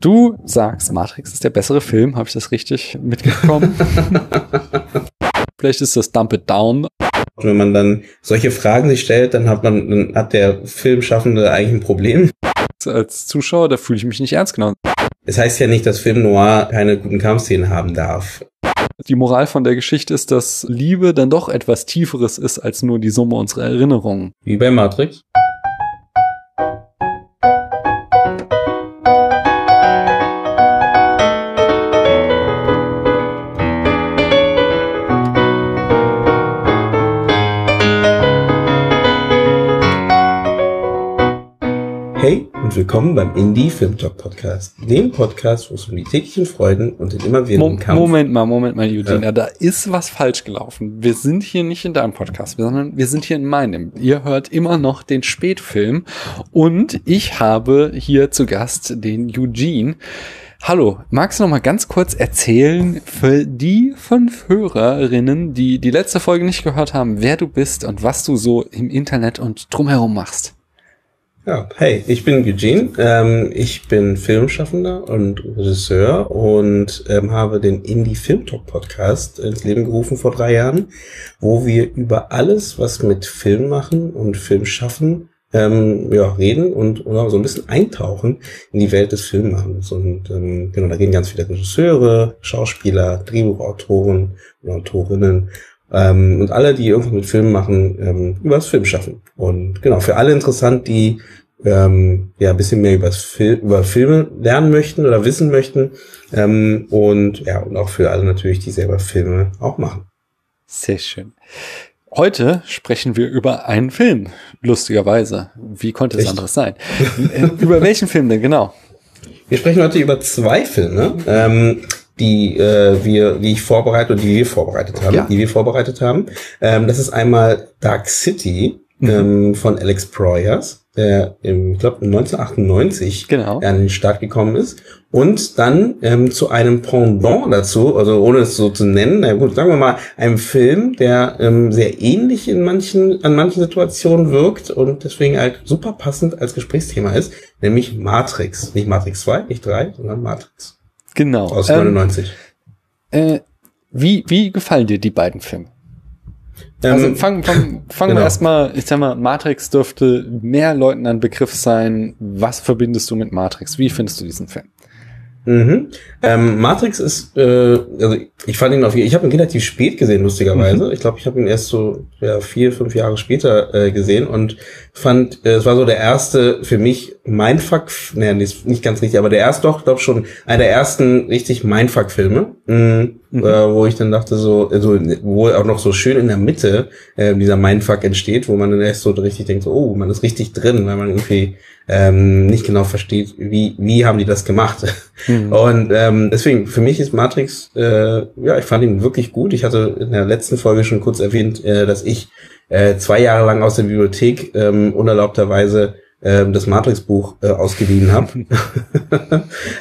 Du sagst, Matrix ist der bessere Film. Habe ich das richtig mitgekommen? Vielleicht ist das Dump It Down. Wenn man dann solche Fragen sich stellt, dann hat man, dann hat der Filmschaffende eigentlich ein Problem. Als Zuschauer, da fühle ich mich nicht ernst genommen. Es heißt ja nicht, dass Film Noir keine guten Kampfszenen haben darf. Die Moral von der Geschichte ist, dass Liebe dann doch etwas Tieferes ist als nur die Summe unserer Erinnerungen. Wie bei Matrix. Und willkommen beim Indie Film Talk Podcast, dem Podcast, wo es um die täglichen Freuden und den immer Mo Moment mal, Moment mal, Eugene, ja. da ist was falsch gelaufen. Wir sind hier nicht in deinem Podcast, sondern wir sind hier in meinem. Ihr hört immer noch den Spätfilm und ich habe hier zu Gast den Eugene. Hallo, magst du noch mal ganz kurz erzählen für die fünf Hörerinnen, die die letzte Folge nicht gehört haben, wer du bist und was du so im Internet und drumherum machst? Ja, hey, ich bin Eugene. Ähm, ich bin Filmschaffender und Regisseur und ähm, habe den Indie Film Talk Podcast ins Leben gerufen vor drei Jahren, wo wir über alles, was mit Film machen und Film schaffen, ähm, ja, reden und oder so ein bisschen eintauchen in die Welt des Filmmachens. Und ähm, genau, da reden ganz viele Regisseure, Schauspieler, Drehbuchautoren und Autorinnen ähm, und alle, die irgendwas mit Filmen machen, ähm, über das Film schaffen. Und genau, für alle interessant, die ähm, ja ein bisschen mehr übers Fil über Filme lernen möchten oder wissen möchten. Ähm, und ja, und auch für alle natürlich, die selber Filme auch machen. Sehr schön. Heute sprechen wir über einen Film, lustigerweise. Wie konnte es anderes sein? Äh, über welchen Film denn genau? Wir sprechen heute über zwei Filme. Ähm, die äh, wir, die ich vorbereitet und die wir vorbereitet haben, ja. die wir vorbereitet haben. Ähm, das ist einmal Dark City mhm. ähm, von Alex Proyas, der im, ich glaube 1998 genau. an den Start gekommen ist und dann ähm, zu einem Pendant dazu, also ohne es so zu nennen, na gut, sagen wir mal, einem Film, der ähm, sehr ähnlich in manchen an manchen Situationen wirkt und deswegen halt super passend als Gesprächsthema ist, nämlich Matrix, nicht Matrix 2, nicht 3, sondern Matrix. Genau. Aus ähm, 99. Äh, wie, wie gefallen dir die beiden Filme? Also ähm, fangen fang, fang genau. wir erstmal, ich sag mal, Matrix dürfte mehr Leuten ein Begriff sein. Was verbindest du mit Matrix? Wie findest du diesen Film? Mhm. Ähm, Matrix ist, äh, also ich fand ihn auf ich habe ihn relativ spät gesehen, lustigerweise. Mhm. Ich glaube, ich habe ihn erst so ja, vier, fünf Jahre später äh, gesehen und fand, äh, es war so der erste für mich Mindfuck, naja, nicht, nicht ganz richtig, aber der erste doch, glaube schon einer der ersten richtig Mindfuck-Filme, mhm. mhm. äh, wo ich dann dachte so, also, wo auch noch so schön in der Mitte äh, dieser Mindfuck entsteht, wo man dann erst so richtig denkt, so, oh, man ist richtig drin, weil man irgendwie ähm, nicht genau versteht, wie, wie haben die das gemacht. Mhm. Und ähm, deswegen, für mich ist Matrix, äh, ja, ich fand ihn wirklich gut. Ich hatte in der letzten Folge schon kurz erwähnt, äh, dass ich äh, zwei Jahre lang aus der Bibliothek ähm, unerlaubterweise äh, das Matrix-Buch äh, ausgeliehen habe.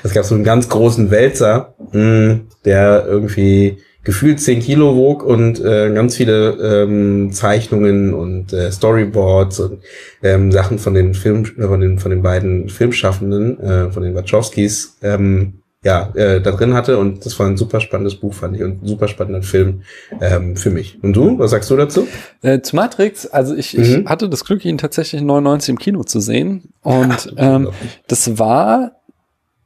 es gab so einen ganz großen Wälzer, mh, der irgendwie gefühlt 10 Kilo wog und äh, ganz viele ähm, Zeichnungen und äh, Storyboards und ähm, Sachen von den Film, von den von den beiden Filmschaffenden, äh, von den Wachowskis, ähm, ja, äh, da drin hatte und das war ein super spannendes Buch, fand ich, und ein super spannender Film ähm, für mich. Und du, was sagst du dazu? Äh, zu Matrix, also ich, mhm. ich hatte das Glück, ihn tatsächlich 99 im Kino zu sehen und ähm, das war,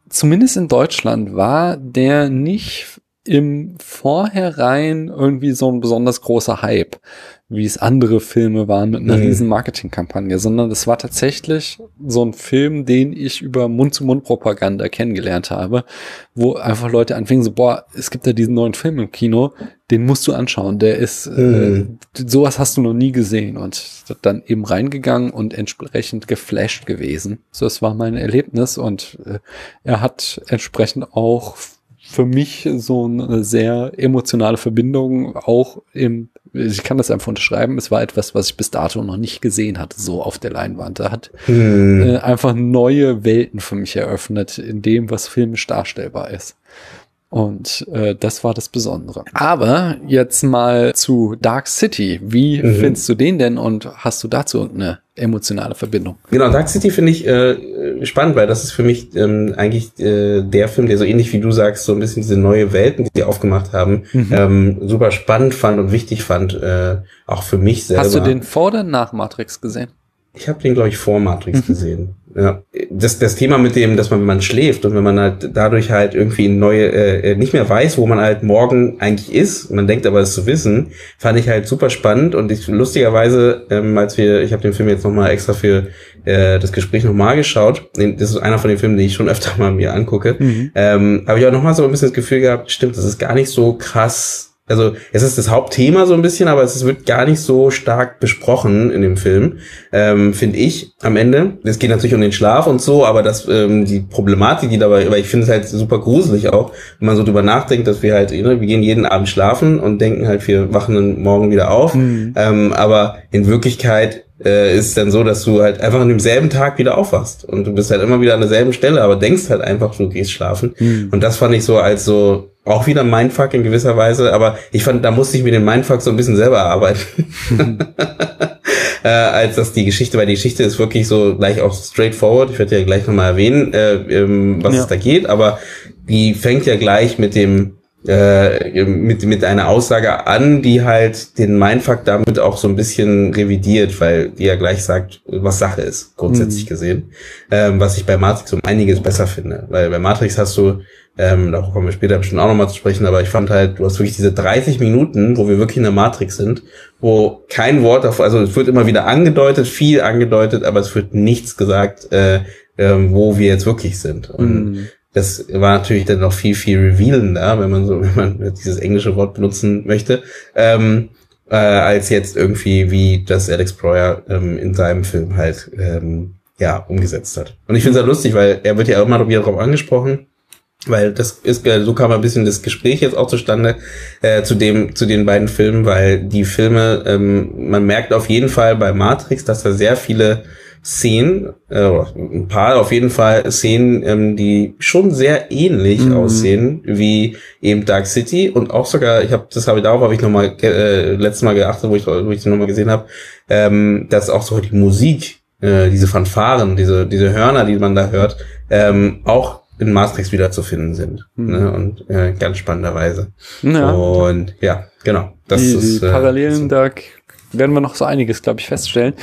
zumindest in Deutschland, war der nicht im Vorherein irgendwie so ein besonders großer Hype wie es andere Filme waren mit einer mhm. riesen Marketingkampagne, sondern es war tatsächlich so ein Film, den ich über Mund-zu-Mund-Propaganda kennengelernt habe, wo einfach Leute anfingen so, boah, es gibt da diesen neuen Film im Kino, den musst du anschauen, der ist, äh, mhm. äh, sowas hast du noch nie gesehen und dann eben reingegangen und entsprechend geflasht gewesen. So, das war mein Erlebnis und äh, er hat entsprechend auch für mich so eine sehr emotionale Verbindung auch im ich kann das einfach unterschreiben, es war etwas, was ich bis dato noch nicht gesehen hatte, so auf der Leinwand. Er hat hm. äh, einfach neue Welten für mich eröffnet in dem, was filmisch darstellbar ist. Und äh, das war das Besondere. Aber jetzt mal zu Dark City. Wie mhm. findest du den denn und hast du dazu eine emotionale Verbindung? Genau, Dark City finde ich äh, spannend, weil das ist für mich ähm, eigentlich äh, der Film, der so ähnlich wie du sagst, so ein bisschen diese neue Welten, die sie aufgemacht haben, mhm. ähm, super spannend fand und wichtig fand, äh, auch für mich selber. Hast du den vor oder nach Matrix gesehen? Ich habe den, glaube ich, vor Matrix mhm. gesehen. Ja. Das, das Thema mit dem, dass man, wenn man schläft und wenn man halt dadurch halt irgendwie neue, äh, äh, nicht mehr weiß, wo man halt morgen eigentlich ist, man denkt aber es zu wissen, fand ich halt super spannend und ich lustigerweise, ähm, als wir, ich habe den Film jetzt nochmal extra für äh, das Gespräch nochmal geschaut, das ist einer von den Filmen, die ich schon öfter mal mir angucke, mhm. ähm, habe ich auch nochmal so ein bisschen das Gefühl gehabt, stimmt, das ist gar nicht so krass also es ist das Hauptthema so ein bisschen, aber es wird gar nicht so stark besprochen in dem Film, ähm, finde ich am Ende. Es geht natürlich um den Schlaf und so, aber das ähm, die Problematik, die dabei, weil ich finde es halt super gruselig auch, wenn man so drüber nachdenkt, dass wir halt, ne, wir gehen jeden Abend schlafen und denken halt, wir wachen dann morgen wieder auf. Mhm. Ähm, aber in Wirklichkeit äh, ist dann so, dass du halt einfach an demselben Tag wieder aufwachst und du bist halt immer wieder an derselben Stelle, aber denkst halt einfach, du gehst schlafen. Mhm. Und das fand ich so als so auch wieder Mindfuck in gewisser Weise, aber ich fand, da musste ich mir den Mindfuck so ein bisschen selber erarbeiten. Mhm. äh, als dass die Geschichte, weil die Geschichte ist wirklich so gleich auch straightforward. Ich werde ja gleich nochmal erwähnen, äh, ähm, was ja. es da geht, aber die fängt ja gleich mit dem äh, mit, mit einer Aussage an, die halt den Mindfuck damit auch so ein bisschen revidiert, weil die ja gleich sagt, was Sache ist, grundsätzlich mhm. gesehen. Ähm, was ich bei Matrix um einiges besser finde. Weil bei Matrix hast du ähm, da kommen wir später bestimmt auch nochmal zu sprechen, aber ich fand halt, du hast wirklich diese 30 Minuten, wo wir wirklich in der Matrix sind, wo kein Wort davon, also es wird immer wieder angedeutet, viel angedeutet, aber es wird nichts gesagt, äh, äh, wo wir jetzt wirklich sind. Und mm. Das war natürlich dann noch viel, viel revealender, wenn man so, wenn man dieses englische Wort benutzen möchte, ähm, äh, als jetzt irgendwie, wie das Alex Breuer ähm, in seinem Film halt ähm, ja umgesetzt hat. Und ich finde es ja lustig, weil er wird ja immer wieder darauf angesprochen, weil das ist so kam ein bisschen das Gespräch jetzt auch zustande äh, zu dem zu den beiden Filmen, weil die Filme ähm, man merkt auf jeden Fall bei Matrix, dass da sehr viele Szenen, äh, ein paar auf jeden Fall Szenen, ähm, die schon sehr ähnlich mhm. aussehen wie eben Dark City und auch sogar, ich habe das habe ich darauf habe ich noch mal äh, letztes Mal geachtet, wo ich wo ich noch mal gesehen habe, ähm, dass auch so die Musik, äh, diese Fanfaren, diese diese Hörner, die man da hört, ähm, auch in Matrix wiederzufinden sind. Mhm. Ne? Und äh, ganz spannenderweise. Ja. Und ja, genau. Das die, ist, die äh, Parallelen, äh, da werden wir noch so einiges, glaube ich, feststellen.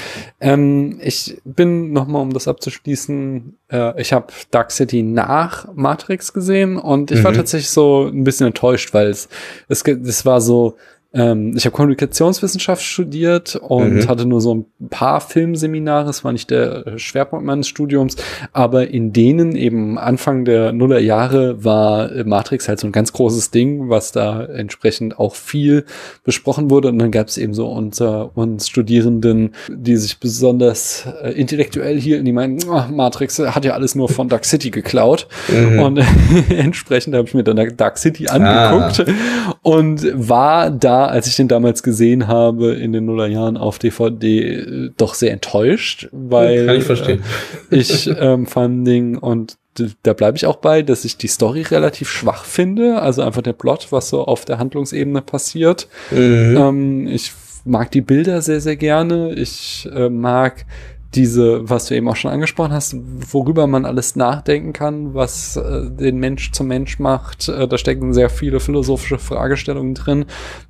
Ähm, ich bin nochmal, um das abzuschließen, äh, ich habe Dark City nach Matrix gesehen und ich mhm. war tatsächlich so ein bisschen enttäuscht, weil es, es, es war so, ähm, ich habe Kommunikationswissenschaft studiert und mhm. hatte nur so ein paar Filmseminare. Es war nicht der Schwerpunkt meines Studiums, aber in denen eben Anfang der Nullerjahre war Matrix halt so ein ganz großes Ding, was da entsprechend auch viel besprochen wurde. Und dann gab es eben so unter uns Studierenden, die sich besonders äh, intellektuell hielten, die meinten, oh, Matrix hat ja alles nur von Dark City geklaut. Mhm. Und entsprechend habe ich mir dann Dark City angeguckt ah. und war da als ich den damals gesehen habe in den Nullerjahren auf DVD, doch sehr enttäuscht, weil Kann ich verstehen. Äh, ich ähm, fand den und da bleibe ich auch bei, dass ich die Story relativ schwach finde. Also einfach der Plot, was so auf der Handlungsebene passiert. Mhm. Ähm, ich mag die Bilder sehr, sehr gerne. Ich äh, mag diese, was du eben auch schon angesprochen hast, worüber man alles nachdenken kann, was äh, den Mensch zum Mensch macht. Äh, da stecken sehr viele philosophische Fragestellungen drin.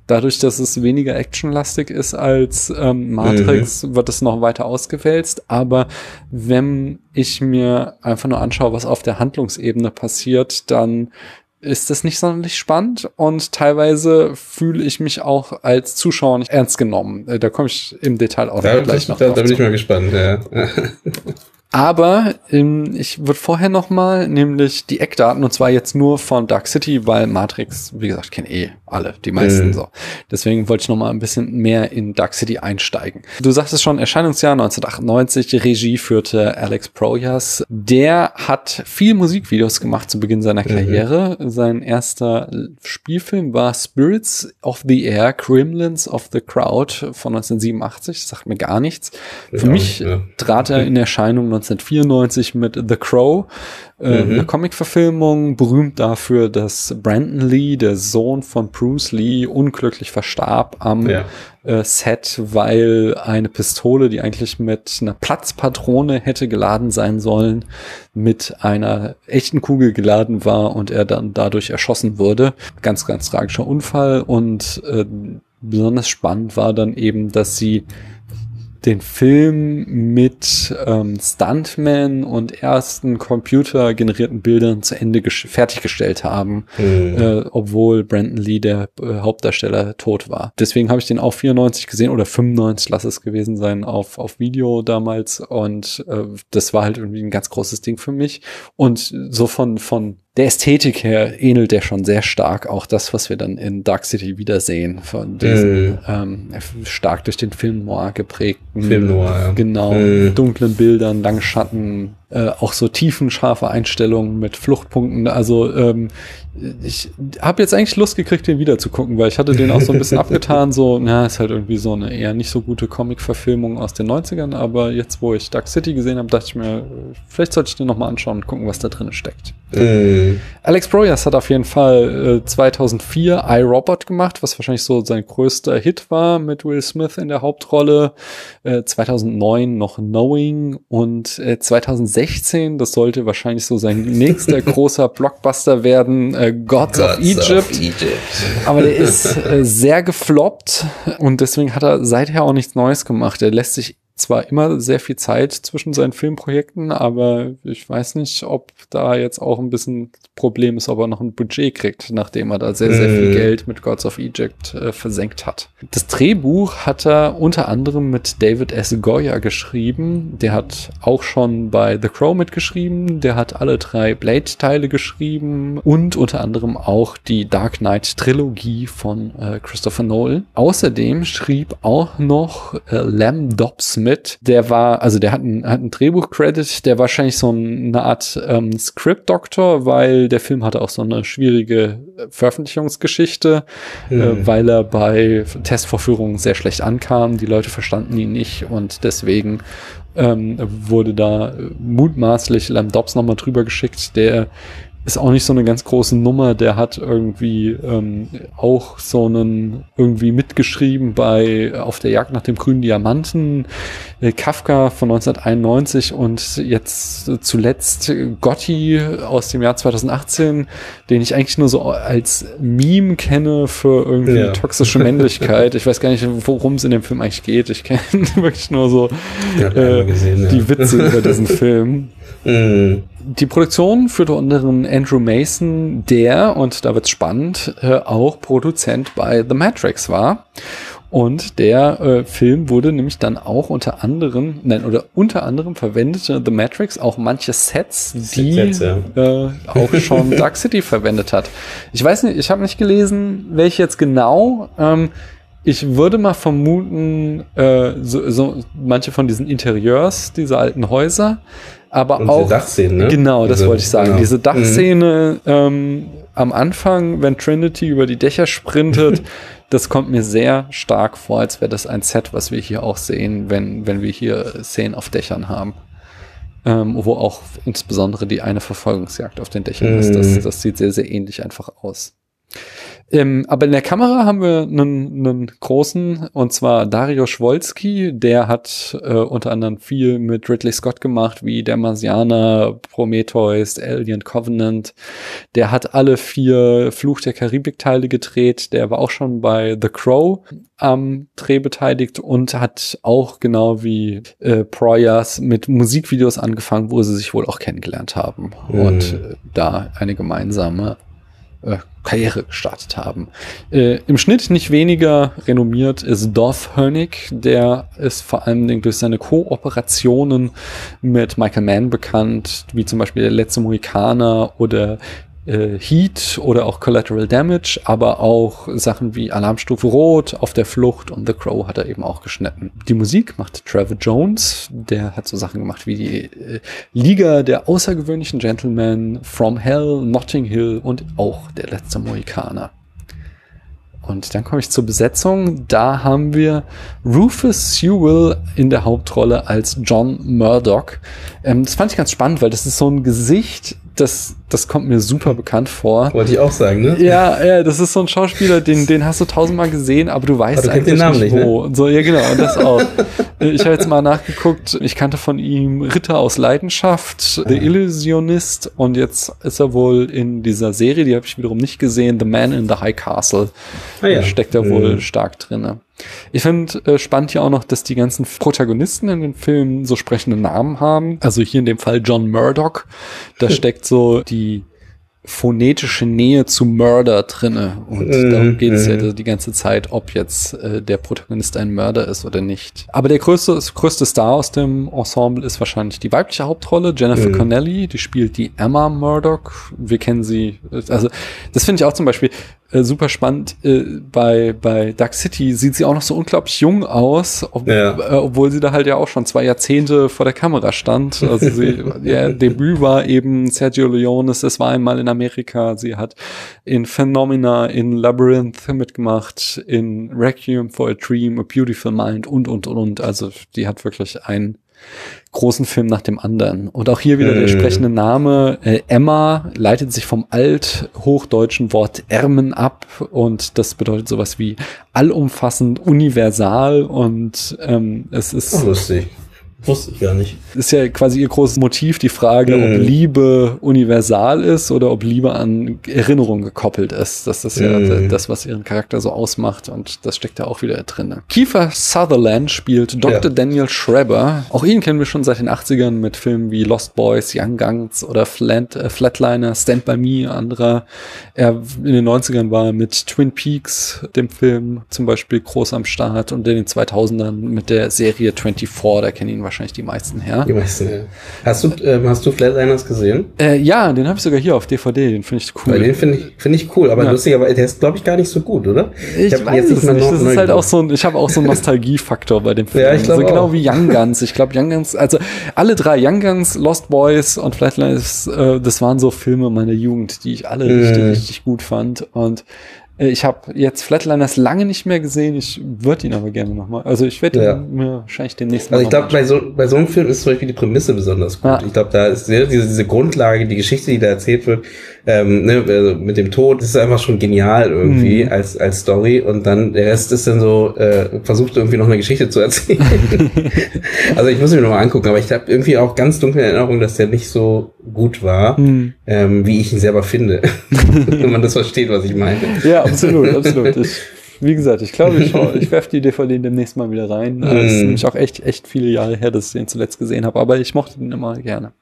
Dadurch, dass es weniger actionlastig ist als ähm, Matrix, mhm. wird es noch weiter ausgewälzt. Aber wenn ich mir einfach nur anschaue, was auf der Handlungsebene passiert, dann ist das nicht sonderlich spannend und teilweise fühle ich mich auch als Zuschauer nicht ernst genommen. Äh, da komme ich im Detail auch da, gleich noch. Da, da bin ich mal gespannt, ja. Aber ähm, ich würde vorher noch mal nämlich die Eckdaten und zwar jetzt nur von Dark City, weil Matrix, wie gesagt, kennen eh alle, die meisten mhm. so. Deswegen wollte ich noch mal ein bisschen mehr in Dark City einsteigen. Du sagtest schon, Erscheinungsjahr 1998, Regie führte Alex Proyas. Der hat viel Musikvideos gemacht zu Beginn seiner mhm. Karriere. Sein erster Spielfilm war Spirits of the Air, Gremlins of the Crowd von 1987. Das sagt mir gar nichts. Für ja, mich ja. trat er in Erscheinung 1994 mit The Crow, äh, mhm. eine Comic-Verfilmung, berühmt dafür, dass Brandon Lee, der Sohn von Bruce Lee, unglücklich verstarb am ja. äh, Set, weil eine Pistole, die eigentlich mit einer Platzpatrone hätte geladen sein sollen, mit einer echten Kugel geladen war und er dann dadurch erschossen wurde. Ganz, ganz tragischer Unfall und äh, besonders spannend war dann eben, dass sie den Film mit ähm, Stuntman und ersten computergenerierten Bildern zu Ende fertiggestellt haben, mhm. äh, obwohl Brandon Lee, der äh, Hauptdarsteller, tot war. Deswegen habe ich den auch 94 gesehen oder 95, lass es gewesen sein, auf, auf Video damals. Und äh, das war halt irgendwie ein ganz großes Ding für mich. Und so von, von der Ästhetik her ähnelt der schon sehr stark auch das, was wir dann in Dark City wiedersehen, von diesen mm. ähm, stark durch den Film noir geprägten, Film noir, ja. genau, mm. dunklen Bildern, langen Schatten, äh, auch so tiefenscharfe Einstellungen mit Fluchtpunkten. Also ähm, ich habe jetzt eigentlich Lust gekriegt, den wieder zu gucken, weil ich hatte den auch so ein bisschen abgetan. So, na, ist halt irgendwie so eine eher nicht so gute Comic-Verfilmung aus den 90ern. Aber jetzt, wo ich Dark City gesehen habe, dachte ich mir, vielleicht sollte ich den nochmal anschauen und gucken, was da drin steckt. Mm. Alex Proyas hat auf jeden Fall äh, 2004 iRobot gemacht, was wahrscheinlich so sein größter Hit war mit Will Smith in der Hauptrolle. Äh, 2009 noch Knowing und äh, 2006 2016. Das sollte wahrscheinlich so sein nächster großer Blockbuster werden, äh, Gods, Gods of, Egypt. of, Egypt. Aber der ist äh, sehr gefloppt und deswegen hat er seither auch nichts Neues gemacht. Er lässt sich zwar immer sehr viel Zeit zwischen seinen Filmprojekten, aber ich weiß nicht, ob da jetzt auch ein bisschen Problem ist, ob er noch ein Budget kriegt, nachdem er da sehr, sehr viel mhm. Geld mit Gods of Egypt äh, versenkt hat. Das Drehbuch hat er unter anderem mit David S. Goya geschrieben. Der hat auch schon bei The Crow mitgeschrieben. Der hat alle drei Blade-Teile geschrieben und unter anderem auch die Dark Knight-Trilogie von äh, Christopher Nolan. Außerdem schrieb auch noch äh, Lam Dobbs mit. Der war, also der hat ein, hat ein Drehbuch-Credit, der wahrscheinlich so eine Art ähm, Script-Doktor, weil der Film hatte auch so eine schwierige äh, Veröffentlichungsgeschichte, mhm. äh, weil er bei Testvorführungen sehr schlecht ankam. Die Leute verstanden ihn nicht und deswegen ähm, wurde da mutmaßlich Lam Dobbs nochmal drüber geschickt, der ist auch nicht so eine ganz große Nummer. Der hat irgendwie ähm, auch so einen irgendwie mitgeschrieben bei Auf der Jagd nach dem grünen Diamanten, äh, Kafka von 1991 und jetzt äh, zuletzt Gotti aus dem Jahr 2018, den ich eigentlich nur so als Meme kenne für irgendwie ja. toxische Männlichkeit. Ich weiß gar nicht, worum es in dem Film eigentlich geht. Ich kenne wirklich nur so äh, gesehen, ja. die Witze über diesen Film. Mhm. Die Produktion führte unter anderem Andrew Mason, der, und da wird's spannend, äh, auch Produzent bei The Matrix war. Und der äh, Film wurde nämlich dann auch unter anderem, nein, oder unter anderem verwendete The Matrix auch manche Sets, die Sets, ja. äh, auch schon Dark City verwendet hat. Ich weiß nicht, ich habe nicht gelesen, welche jetzt genau. Ähm, ich würde mal vermuten, äh, so, so manche von diesen Interieurs dieser alten Häuser aber und auch Dachszene, ne? genau, das diese, wollte ich sagen. Genau. Diese Dachszene mhm. ähm, am Anfang, wenn Trinity über die Dächer sprintet, das kommt mir sehr stark vor, als wäre das ein Set, was wir hier auch sehen, wenn wenn wir hier Szenen auf Dächern haben. Ähm, wo auch insbesondere die eine Verfolgungsjagd auf den Dächern mhm. ist. Das, mhm. das sieht sehr, sehr ähnlich einfach aus. Ähm, aber in der Kamera haben wir einen, einen großen, und zwar Dario Schwolski. Der hat äh, unter anderem viel mit Ridley Scott gemacht, wie Der Marsianer, Prometheus, Alien Covenant. Der hat alle vier Fluch der Karibik-Teile gedreht. Der war auch schon bei The Crow am Dreh beteiligt und hat auch genau wie äh, Proyas mit Musikvideos angefangen, wo sie sich wohl auch kennengelernt haben. Mhm. Und äh, da eine gemeinsame äh, Karriere gestartet haben. Äh, Im Schnitt nicht weniger renommiert ist Dorf Hönig, der ist vor allen Dingen durch seine Kooperationen mit Michael Mann bekannt, wie zum Beispiel der letzte Mohikaner oder äh, Heat oder auch Collateral Damage, aber auch Sachen wie Alarmstufe Rot, Auf der Flucht und The Crow hat er eben auch geschnitten. Die Musik macht Trevor Jones, der hat so Sachen gemacht wie die äh, Liga der außergewöhnlichen Gentlemen, From Hell, Notting Hill und auch Der letzte Mohikaner. Und dann komme ich zur Besetzung. Da haben wir Rufus Sewell in der Hauptrolle als John Murdoch. Ähm, das fand ich ganz spannend, weil das ist so ein Gesicht, das, das kommt mir super bekannt vor. Wollte ich auch sagen, ne? Ja, ja, das ist so ein Schauspieler, den, den hast du tausendmal gesehen, aber du weißt aber du eigentlich den Namen nicht, wo. Ne? So, ja, genau, und das auch. ich habe jetzt mal nachgeguckt, ich kannte von ihm Ritter aus Leidenschaft, The ah. Illusionist und jetzt ist er wohl in dieser Serie, die habe ich wiederum nicht gesehen, The Man in the High Castle. Ah, ja. Da steckt er wohl mhm. stark drinne. Ich finde äh, spannend hier auch noch, dass die ganzen Protagonisten in den Filmen so sprechende Namen haben. Also hier in dem Fall John Murdoch. Da steckt so die phonetische Nähe zu Murder drinne. Und mm, darum geht es mm. ja mhm. die ganze Zeit, ob jetzt äh, der Protagonist ein Mörder ist oder nicht. Aber der größte, größte Star aus dem Ensemble ist wahrscheinlich die weibliche Hauptrolle, Jennifer mm. Connelly, die spielt die Emma Murdoch. Wir kennen sie, also das finde ich auch zum Beispiel, äh, super spannend. Äh, bei, bei Dark City sieht sie auch noch so unglaublich jung aus, ob, ja. äh, obwohl sie da halt ja auch schon zwei Jahrzehnte vor der Kamera stand. Also sie, ihr Debüt war eben Sergio Leones, es war einmal in Amerika. Sie hat in Phenomena, in Labyrinth mitgemacht, in Requiem for a Dream, A Beautiful Mind und, und, und, und. Also die hat wirklich ein großen Film nach dem anderen. Und auch hier wieder der entsprechende mhm. Name. Äh, Emma leitet sich vom althochdeutschen Wort Ärmen ab und das bedeutet sowas wie allumfassend, universal und ähm, es ist. Lustig. Wusste ich gar nicht. Ist ja quasi ihr großes Motiv, die Frage, mm. ob mhm. Liebe universal ist oder ob Liebe an Erinnerung gekoppelt ist. Das ist ja mm. das, was ihren Charakter so ausmacht und das steckt da auch wieder drin. Kiefer Sutherland spielt Dr. Ja. Daniel Schreber. Auch ihn kennen wir schon seit den 80ern mit Filmen wie Lost Boys, Young Guns oder Flat, äh, Flatliner, Stand By Me, anderer. Er in den 90ern war mit Twin Peaks, dem Film zum Beispiel groß am Start und in den 2000ern mit der Serie 24, da kennen ihn wahrscheinlich die meisten her. Die meisten, ja. Hast du, ähm, hast du Flatliners gesehen? Äh, ja, den habe ich sogar hier auf DVD, den finde ich cool. Weil den finde ich, finde ich cool, aber ja. lustig, aber der ist, glaube ich, gar nicht so gut, oder? Ich, ich weiß es nicht. Das ist halt auch so ein, ich habe auch so einen Nostalgiefaktor bei dem Film. Ja, ich glaube also genau auch. wie Young Guns. Ich glaube, Young Guns, also alle drei, Young Guns, Lost Boys und Flatliners, äh, das waren so Filme meiner Jugend, die ich alle mhm. richtig, richtig gut fand und äh, ich habe jetzt Flatliners lange nicht mehr gesehen. Ich würde ihn aber gerne nochmal. Also ich werde ja. mir wahrscheinlich den nächsten Mal. Also ich glaube, bei so, bei so einem Film ist zum Beispiel die Prämisse besonders gut. Ja. Ich glaube, da ist diese, diese Grundlage, die Geschichte, die da erzählt wird, ähm, ne, also mit dem Tod, das ist einfach schon genial irgendwie mhm. als, als Story und dann der Rest ist dann so, äh, versucht irgendwie noch eine Geschichte zu erzählen. also ich muss mir nochmal angucken, aber ich habe irgendwie auch ganz dunkle Erinnerung, dass der nicht so gut war, mhm. ähm, wie ich ihn selber finde. Wenn man das versteht, was ich meine. Ja, absolut, absolut. Ich, wie gesagt, ich glaube, ich, ich werfe die DVD demnächst mal wieder rein. Mm. Es ist nämlich auch echt, echt viele Jahre her, dass ich den zuletzt gesehen habe, aber ich mochte den immer gerne.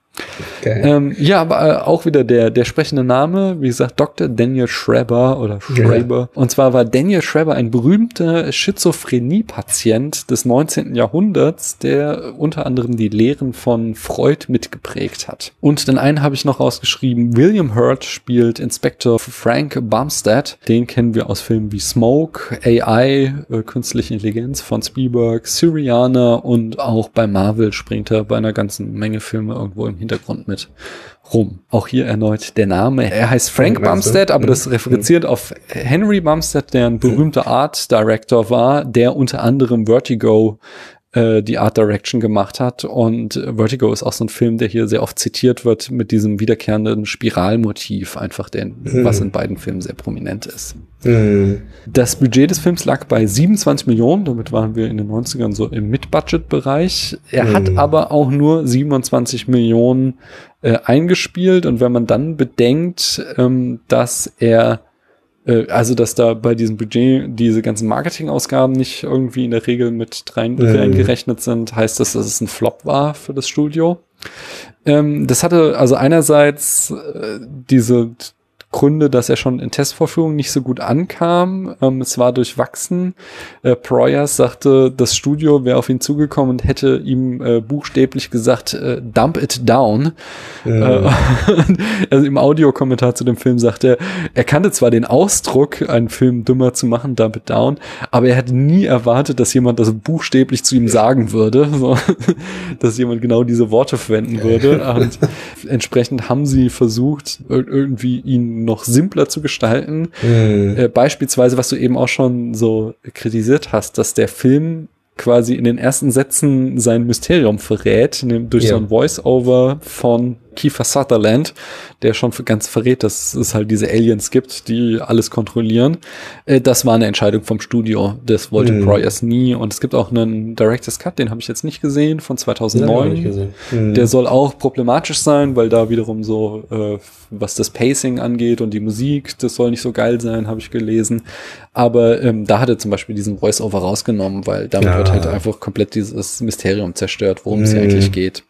Okay. Ähm, ja, aber äh, auch wieder der, der sprechende Name, wie gesagt, Dr. Daniel Schreber oder Schreiber. Ja. Und zwar war Daniel Schreber ein berühmter Schizophrenie-Patient des 19. Jahrhunderts, der unter anderem die Lehren von Freud mitgeprägt hat. Und den einen habe ich noch rausgeschrieben. William Hurt spielt Inspektor Frank Bumstead. Den kennen wir aus Filmen wie Smoke, AI, äh, Künstliche Intelligenz von Spielberg, Syriana und auch bei Marvel springt er bei einer ganzen Menge Filme irgendwo im Hintergrund mit rum. Auch hier erneut der Name. Er heißt Frank Bumstead, aber das mhm. referenziert auf Henry Bumstead, der ein berühmter Art Director war, der unter anderem Vertigo äh, die Art Direction gemacht hat. Und Vertigo ist auch so ein Film, der hier sehr oft zitiert wird mit diesem wiederkehrenden Spiralmotiv, einfach den, mhm. was in beiden Filmen sehr prominent ist. Mhm. Das Budget des Films lag bei 27 Millionen, damit waren wir in den 90ern so im Mid-Budget-Bereich. Er mhm. hat aber auch nur 27 Millionen äh, eingespielt und wenn man dann bedenkt, ähm, dass er also dass da bei diesem Budget diese ganzen Marketingausgaben nicht irgendwie in der Regel mit rein, mhm. reingerechnet sind, heißt das, dass es ein Flop war für das Studio. Ähm, das hatte also einerseits äh, diese Gründe, dass er schon in Testvorführungen nicht so gut ankam. Ähm, es war durchwachsen. Äh, Proyas sagte, das Studio wäre auf ihn zugekommen und hätte ihm äh, buchstäblich gesagt, äh, dump it down. Ja. Äh, also im Audiokommentar zu dem Film sagte er, er kannte zwar den Ausdruck, einen Film dümmer zu machen, dump it down, aber er hätte nie erwartet, dass jemand das buchstäblich zu ihm sagen würde, so, dass jemand genau diese Worte verwenden würde. Und entsprechend haben sie versucht, irgendwie ihn noch simpler zu gestalten. Mhm. Äh, beispielsweise, was du eben auch schon so kritisiert hast, dass der Film quasi in den ersten Sätzen sein Mysterium verrät, durch ja. so ein Voice-Over von Kiefer Sutherland, der schon ganz verrät, dass es halt diese Aliens gibt, die alles kontrollieren. Äh, das war eine Entscheidung vom Studio. Das wollte mhm. Proyas nie. Und es gibt auch einen Director's Cut, den habe ich jetzt nicht gesehen, von 2009. Ja, gesehen. Mhm. Der soll auch problematisch sein, weil da wiederum so, äh, was das Pacing angeht und die Musik, das soll nicht so geil sein, habe ich gelesen. Aber ähm, da hat er zum Beispiel diesen Voice-Over rausgenommen, weil damit ja. wird halt einfach komplett dieses Mysterium zerstört, worum mhm. es eigentlich geht.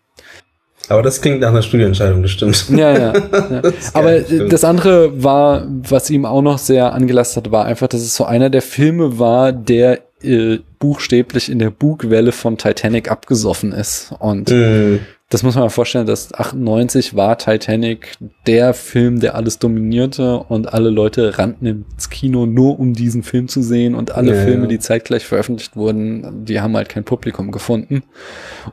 Aber das klingt nach einer Studienentscheidung, das stimmt. Ja, ja. ja. Das Aber geil, das andere war, was ihm auch noch sehr angelastet hat, war einfach, dass es so einer der Filme war, der äh, buchstäblich in der Bugwelle von Titanic abgesoffen ist. Und mm. das muss man mal vorstellen, dass 98 war Titanic der Film, der alles dominierte und alle Leute rannten ins Kino nur um diesen Film zu sehen und alle ja, Filme, ja. die zeitgleich veröffentlicht wurden, die haben halt kein Publikum gefunden.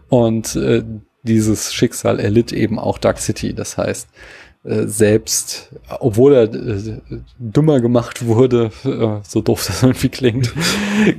Und äh, dieses Schicksal erlitt eben auch Dark City. Das heißt, äh, selbst, obwohl er äh, dümmer gemacht wurde, äh, so doof das irgendwie klingt,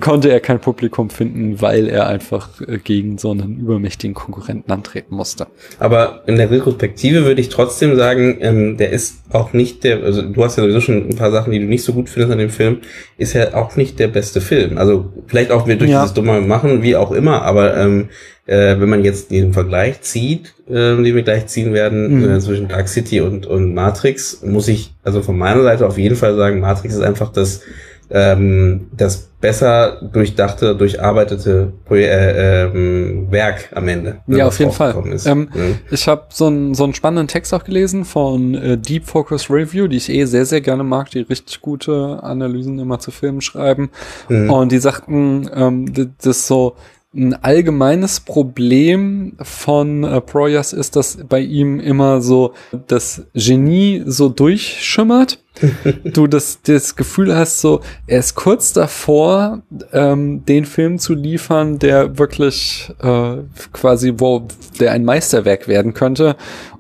konnte er kein Publikum finden, weil er einfach gegen so einen übermächtigen Konkurrenten antreten musste. Aber in der Retrospektive würde ich trotzdem sagen, ähm, der ist auch nicht der, also du hast ja sowieso schon ein paar Sachen, die du nicht so gut findest an dem Film, ist ja auch nicht der beste Film. Also vielleicht auch wir durch ja. dieses dumme Machen, wie auch immer, aber ähm, äh, wenn man jetzt den Vergleich zieht, äh, den wir gleich ziehen werden, mhm. äh, zwischen Dark City und, und Matrix, muss ich also von meiner Seite auf jeden Fall sagen, Matrix ist einfach das, ähm, das besser durchdachte, durcharbeitete äh, ähm, Werk am Ende. Ja, auf jeden Fall. Ähm, mhm. Ich habe so, einen so einen spannenden Text auch gelesen von äh, Deep Focus Review, die ich eh sehr, sehr gerne mag, die richtig gute Analysen immer zu Filmen schreiben. Mhm. Und die sagten, ähm, das so, ein allgemeines Problem von äh, Proyas ist, dass bei ihm immer so das Genie so durchschimmert. du das, das Gefühl hast, so, er ist kurz davor, ähm, den Film zu liefern, der wirklich äh, quasi, wo der ein Meisterwerk werden könnte.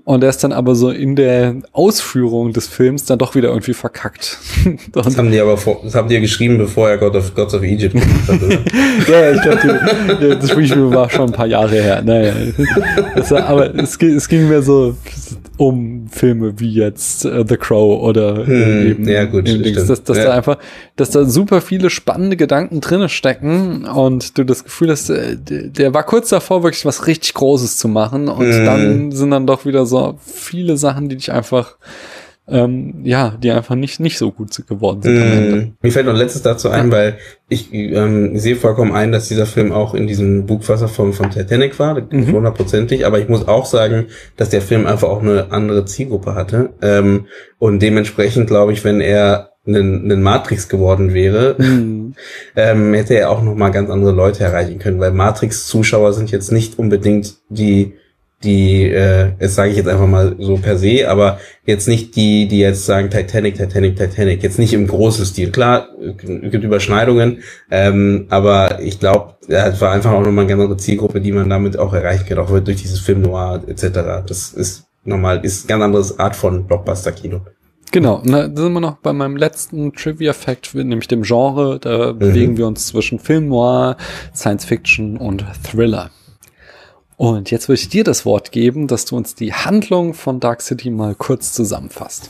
Und er ist dann aber so in der Ausführung des Films dann doch wieder irgendwie verkackt. das haben die aber vor, das haben die ja geschrieben, bevor er God of, Gods of Egypt gemacht hat, oder? ja, ich glaube, das Review war schon ein paar Jahre her. Naja, das, aber es, es ging mir so um Filme wie jetzt uh, The Crow oder hm, eben, ja, gut, eben Dings, dass, dass ja. da einfach, dass da super viele spannende Gedanken drinne stecken und du das Gefühl hast, äh, der war kurz davor, wirklich was richtig Großes zu machen und hm. dann sind dann doch wieder so viele Sachen, die dich einfach ähm, ja, die einfach nicht nicht so gut geworden sind. Mm, mir fällt noch letztes dazu ein, ja. weil ich ähm, sehe vollkommen ein, dass dieser Film auch in diesem Bugwasser von, von Titanic war, mhm. hundertprozentig, aber ich muss auch sagen, dass der Film einfach auch eine andere Zielgruppe hatte ähm, und dementsprechend glaube ich, wenn er ein, ein Matrix geworden wäre, mhm. ähm, hätte er auch noch mal ganz andere Leute erreichen können, weil Matrix-Zuschauer sind jetzt nicht unbedingt die die, äh, das sage ich jetzt einfach mal so per se, aber jetzt nicht die, die jetzt sagen Titanic, Titanic, Titanic, jetzt nicht im großen Stil. Klar, es gibt Überschneidungen, ähm, aber ich glaube, ja, es war einfach auch nochmal eine ganz andere Zielgruppe, die man damit auch erreichen kann, auch durch dieses Film Noir etc. Das ist nochmal, ist eine ganz andere Art von Blockbuster-Kino. Genau, na, da sind wir noch bei meinem letzten Trivia-Fact, nämlich dem Genre. Da mhm. bewegen wir uns zwischen Film Noir, Science Fiction und Thriller. Und jetzt würde ich dir das Wort geben, dass du uns die Handlung von Dark City mal kurz zusammenfasst.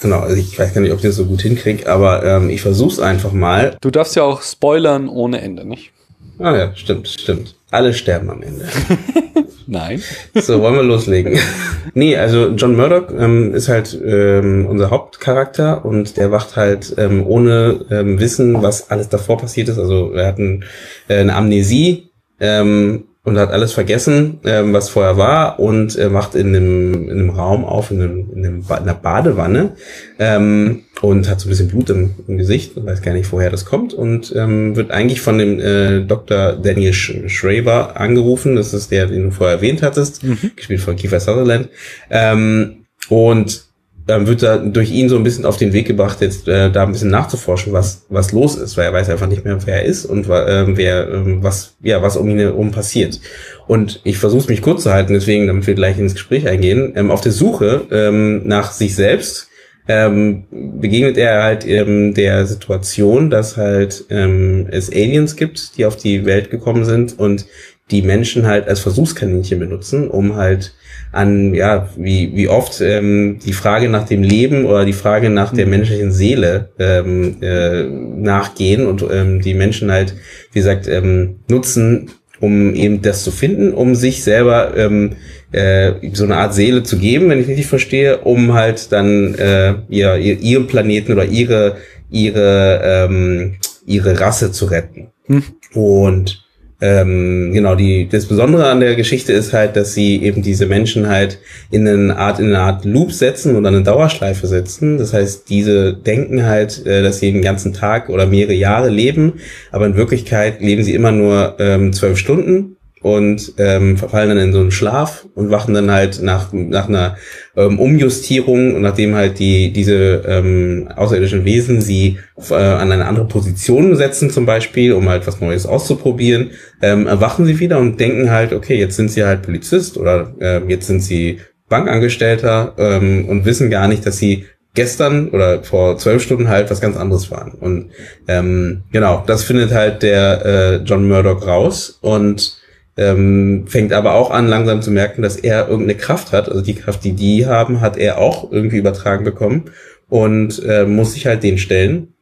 Genau, also ich weiß gar nicht, ob ich das so gut hinkriege, aber ähm, ich versuch's einfach mal. Du darfst ja auch spoilern ohne Ende, nicht? Ah ja, stimmt, stimmt. Alle sterben am Ende. Nein. So, wollen wir loslegen. nee, also John Murdoch ähm, ist halt ähm, unser Hauptcharakter und der wacht halt ähm, ohne ähm, Wissen, was alles davor passiert ist. Also er hat ein, äh, eine Amnesie, ähm, und hat alles vergessen, ähm, was vorher war und äh, macht in einem, in einem Raum auf, in, einem, in, einem ba in einer Badewanne ähm, und hat so ein bisschen Blut im, im Gesicht und weiß gar nicht, woher das kommt und ähm, wird eigentlich von dem äh, Dr. Daniel Sch Schraber angerufen, das ist der, den du vorher erwähnt hattest, mhm. gespielt von Kiefer Sutherland ähm, und dann wird er durch ihn so ein bisschen auf den Weg gebracht, jetzt äh, da ein bisschen nachzuforschen, was was los ist, weil er weiß einfach nicht mehr, wer er ist und äh, wer äh, was ja was um ihn herum passiert. Und ich versuche mich kurz zu halten, deswegen, damit wir gleich ins Gespräch eingehen, ähm, auf der Suche ähm, nach sich selbst ähm, begegnet er halt ähm, der Situation, dass halt ähm, es Aliens gibt, die auf die Welt gekommen sind und die Menschen halt als Versuchskaninchen benutzen, um halt an, ja, wie, wie oft ähm, die Frage nach dem Leben oder die Frage nach der mhm. menschlichen Seele ähm, äh, nachgehen und ähm, die Menschen halt, wie gesagt, ähm, nutzen, um eben das zu finden, um sich selber ähm, äh, so eine Art Seele zu geben, wenn ich richtig verstehe, um halt dann äh, ihr, ihr, ihren Planeten oder ihre ihre ähm, ihre Rasse zu retten. Hm. Und ähm, genau, die, das Besondere an der Geschichte ist halt, dass sie eben diese Menschen halt in eine Art, in eine Art Loop setzen oder eine Dauerschleife setzen. Das heißt, diese denken halt, äh, dass sie den ganzen Tag oder mehrere Jahre leben, aber in Wirklichkeit leben sie immer nur ähm, zwölf Stunden und ähm, verfallen dann in so einen Schlaf und wachen dann halt nach, nach einer ähm, Umjustierung nachdem halt die diese ähm, außerirdischen Wesen sie äh, an eine andere Position setzen zum Beispiel, um halt was Neues auszuprobieren, ähm, erwachen sie wieder und denken halt, okay, jetzt sind sie halt Polizist oder äh, jetzt sind sie Bankangestellter ähm, und wissen gar nicht, dass sie gestern oder vor zwölf Stunden halt was ganz anderes waren. Und ähm, genau, das findet halt der äh, John Murdoch raus und ähm, fängt aber auch an, langsam zu merken, dass er irgendeine Kraft hat. Also die Kraft, die die haben, hat er auch irgendwie übertragen bekommen und äh, muss sich halt den stellen.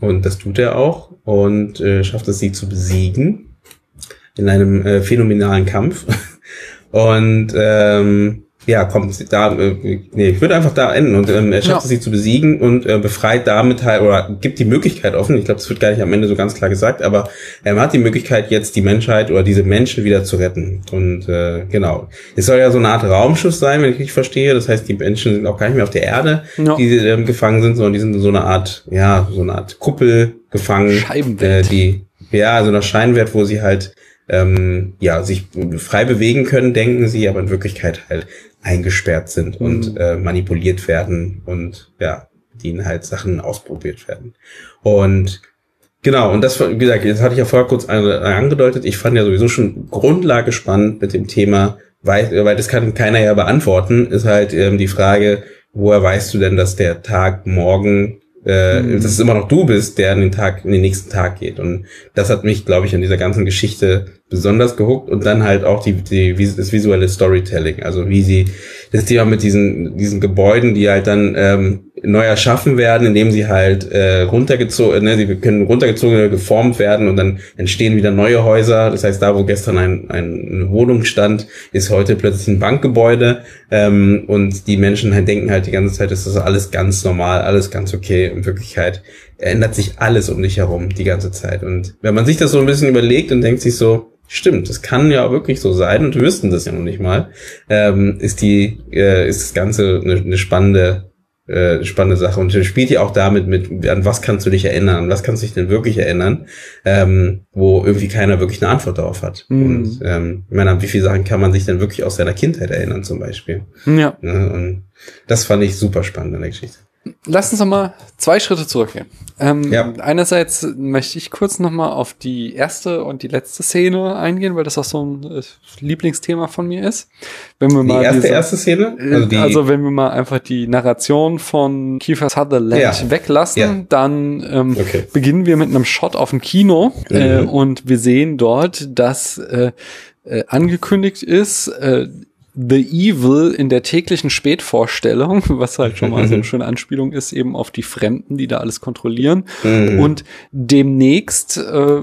Und das tut er auch und äh, schafft es, sie zu besiegen in einem äh, phänomenalen Kampf. und ähm, ja, kommt da, äh, nee, ich würde einfach da enden und ähm, er schafft ja. es, sie zu besiegen und äh, befreit damit halt oder gibt die Möglichkeit offen, ich glaube, das wird gar nicht am Ende so ganz klar gesagt, aber er hat die Möglichkeit, jetzt die Menschheit oder diese Menschen wieder zu retten. Und äh, genau. Es soll ja so eine Art Raumschiff sein, wenn ich richtig verstehe. Das heißt, die Menschen sind auch gar nicht mehr auf der Erde, ja. die ähm, gefangen sind, sondern die sind in so eine Art, ja, so eine Art Kuppel gefangen. Äh, die, ja, so einer Scheinwert, wo sie halt ähm, ja, sich frei bewegen können, denken sie, aber in Wirklichkeit halt eingesperrt sind mhm. und äh, manipuliert werden und ja, denen halt Sachen ausprobiert werden. Und genau, und das, wie gesagt, das hatte ich ja vorher kurz angedeutet, ich fand ja sowieso schon Grundlage spannend mit dem Thema, weil, weil das kann keiner ja beantworten, ist halt ähm, die Frage, woher weißt du denn, dass der Tag morgen äh, mhm. dass es immer noch du bist, der in den Tag, in den nächsten Tag geht. Und das hat mich, glaube ich, an dieser ganzen Geschichte besonders gehuckt und dann halt auch die, die, das visuelle Storytelling, also wie sie das Thema mit diesen, diesen Gebäuden, die halt dann ähm, neu erschaffen werden, indem sie halt äh, runtergezogen, ne, sie können runtergezogen geformt werden und dann entstehen wieder neue Häuser. Das heißt, da wo gestern ein, ein, eine Wohnung stand, ist heute plötzlich ein Bankgebäude ähm, und die Menschen halt denken halt die ganze Zeit, das ist alles ganz normal, alles ganz okay. In Wirklichkeit ändert sich alles um dich herum die ganze Zeit. Und wenn man sich das so ein bisschen überlegt und denkt sich so, Stimmt, das kann ja wirklich so sein und wir wüssten das ja noch nicht mal. Ähm, ist die, äh, ist das Ganze eine, eine spannende äh, spannende Sache und spielt ja auch damit mit, an was kannst du dich erinnern, an was kannst du dich denn wirklich erinnern, ähm, wo irgendwie keiner wirklich eine Antwort darauf hat. Mhm. Und ähm, ich meine, an wie viele Sachen kann man sich denn wirklich aus seiner Kindheit erinnern zum Beispiel? Ja. Ne? Und das fand ich super spannend in der Geschichte. Lass uns noch mal zwei Schritte zurückgehen. Ähm, ja. Einerseits möchte ich kurz noch mal auf die erste und die letzte Szene eingehen, weil das auch so ein äh, Lieblingsthema von mir ist. Wenn wir die mal erste, diese, erste Szene? Äh, also, die also, wenn wir mal einfach die Narration von Kiefer Sutherland ja. weglassen, ja. dann ähm, okay. beginnen wir mit einem Shot auf dem Kino mhm. äh, und wir sehen dort, dass äh, äh, angekündigt ist, äh, The Evil in der täglichen Spätvorstellung, was halt schon mal so eine schöne Anspielung ist, eben auf die Fremden, die da alles kontrollieren. Mhm. Und demnächst äh,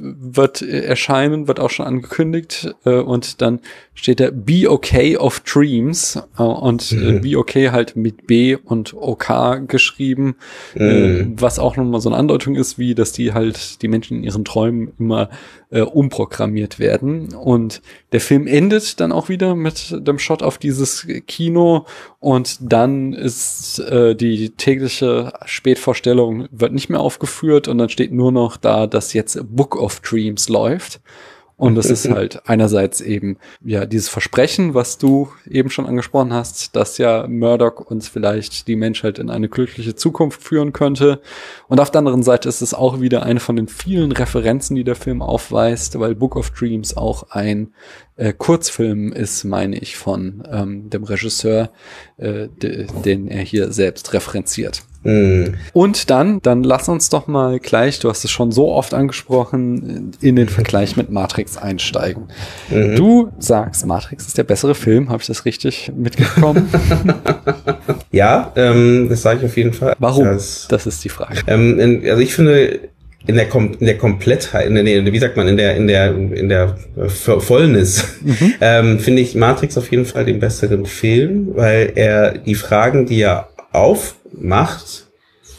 wird erscheinen, wird auch schon angekündigt, äh, und dann steht da Be Okay of Dreams äh, und äh, mhm. Be Okay halt mit B und OK geschrieben, äh, mhm. was auch nochmal so eine Andeutung ist, wie dass die halt die Menschen in ihren Träumen immer äh, umprogrammiert werden. Und der Film endet dann auch wieder mit dem Shot auf dieses Kino und dann ist äh, die tägliche Spätvorstellung wird nicht mehr aufgeführt und dann steht nur noch da, dass jetzt Book of Dreams läuft. Und das ist halt einerseits eben ja dieses Versprechen, was du eben schon angesprochen hast, dass ja Murdoch uns vielleicht die Menschheit in eine glückliche Zukunft führen könnte. Und auf der anderen Seite ist es auch wieder eine von den vielen Referenzen, die der Film aufweist, weil Book of Dreams auch ein äh, Kurzfilm ist, meine ich, von ähm, dem Regisseur, äh, de, den er hier selbst referenziert. Mhm. Und dann, dann lass uns doch mal gleich, du hast es schon so oft angesprochen, in den Vergleich mit Matrix einsteigen. Mhm. Du sagst, Matrix ist der bessere Film, habe ich das richtig mitgekommen? ja, ähm, das sage ich auf jeden Fall. Warum? Das, das ist die Frage. Ähm, in, also ich finde, in der, Kom in der Komplettheit, in der, wie sagt man, in der, in der, in der Vollness, mhm. ähm, finde ich Matrix auf jeden Fall den besseren Film, weil er die Fragen, die er aufmacht,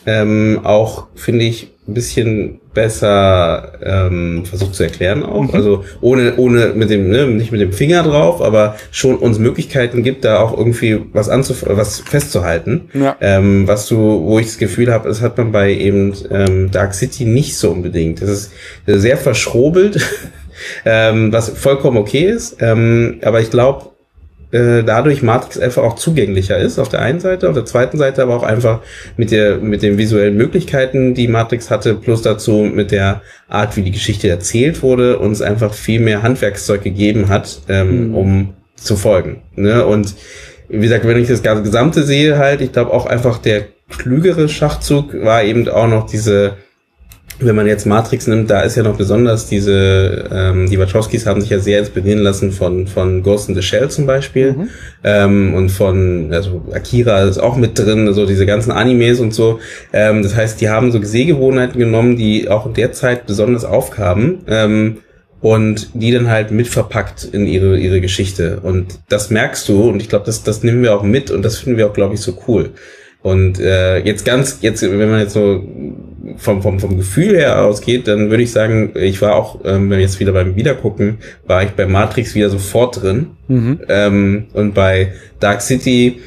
ähm, auch, finde ich, ein bisschen besser ähm, versucht zu erklären auch. Mhm. Also ohne, ohne mit dem, ne, nicht mit dem Finger drauf, aber schon uns Möglichkeiten gibt, da auch irgendwie was anzuf was festzuhalten. Ja. Ähm, was du, wo ich das Gefühl habe, das hat man bei eben ähm, Dark City nicht so unbedingt. Das ist sehr verschrobelt, ähm, was vollkommen okay ist. Ähm, aber ich glaube, äh, dadurch Matrix einfach auch zugänglicher ist auf der einen Seite, auf der zweiten Seite aber auch einfach mit der mit den visuellen Möglichkeiten, die Matrix hatte, plus dazu mit der Art, wie die Geschichte erzählt wurde, uns einfach viel mehr Handwerkszeug gegeben hat, ähm, mhm. um zu folgen. Ne? Und wie gesagt, wenn ich das ganze Gesamte sehe, halt, ich glaube auch einfach der klügere Schachzug war eben auch noch diese wenn man jetzt Matrix nimmt, da ist ja noch besonders diese, ähm, die Wachowskis haben sich ja sehr inspirieren lassen von, von Ghost in the Shell zum Beispiel mhm. ähm, und von, also Akira ist auch mit drin, so also diese ganzen Animes und so. Ähm, das heißt, die haben so Sehgewohnheiten genommen, die auch in der Zeit besonders aufkamen ähm, und die dann halt mitverpackt in ihre, ihre Geschichte. Und das merkst du und ich glaube, das, das nehmen wir auch mit und das finden wir auch, glaube ich, so cool. Und äh, jetzt ganz, jetzt, wenn man jetzt so vom, vom, vom Gefühl her ausgeht, dann würde ich sagen, ich war auch, ähm, wenn wir jetzt wieder beim Wiedergucken, war ich bei Matrix wieder sofort drin. Mhm. Ähm, und bei Dark City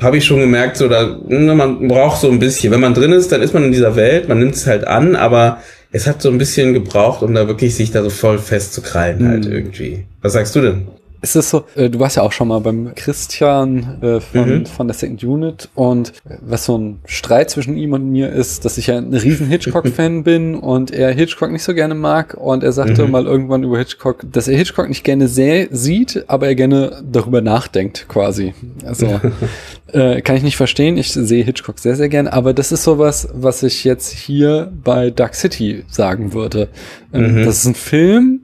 habe ich schon gemerkt, so da, ne, man braucht so ein bisschen. Wenn man drin ist, dann ist man in dieser Welt, man nimmt es halt an, aber es hat so ein bisschen gebraucht, um da wirklich sich da so voll festzukrallen halt mhm. irgendwie. Was sagst du denn? Es ist so, äh, du warst ja auch schon mal beim Christian äh, von, mhm. von der Second Unit und was so ein Streit zwischen ihm und mir ist, dass ich ja ein riesen Hitchcock-Fan bin und er Hitchcock nicht so gerne mag und er sagte mhm. mal irgendwann über Hitchcock, dass er Hitchcock nicht gerne sehr sieht, aber er gerne darüber nachdenkt quasi. Also äh, kann ich nicht verstehen, ich sehe Hitchcock sehr, sehr gerne, aber das ist sowas, was ich jetzt hier bei Dark City sagen würde. Ähm, mhm. Das ist ein Film,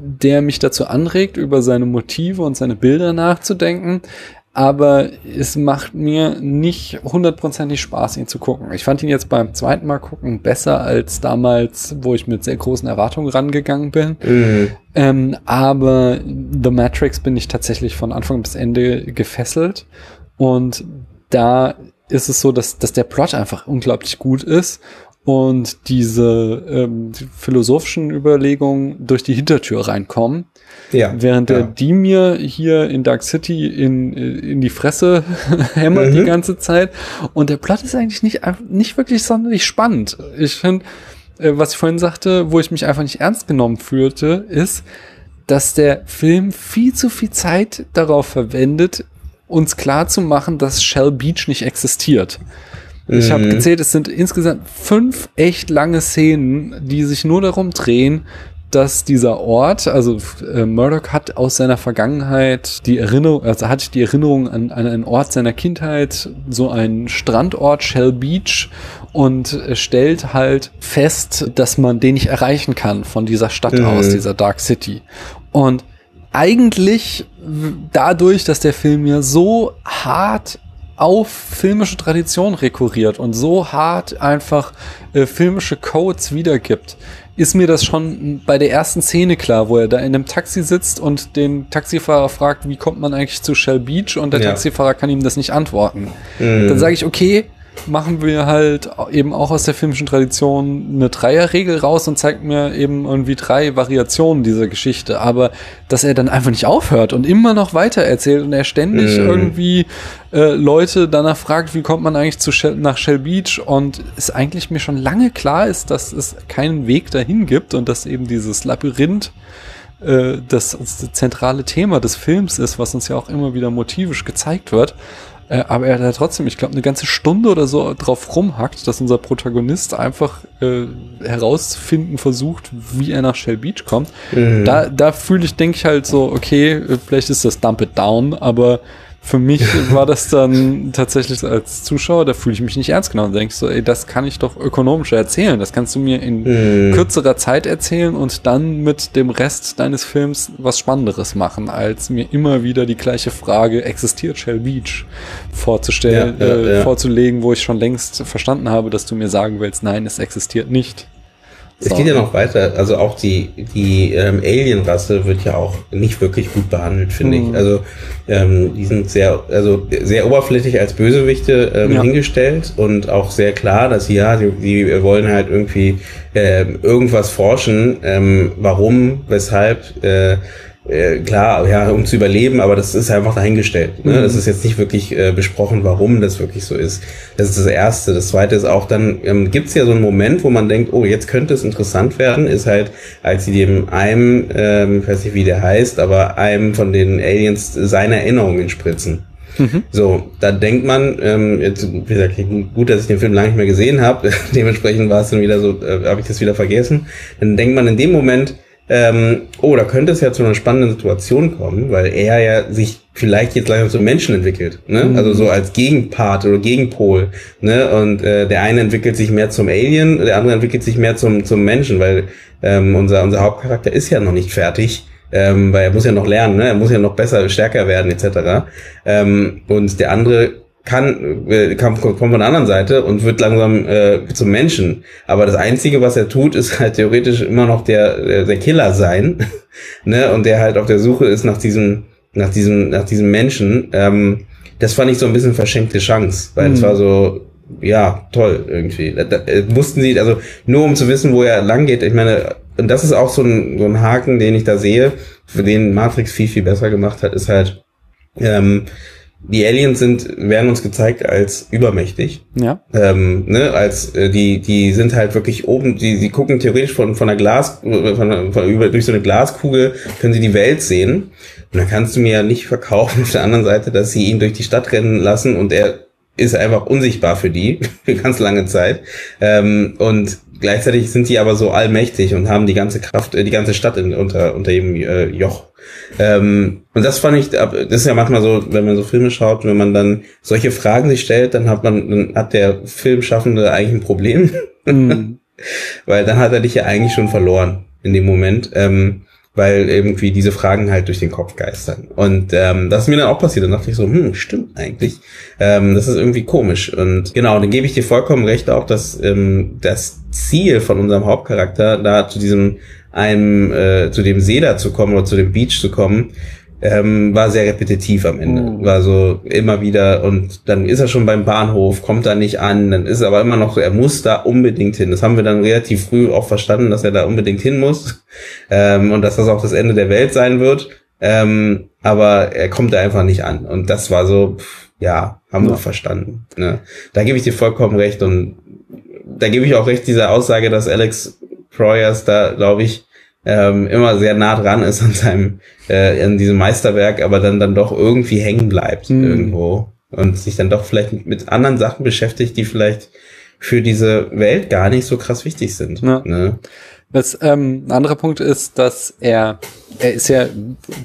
der mich dazu anregt, über seine Motive und seine Bilder nachzudenken. Aber es macht mir nicht hundertprozentig Spaß, ihn zu gucken. Ich fand ihn jetzt beim zweiten Mal gucken besser als damals, wo ich mit sehr großen Erwartungen rangegangen bin. Mhm. Ähm, aber The Matrix bin ich tatsächlich von Anfang bis Ende gefesselt. Und da ist es so, dass, dass der Plot einfach unglaublich gut ist und diese ähm, philosophischen Überlegungen durch die Hintertür reinkommen. Ja, während ja. der die mir hier in Dark City in, in die Fresse hämmert mhm. die ganze Zeit. Und der Plot ist eigentlich nicht, nicht wirklich sonderlich spannend. Ich finde, äh, was ich vorhin sagte, wo ich mich einfach nicht ernst genommen fühlte, ist, dass der Film viel zu viel Zeit darauf verwendet, uns klar zu machen, dass Shell Beach nicht existiert. Ich habe mhm. gezählt, es sind insgesamt fünf echt lange Szenen, die sich nur darum drehen, dass dieser Ort, also äh, Murdoch hat aus seiner Vergangenheit die Erinnerung, also hat die Erinnerung an, an einen Ort seiner Kindheit, so einen Strandort, Shell Beach, und stellt halt fest, dass man den nicht erreichen kann von dieser Stadt mhm. aus, dieser Dark City. Und eigentlich dadurch, dass der Film ja so hart auf filmische Tradition rekurriert und so hart einfach äh, filmische Codes wiedergibt, ist mir das schon bei der ersten Szene klar, wo er da in einem Taxi sitzt und den Taxifahrer fragt, wie kommt man eigentlich zu Shell Beach und der ja. Taxifahrer kann ihm das nicht antworten. Mhm. Dann sage ich, okay, machen wir halt eben auch aus der filmischen Tradition eine Dreierregel raus und zeigt mir eben irgendwie drei Variationen dieser Geschichte. Aber dass er dann einfach nicht aufhört und immer noch weiter erzählt und er ständig mm. irgendwie äh, Leute danach fragt, wie kommt man eigentlich zu Shell, nach Shell Beach und es eigentlich mir schon lange klar ist, dass es keinen Weg dahin gibt und dass eben dieses Labyrinth äh, das, das zentrale Thema des Films ist, was uns ja auch immer wieder motivisch gezeigt wird. Äh, aber er da trotzdem, ich glaube, eine ganze Stunde oder so drauf rumhackt, dass unser Protagonist einfach äh, herausfinden versucht, wie er nach Shell Beach kommt. Mhm. Da, da fühle ich, denke ich halt so, okay, vielleicht ist das Dump It Down, aber für mich war das dann tatsächlich als Zuschauer, da fühle ich mich nicht ernst genommen. Da denke ich so, ey, das kann ich doch ökonomischer erzählen. Das kannst du mir in mm. kürzerer Zeit erzählen und dann mit dem Rest deines Films was Spannenderes machen, als mir immer wieder die gleiche Frage, existiert Shell Beach, vorzustellen, ja, ja, äh, ja. vorzulegen, wo ich schon längst verstanden habe, dass du mir sagen willst, nein, es existiert nicht. Es geht ja noch weiter. Also auch die, die ähm, Alien-Rasse wird ja auch nicht wirklich gut behandelt, finde mhm. ich. Also ähm, die sind sehr, also sehr oberflächlich als Bösewichte ähm, ja. hingestellt und auch sehr klar, dass sie ja, die, die wollen halt irgendwie äh, irgendwas forschen, ähm, warum, weshalb. Äh, äh, klar, ja, um zu überleben, aber das ist einfach dahingestellt. Ne? Mhm. Das ist jetzt nicht wirklich äh, besprochen, warum das wirklich so ist. Das ist das Erste. Das Zweite ist auch dann, ähm, gibt es ja so einen Moment, wo man denkt, oh, jetzt könnte es interessant werden, ist halt, als sie dem einem, ähm, ich weiß nicht, wie der heißt, aber einem von den Aliens seine Erinnerungen spritzen. Mhm. So, da denkt man, ähm, jetzt, wie gesagt, gut, dass ich den Film lange nicht mehr gesehen habe, dementsprechend war es dann wieder so, äh, habe ich das wieder vergessen. Dann denkt man in dem Moment, ähm, oh, da könnte es ja zu einer spannenden Situation kommen, weil er ja sich vielleicht jetzt langsam zum Menschen entwickelt, ne? Mhm. Also so als Gegenpart oder Gegenpol, ne? Und äh, der eine entwickelt sich mehr zum Alien, der andere entwickelt sich mehr zum zum Menschen, weil ähm, unser unser Hauptcharakter ist ja noch nicht fertig. Ähm, weil er muss ja noch lernen, ne? er muss ja noch besser, stärker werden etc. Ähm, und der andere kann, äh, kommt, kommt von der anderen Seite und wird langsam äh, zum Menschen. Aber das Einzige, was er tut, ist halt theoretisch immer noch der, der Killer sein. ne? Und der halt auf der Suche ist nach diesem, nach diesem, nach diesem Menschen. Ähm, das fand ich so ein bisschen verschenkte Chance, weil es mhm. war so, ja, toll irgendwie. Da, da, äh, mussten sie, also nur um zu wissen, wo er lang geht, ich meine, und das ist auch so ein, so ein Haken, den ich da sehe, für den Matrix viel, viel besser gemacht hat, ist halt, ähm, die Aliens sind, werden uns gezeigt als übermächtig. Ja. Ähm, ne, als äh, die, die sind halt wirklich oben, die, die gucken theoretisch von, von einer Glas, von, von, über, durch so eine Glaskugel können sie die Welt sehen. Und dann kannst du mir ja nicht verkaufen auf der anderen Seite, dass sie ihn durch die Stadt rennen lassen und er ist einfach unsichtbar für die, für ganz lange Zeit. Ähm, und gleichzeitig sind die aber so allmächtig und haben die ganze Kraft, äh, die ganze Stadt in, unter, unter ihrem äh, Joch. Ähm, und das fand ich, das ist ja manchmal so, wenn man so Filme schaut, wenn man dann solche Fragen sich stellt, dann hat man, dann hat der Filmschaffende eigentlich ein Problem. Mhm. Weil dann hat er dich ja eigentlich schon verloren in dem Moment. Ähm, weil irgendwie diese Fragen halt durch den Kopf geistern. Und ähm, das ist mir dann auch passiert. Dann dachte ich so, hm, stimmt eigentlich. Ähm, das ist irgendwie komisch. Und genau, dann gebe ich dir vollkommen recht auch, dass ähm, das Ziel von unserem Hauptcharakter, da zu diesem einem, äh, zu dem See da zu kommen oder zu dem Beach zu kommen, ähm, war sehr repetitiv am Ende. Mhm. War so immer wieder und dann ist er schon beim Bahnhof, kommt da nicht an, dann ist er aber immer noch so, er muss da unbedingt hin. Das haben wir dann relativ früh auch verstanden, dass er da unbedingt hin muss ähm, und dass das auch das Ende der Welt sein wird. Ähm, aber er kommt da einfach nicht an und das war so, pff, ja, haben ja. wir verstanden. Ne? Da gebe ich dir vollkommen recht und da gebe ich auch recht dieser Aussage, dass Alex Proyas da, glaube ich, ähm, immer sehr nah dran ist an seinem, äh, an diesem Meisterwerk, aber dann dann doch irgendwie hängen bleibt mhm. irgendwo und sich dann doch vielleicht mit, anderen Sachen beschäftigt, die vielleicht für diese Welt gar nicht so krass wichtig sind. Ja. Ne? Was ähm, ein anderer Punkt ist, dass er er ist ja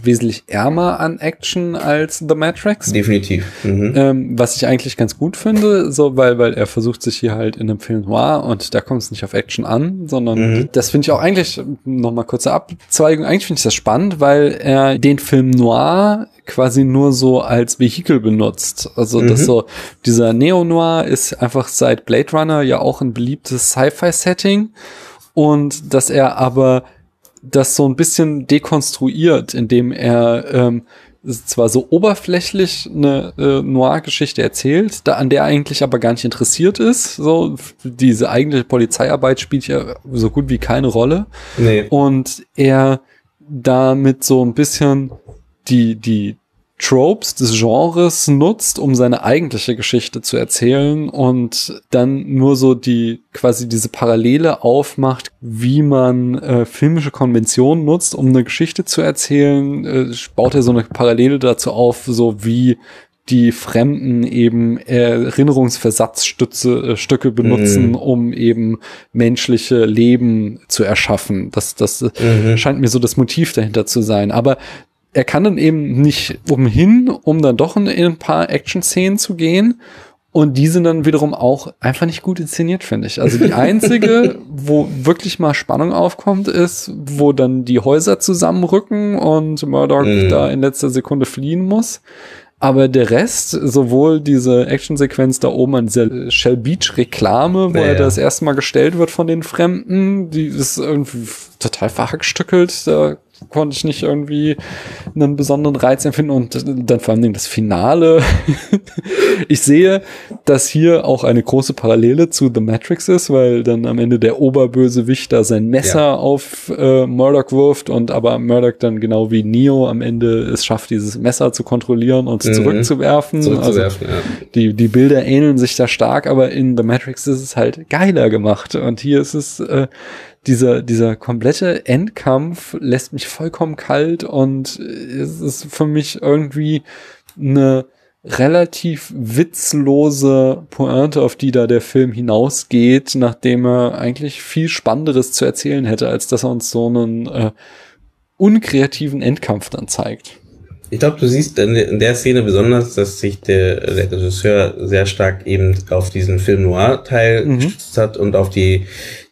wesentlich ärmer an Action als The Matrix. Definitiv. Mhm. Ähm, was ich eigentlich ganz gut finde, so weil weil er versucht sich hier halt in einem Film noir und da kommt es nicht auf Action an, sondern mhm. das finde ich auch eigentlich noch mal kurze Abzweigung. Eigentlich finde ich das spannend, weil er den Film noir quasi nur so als Vehikel benutzt. Also mhm. das so dieser Neo Noir ist einfach seit Blade Runner ja auch ein beliebtes Sci-Fi-Setting und dass er aber das so ein bisschen dekonstruiert, indem er ähm, zwar so oberflächlich eine äh, Noir-Geschichte erzählt, da an der eigentlich aber gar nicht interessiert ist. So diese eigentliche Polizeiarbeit spielt ja so gut wie keine Rolle. Nee. Und er damit so ein bisschen die die Tropes des Genres nutzt, um seine eigentliche Geschichte zu erzählen und dann nur so die quasi diese Parallele aufmacht, wie man äh, filmische Konventionen nutzt, um eine Geschichte zu erzählen, äh, baut er so eine Parallele dazu auf, so wie die Fremden eben Erinnerungsversatzstücke äh, Stücke benutzen, mhm. um eben menschliche Leben zu erschaffen. Das, das mhm. scheint mir so das Motiv dahinter zu sein. Aber er kann dann eben nicht umhin, um dann doch in, in ein paar Action-Szenen zu gehen. Und die sind dann wiederum auch einfach nicht gut inszeniert, finde ich. Also die einzige, wo wirklich mal Spannung aufkommt, ist, wo dann die Häuser zusammenrücken und Murdoch mm. da in letzter Sekunde fliehen muss. Aber der Rest, sowohl diese Actionsequenz da oben an dieser Shell Beach Reklame, wo ja, er das erste Mal gestellt wird von den Fremden, die ist irgendwie total verhackstückelt. Da konnte ich nicht irgendwie einen besonderen Reiz empfinden und dann vor allem das Finale. ich sehe, dass hier auch eine große Parallele zu The Matrix ist, weil dann am Ende der Oberbösewicht da sein Messer ja. auf äh, Murdoch wirft und aber Murdoch dann genau wie Neo am Ende es schafft, dieses Messer zu kontrollieren und mhm. zurückzuwerfen. zurückzuwerfen also, ja. die, die Bilder ähneln sich da stark, aber in The Matrix ist es halt geiler gemacht und hier ist es äh, dieser, dieser komplette Endkampf lässt mich vollkommen kalt und es ist für mich irgendwie eine relativ witzlose Pointe, auf die da der Film hinausgeht, nachdem er eigentlich viel Spannenderes zu erzählen hätte, als dass er uns so einen äh, unkreativen Endkampf dann zeigt. Ich glaube, du siehst in der Szene besonders, dass sich der, der Regisseur sehr stark eben auf diesen Film Noir-Teil mhm. gestützt hat und auf die,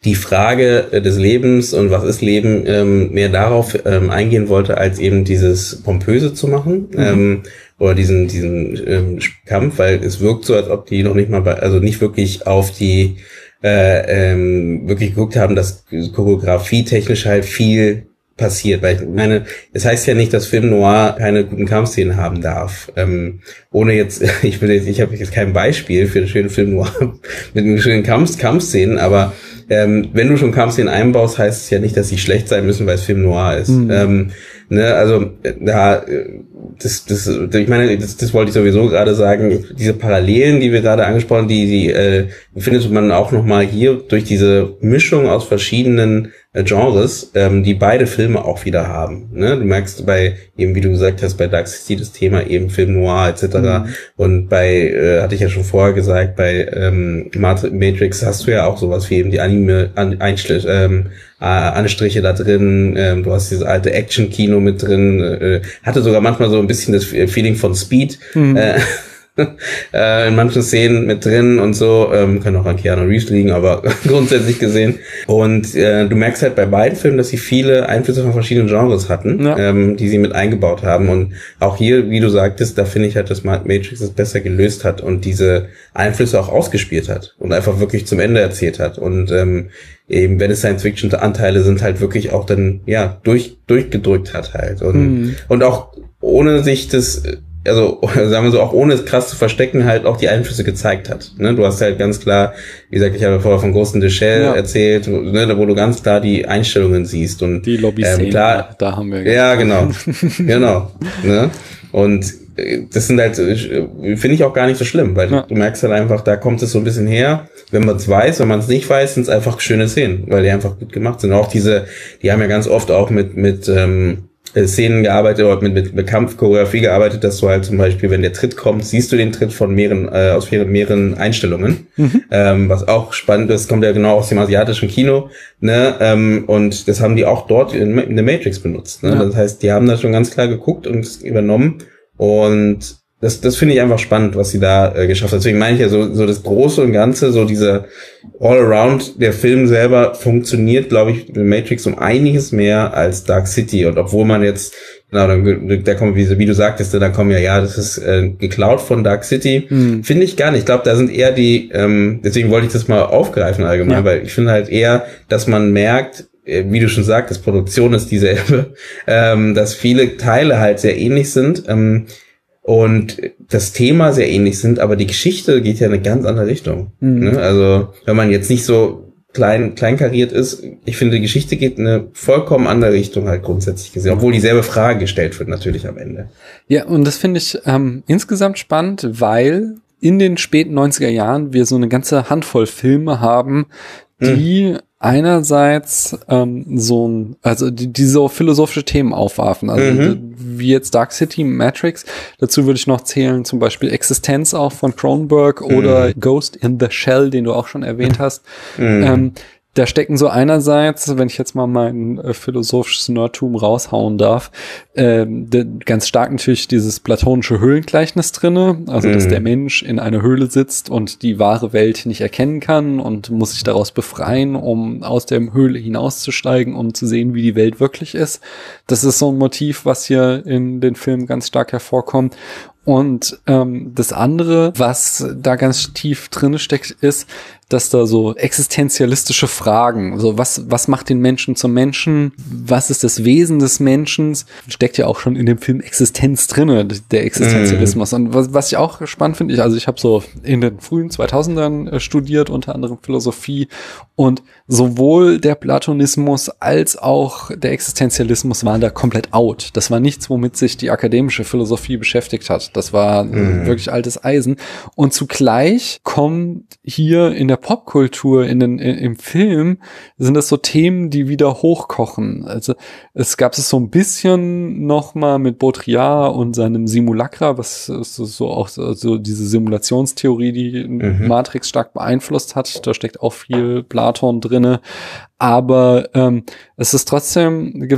die Frage des Lebens und was ist Leben ähm, mehr darauf ähm, eingehen wollte, als eben dieses Pompöse zu machen. Mhm. Ähm, oder diesen, diesen ähm, Kampf, weil es wirkt so, als ob die noch nicht mal bei, also nicht wirklich auf die äh, ähm, wirklich geguckt haben, dass Choreografie technisch halt viel passiert. Weil ich meine, es heißt ja nicht, dass Film Noir keine guten Kampfszenen haben darf. Ähm, ohne jetzt, ich will jetzt, ich habe jetzt kein Beispiel für einen schönen Film Noir mit einem schönen Kampf, Kampfszenen, aber ähm, wenn du schon Kampfszenen einbaust, heißt es ja nicht, dass sie schlecht sein müssen, weil es Film Noir ist. Mhm. Ähm, ne, also da das, das, ich meine, das, das wollte ich sowieso gerade sagen. Diese Parallelen, die wir gerade angesprochen, die, die äh, findet man auch noch mal hier durch diese Mischung aus verschiedenen äh, Genres, ähm, die beide Filme auch wieder haben. Ne? Du merkst bei, eben wie du gesagt hast, bei Dark City das Thema eben Film Noir etc. Mhm. Und bei, äh, hatte ich ja schon vorher gesagt, bei ähm, Matrix hast du ja auch sowas wie eben die Anime an, Einschl ähm, äh, Anstriche da drin. Ähm, du hast dieses alte Action-Kino mit drin. Äh, hatte sogar manchmal so ein bisschen das Feeling von Speed. Mhm. Äh, äh, in manchen Szenen mit drin und so, ähm, kann auch an Keanu Reeves liegen, aber grundsätzlich gesehen. Und äh, du merkst halt bei beiden Filmen, dass sie viele Einflüsse von verschiedenen Genres hatten, ja. ähm, die sie mit eingebaut haben. Und auch hier, wie du sagtest, da finde ich halt, dass Matrix es besser gelöst hat und diese Einflüsse auch ausgespielt hat und einfach wirklich zum Ende erzählt hat. Und ähm, eben, wenn es Science-Fiction-Anteile sind, halt wirklich auch dann, ja, durch, durchgedrückt hat halt. Und, mhm. und auch ohne sich das also sagen wir so, auch ohne es krass zu verstecken, halt auch die Einflüsse gezeigt hat. Ne? Du hast halt ganz klar, wie gesagt, ich habe vorher von Ghost in the Shell ja. erzählt, ne, wo du ganz klar die Einstellungen siehst und die Lobby ähm, klar, da haben wir ja genau, genau. Ne? Und äh, das sind halt, äh, finde ich auch gar nicht so schlimm, weil ja. du merkst halt einfach, da kommt es so ein bisschen her. Wenn man es weiß, wenn man es nicht weiß, sind es einfach schöne Szenen, weil die einfach gut gemacht sind. Auch diese, die haben ja ganz oft auch mit mit ähm, äh, Szenen gearbeitet oder mit, mit, mit Kampfchoreografie gearbeitet, dass du halt zum Beispiel, wenn der Tritt kommt, siehst du den Tritt von mehreren, äh, aus mehreren, mehreren Einstellungen. Mhm. Ähm, was auch spannend ist, kommt ja genau aus dem asiatischen Kino, ne? Ähm, und das haben die auch dort in, in The Matrix benutzt. Ne? Ja. Das heißt, die haben da schon ganz klar geguckt und übernommen. Und das, das finde ich einfach spannend, was sie da äh, geschafft hat. Deswegen meine ich ja so, so das Große und Ganze, so dieser All-Around, der Film selber funktioniert, glaube ich, mit Matrix um einiges mehr als Dark City. Und obwohl man jetzt, genau, dann, da kommen, wie, wie du sagtest, da kommen ja, ja, das ist äh, geklaut von Dark City. Mhm. Finde ich gar nicht. Ich glaube, da sind eher die, ähm, deswegen wollte ich das mal aufgreifen allgemein, ja. weil ich finde halt eher, dass man merkt, äh, wie du schon sagtest, Produktion ist dieselbe, ähm, dass viele Teile halt sehr ähnlich sind. Ähm, und das Thema sehr ähnlich sind, aber die Geschichte geht ja in eine ganz andere Richtung. Mhm. Ne? Also wenn man jetzt nicht so klein, kleinkariert ist. Ich finde, die Geschichte geht in eine vollkommen andere Richtung halt grundsätzlich gesehen, obwohl dieselbe Frage gestellt wird natürlich am Ende. Ja, und das finde ich ähm, insgesamt spannend, weil in den späten 90er Jahren wir so eine ganze Handvoll Filme haben, die mhm einerseits ähm, so ein, also die, die so philosophische Themen aufwarfen, also mhm. wie jetzt Dark City, Matrix. Dazu würde ich noch zählen zum Beispiel Existenz auch von Cronenberg mhm. oder Ghost in the Shell, den du auch schon erwähnt hast. Mhm. Ähm, da stecken so einerseits, wenn ich jetzt mal mein äh, philosophisches Nerdtum raushauen darf, äh, ganz stark natürlich dieses platonische Höhlengleichnis drinne, also mhm. dass der Mensch in einer Höhle sitzt und die wahre Welt nicht erkennen kann und muss sich daraus befreien, um aus der Höhle hinauszusteigen, um zu sehen, wie die Welt wirklich ist. Das ist so ein Motiv, was hier in den Filmen ganz stark hervorkommt. Und ähm, das andere, was da ganz tief drin steckt, ist, dass da so existenzialistische Fragen, so was, was macht den Menschen zum Menschen? Was ist das Wesen des Menschen? Steckt ja auch schon in dem Film Existenz drinne, der Existenzialismus. Mm. Und was, was ich auch spannend finde, ich, also ich habe so in den frühen 2000ern äh, studiert, unter anderem Philosophie und sowohl der Platonismus als auch der Existenzialismus waren da komplett out. Das war nichts, womit sich die akademische Philosophie beschäftigt hat. Das war mm. wirklich altes Eisen. Und zugleich kommt hier in der Popkultur, in den, in, im Film, sind das so Themen, die wieder hochkochen. Also es gab es so ein bisschen noch mal mit Baudrillard und seinem Simulacra, was so, so auch so, so diese Simulationstheorie, die mhm. Matrix stark beeinflusst hat. Da steckt auch viel Platon drinne. Aber ähm, es ist trotzdem,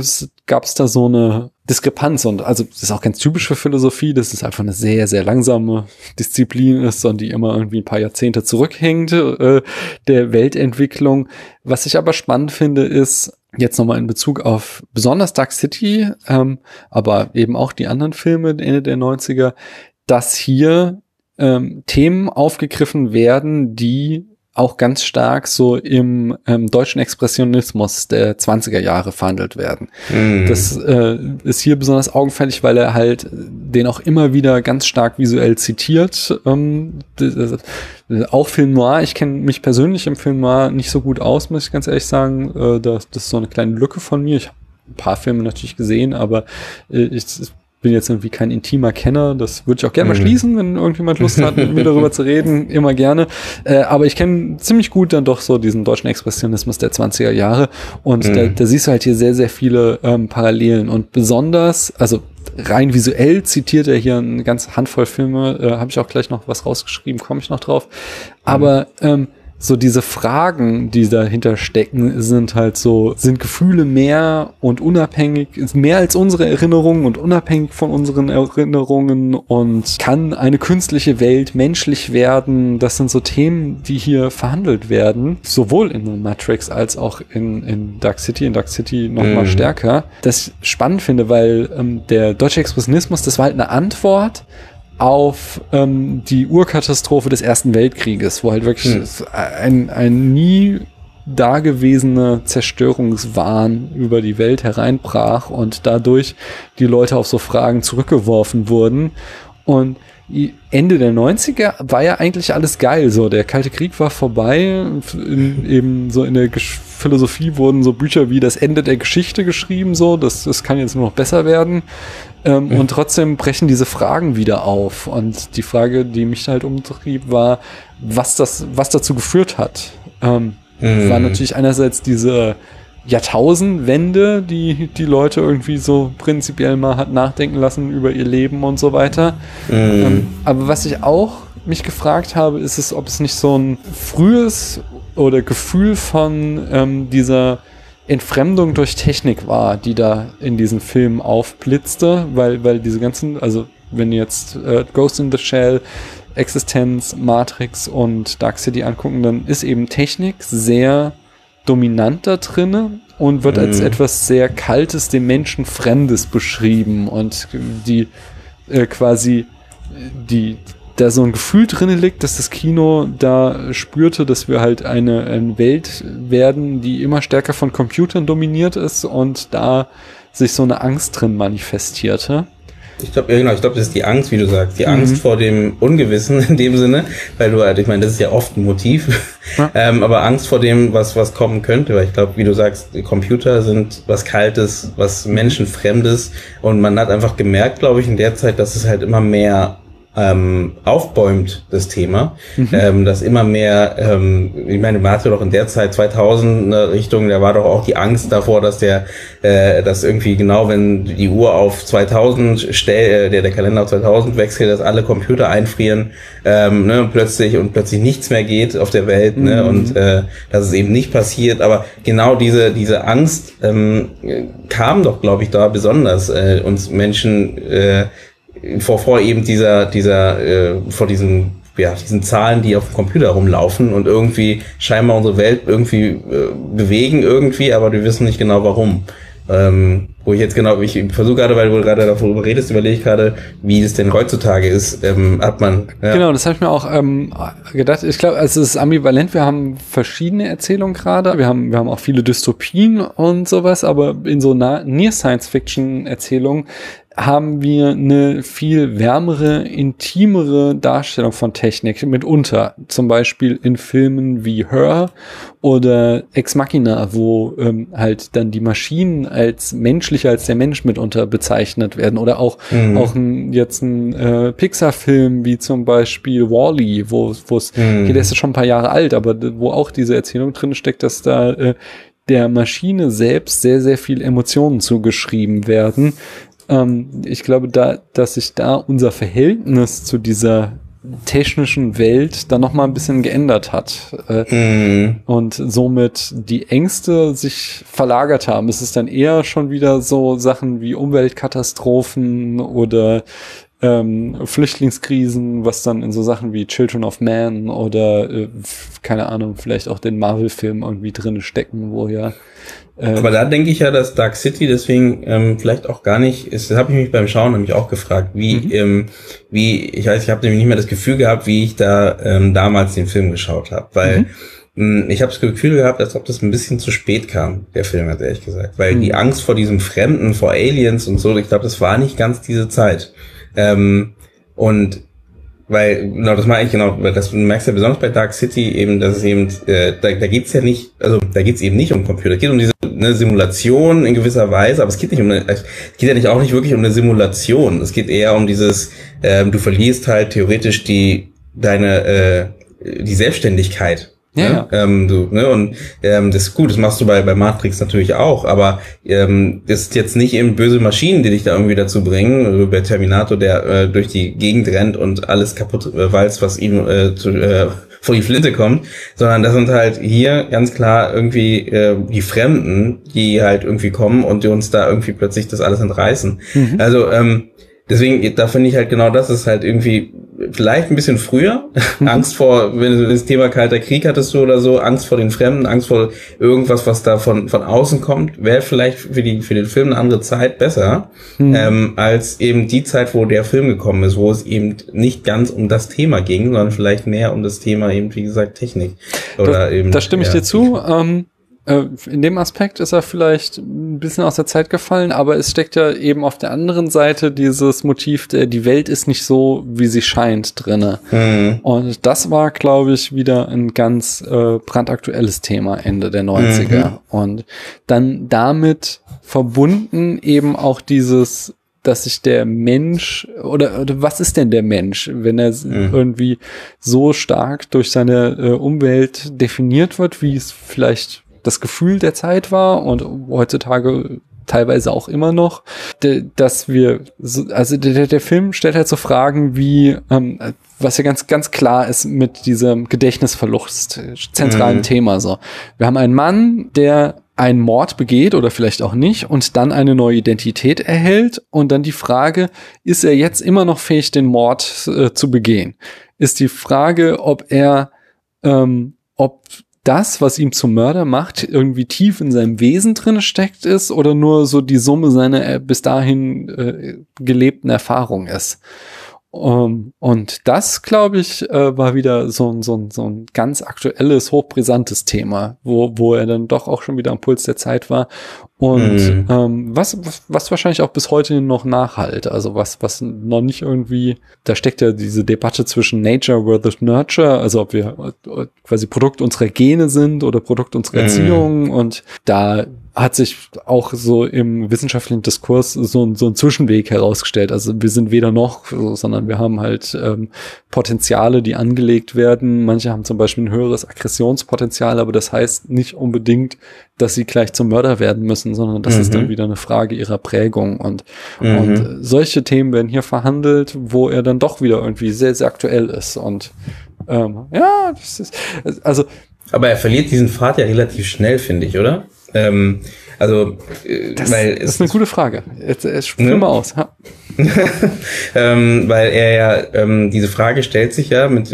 gab es da so eine Diskrepanz und also das ist auch ganz typisch für Philosophie, dass es einfach eine sehr, sehr langsame Disziplin ist und die immer irgendwie ein paar Jahrzehnte zurückhängt äh, der Weltentwicklung. Was ich aber spannend finde, ist, jetzt nochmal in Bezug auf besonders Dark City, ähm, aber eben auch die anderen Filme Ende der 90er, dass hier ähm, Themen aufgegriffen werden, die auch ganz stark so im ähm, deutschen Expressionismus der 20er Jahre verhandelt werden. Mhm. Das äh, ist hier besonders augenfällig, weil er halt den auch immer wieder ganz stark visuell zitiert. Ähm, auch Film Noir, ich kenne mich persönlich im Film Noir nicht so gut aus, muss ich ganz ehrlich sagen. Äh, das, das ist so eine kleine Lücke von mir. Ich habe ein paar Filme natürlich gesehen, aber äh, ich bin jetzt irgendwie kein intimer Kenner. Das würde ich auch gerne mal mhm. schließen, wenn irgendjemand Lust hat, mit mir darüber zu reden. Immer gerne. Äh, aber ich kenne ziemlich gut dann doch so diesen deutschen Expressionismus der 20er Jahre. Und mhm. da, da siehst du halt hier sehr, sehr viele ähm, Parallelen. Und besonders, also rein visuell zitiert er hier eine ganze Handvoll Filme. Äh, Habe ich auch gleich noch was rausgeschrieben, komme ich noch drauf. Aber ähm, so diese Fragen, die dahinter stecken, sind halt so, sind Gefühle mehr und unabhängig, ist mehr als unsere Erinnerungen und unabhängig von unseren Erinnerungen und kann eine künstliche Welt menschlich werden? Das sind so Themen, die hier verhandelt werden, sowohl in Matrix als auch in, in Dark City, in Dark City noch mhm. mal stärker. Das ich spannend finde, weil ähm, der deutsche Expressionismus, das war halt eine Antwort auf ähm, die Urkatastrophe des Ersten Weltkrieges, wo halt wirklich hm. ein, ein nie dagewesener Zerstörungswahn über die Welt hereinbrach und dadurch die Leute auf so Fragen zurückgeworfen wurden. Und Ende der 90er war ja eigentlich alles geil. So, der Kalte Krieg war vorbei. In, eben so in der Gesch Philosophie wurden so Bücher wie das Ende der Geschichte geschrieben. So, das, das kann jetzt nur noch besser werden. Ähm, mhm. Und trotzdem brechen diese Fragen wieder auf. Und die Frage, die mich halt umtrieb, war, was das, was dazu geführt hat. Ähm, mhm. War natürlich einerseits diese Jahrtausendwende, die die Leute irgendwie so prinzipiell mal hat nachdenken lassen über ihr Leben und so weiter. Mm. Ähm, aber was ich auch mich gefragt habe, ist es, ob es nicht so ein frühes oder Gefühl von ähm, dieser Entfremdung durch Technik war, die da in diesen Filmen aufblitzte, weil, weil diese ganzen, also wenn jetzt äh, Ghost in the Shell, Existenz, Matrix und Dark City angucken, dann ist eben Technik sehr dominant da drinne und wird mhm. als etwas sehr Kaltes, dem Menschen Fremdes beschrieben und die äh, quasi die da so ein Gefühl drin liegt, dass das Kino da spürte, dass wir halt eine, eine Welt werden, die immer stärker von Computern dominiert ist und da sich so eine Angst drin manifestierte. Ich glaube, ja, genau, ich glaube, das ist die Angst, wie du sagst, die mhm. Angst vor dem Ungewissen in dem Sinne, weil du halt, ich meine, das ist ja oft ein Motiv, ja. ähm, aber Angst vor dem, was was kommen könnte, weil ich glaube, wie du sagst, Computer sind was Kaltes, was Menschenfremdes und man hat einfach gemerkt, glaube ich, in der Zeit, dass es halt immer mehr ähm, aufbäumt, das Thema, mhm. ähm, dass immer mehr, ähm, ich meine, man hatte doch in der Zeit 2000 eine Richtung, da war doch auch die Angst davor, dass der, äh, dass irgendwie genau, wenn die Uhr auf 2000 stell, äh, der, der Kalender auf 2000 wechselt, dass alle Computer einfrieren, ähm, ne, plötzlich und plötzlich nichts mehr geht auf der Welt, ne, mhm. und äh, dass es eben nicht passiert, aber genau diese, diese Angst ähm, kam doch, glaube ich, da besonders äh, uns Menschen äh, vor, vor eben dieser, dieser, äh, vor diesen, ja, diesen Zahlen, die auf dem Computer rumlaufen und irgendwie scheinbar unsere Welt irgendwie äh, bewegen irgendwie, aber wir wissen nicht genau warum. Ähm, wo ich jetzt genau, ich versuche gerade, weil du gerade darüber redest, überlege ich gerade, wie es denn heutzutage ist, ähm, hat man. Ja. Genau, das habe ich mir auch ähm, gedacht. Ich glaube, also es ist ambivalent. Wir haben verschiedene Erzählungen gerade. Wir haben, wir haben auch viele Dystopien und sowas, aber in so Near Science Fiction Erzählungen haben wir eine viel wärmere, intimere Darstellung von Technik mitunter. Zum Beispiel in Filmen wie Her oder Ex Machina, wo ähm, halt dann die Maschinen als menschlicher als der Mensch mitunter bezeichnet werden. Oder auch, mhm. auch ein, jetzt ein äh, Pixar-Film wie zum Beispiel Wally, wo es, mhm. der ist schon ein paar Jahre alt, aber wo auch diese Erzählung drin steckt, dass da äh, der Maschine selbst sehr, sehr viel Emotionen zugeschrieben werden, ähm, ich glaube, da, dass sich da unser Verhältnis zu dieser technischen Welt dann noch mal ein bisschen geändert hat äh, mm. und somit die Ängste sich verlagert haben. Es ist dann eher schon wieder so Sachen wie Umweltkatastrophen oder ähm, Flüchtlingskrisen, was dann in so Sachen wie Children of Man oder äh, keine Ahnung, vielleicht auch den Marvel-Film irgendwie drin stecken, wo ja äh, Aber da denke ich ja, dass Dark City deswegen ähm, vielleicht auch gar nicht ist. Das habe ich mich beim Schauen nämlich auch gefragt, wie, mhm. ähm, wie, ich weiß, ich habe nämlich nicht mehr das Gefühl gehabt, wie ich da ähm, damals den Film geschaut habe, weil mhm. mh, ich habe das Gefühl gehabt, als ob das ein bisschen zu spät kam, der Film, hat ehrlich gesagt, weil mhm. die Angst vor diesem Fremden, vor Aliens und so, ich glaube, das war nicht ganz diese Zeit. Ähm, und weil, genau, das meine ich genau, weil das du merkst ja besonders bei Dark City eben, dass es eben, äh, da, da geht's ja nicht, also da geht's eben nicht um Computer, es geht um diese eine Simulation in gewisser Weise, aber es geht nicht um eine, es geht ja nicht auch nicht wirklich um eine Simulation. Es geht eher um dieses, ähm, du verlierst halt theoretisch die deine äh, die Selbstständigkeit ja, ne? ja. Ähm, du, ne? Und ähm, das ist gut, das machst du bei, bei Matrix natürlich auch, aber ähm, das ist jetzt nicht eben böse Maschinen, die dich da irgendwie dazu bringen, also bei Terminator, der äh, durch die Gegend rennt und alles kaputt äh, weiß, was ihm äh, zu, äh, vor die Flinte kommt, sondern das sind halt hier ganz klar irgendwie äh, die Fremden, die halt irgendwie kommen und die uns da irgendwie plötzlich das alles entreißen. Mhm. Also ähm, deswegen, da finde ich halt genau das ist halt irgendwie vielleicht ein bisschen früher. Mhm. Angst vor, wenn du das Thema Kalter Krieg hattest du oder so, Angst vor den Fremden, Angst vor irgendwas, was da von, von außen kommt, wäre vielleicht für, die, für den Film eine andere Zeit besser, mhm. ähm, als eben die Zeit, wo der Film gekommen ist, wo es eben nicht ganz um das Thema ging, sondern vielleicht mehr um das Thema eben, wie gesagt, Technik. Oder das, eben, da stimme ich ja, dir zu. Ähm, äh, in dem Aspekt ist er vielleicht ein bisschen aus der Zeit gefallen, aber es steckt ja eben auf der anderen Seite dieses Motiv, der, die Welt ist nicht so, wie sie scheint, drinne. Mhm. Und das war, glaube ich, wieder ein ganz äh, brandaktuelles Thema Ende der 90er. Mhm. Und dann damit verbunden eben auch dieses dass sich der Mensch oder, oder was ist denn der Mensch, wenn er mhm. irgendwie so stark durch seine äh, Umwelt definiert wird, wie es vielleicht das Gefühl der Zeit war und heutzutage teilweise auch immer noch, dass wir, also der, der Film stellt halt so Fragen wie, ähm, was ja ganz, ganz klar ist mit diesem Gedächtnisverlust, zentralen mhm. Thema so. Wir haben einen Mann, der einen Mord begeht oder vielleicht auch nicht und dann eine neue Identität erhält und dann die Frage, ist er jetzt immer noch fähig, den Mord äh, zu begehen? Ist die Frage, ob er, ähm, ob das, was ihm zum Mörder macht, irgendwie tief in seinem Wesen drin steckt ist oder nur so die Summe seiner äh, bis dahin äh, gelebten Erfahrung ist. Um, ähm, und das, glaube ich, äh, war wieder so ein, so, ein, so ein ganz aktuelles, hochbrisantes Thema, wo, wo er dann doch auch schon wieder am Puls der Zeit war. Und mm. ähm, was, was wahrscheinlich auch bis heute noch nachhalt. Also was, was noch nicht irgendwie, da steckt ja diese Debatte zwischen Nature versus Nurture, also ob wir äh, quasi Produkt unserer Gene sind oder Produkt unserer mm. Erziehung. Und da hat sich auch so im wissenschaftlichen Diskurs so, so ein Zwischenweg herausgestellt. Also wir sind weder noch, sondern wir haben halt ähm, Potenziale, die angelegt werden. Manche haben zum Beispiel ein höheres Aggressionspotenzial, aber das heißt nicht unbedingt, dass sie gleich zum Mörder werden müssen, sondern das mhm. ist dann mhm. wieder eine Frage ihrer Prägung. Und, mhm. und solche Themen werden hier verhandelt, wo er dann doch wieder irgendwie sehr, sehr aktuell ist. Und ähm, ja, das ist, also. Aber er verliert diesen Pfad ja relativ schnell, finde ich, oder? Ähm, also, äh, das, weil das ist eine gute Frage. Jetzt, jetzt spür ne? mal aus. ähm, weil er ja ähm, diese Frage stellt sich ja mit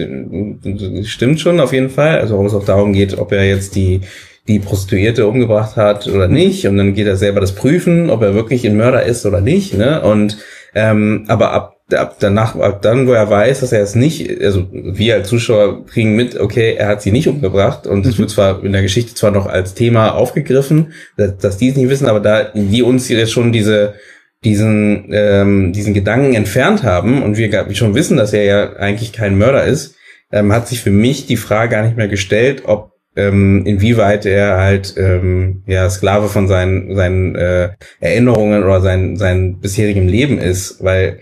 stimmt schon auf jeden Fall. Also warum es auch darum geht, ob er jetzt die die Prostituierte umgebracht hat oder nicht. Und dann geht er selber das prüfen, ob er wirklich ein Mörder ist oder nicht. Ne? Und ähm, aber ab ab danach, ab dann, wo er weiß, dass er es nicht, also wir als Zuschauer kriegen mit, okay, er hat sie nicht umgebracht und es mhm. wird zwar in der Geschichte zwar noch als Thema aufgegriffen, dass, dass die es nicht wissen, aber da wir uns jetzt schon diese diesen ähm, diesen Gedanken entfernt haben und wir schon wissen, dass er ja eigentlich kein Mörder ist, ähm, hat sich für mich die Frage gar nicht mehr gestellt, ob ähm, inwieweit er halt ähm, ja Sklave von seinen seinen äh, Erinnerungen oder sein sein bisherigem Leben ist, weil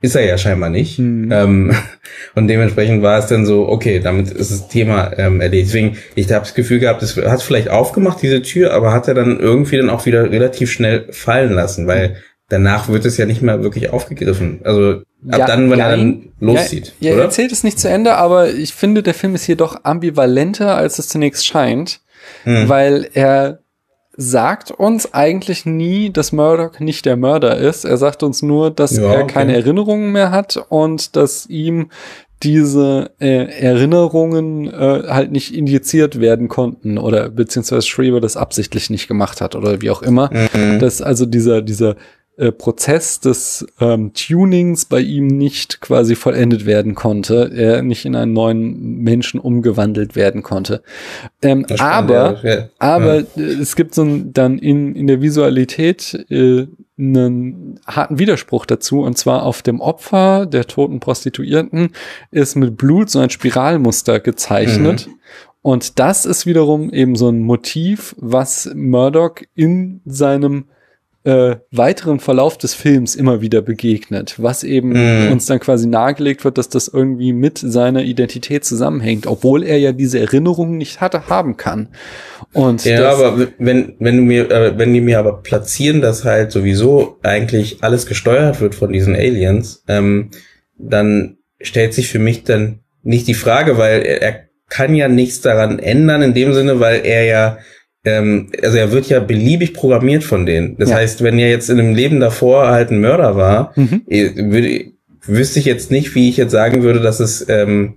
ist er ja scheinbar nicht. Mhm. Ähm, und dementsprechend war es dann so, okay, damit ist das Thema ähm, erledigt. Deswegen, ich habe das Gefühl gehabt, es hat vielleicht aufgemacht, diese Tür, aber hat er dann irgendwie dann auch wieder relativ schnell fallen lassen, weil danach wird es ja nicht mehr wirklich aufgegriffen. Also ab ja, dann, wenn ja, er dann loszieht. Ja, ja er erzählt es nicht zu Ende, aber ich finde, der Film ist hier doch ambivalenter, als es zunächst scheint, mhm. weil er sagt uns eigentlich nie, dass Murdoch nicht der Mörder ist. Er sagt uns nur, dass ja, er keine Erinnerungen mehr hat und dass ihm diese äh, Erinnerungen äh, halt nicht indiziert werden konnten oder beziehungsweise Schreiber das absichtlich nicht gemacht hat oder wie auch immer. Mhm. Dass also dieser, dieser äh, Prozess des ähm, Tunings bei ihm nicht quasi vollendet werden konnte, er nicht in einen neuen Menschen umgewandelt werden konnte. Ähm, aber ja. aber ja. es gibt so ein, dann in, in der Visualität äh, einen harten Widerspruch dazu und zwar auf dem Opfer der toten Prostituierten ist mit Blut so ein Spiralmuster gezeichnet. Mhm. Und das ist wiederum eben so ein Motiv, was Murdoch in seinem äh, weiteren Verlauf des Films immer wieder begegnet, was eben mm. uns dann quasi nahegelegt wird, dass das irgendwie mit seiner Identität zusammenhängt, obwohl er ja diese Erinnerungen nicht hatte, haben kann. Und ja, aber wenn wenn du mir äh, wenn die mir aber platzieren, dass halt sowieso eigentlich alles gesteuert wird von diesen Aliens, ähm, dann stellt sich für mich dann nicht die Frage, weil er, er kann ja nichts daran ändern in dem Sinne, weil er ja ähm, also er wird ja beliebig programmiert von denen. Das ja. heißt, wenn er jetzt in einem Leben davor halt ein Mörder war, mhm. Eh, würde, wüsste ich jetzt nicht, wie ich jetzt sagen würde, dass es ähm,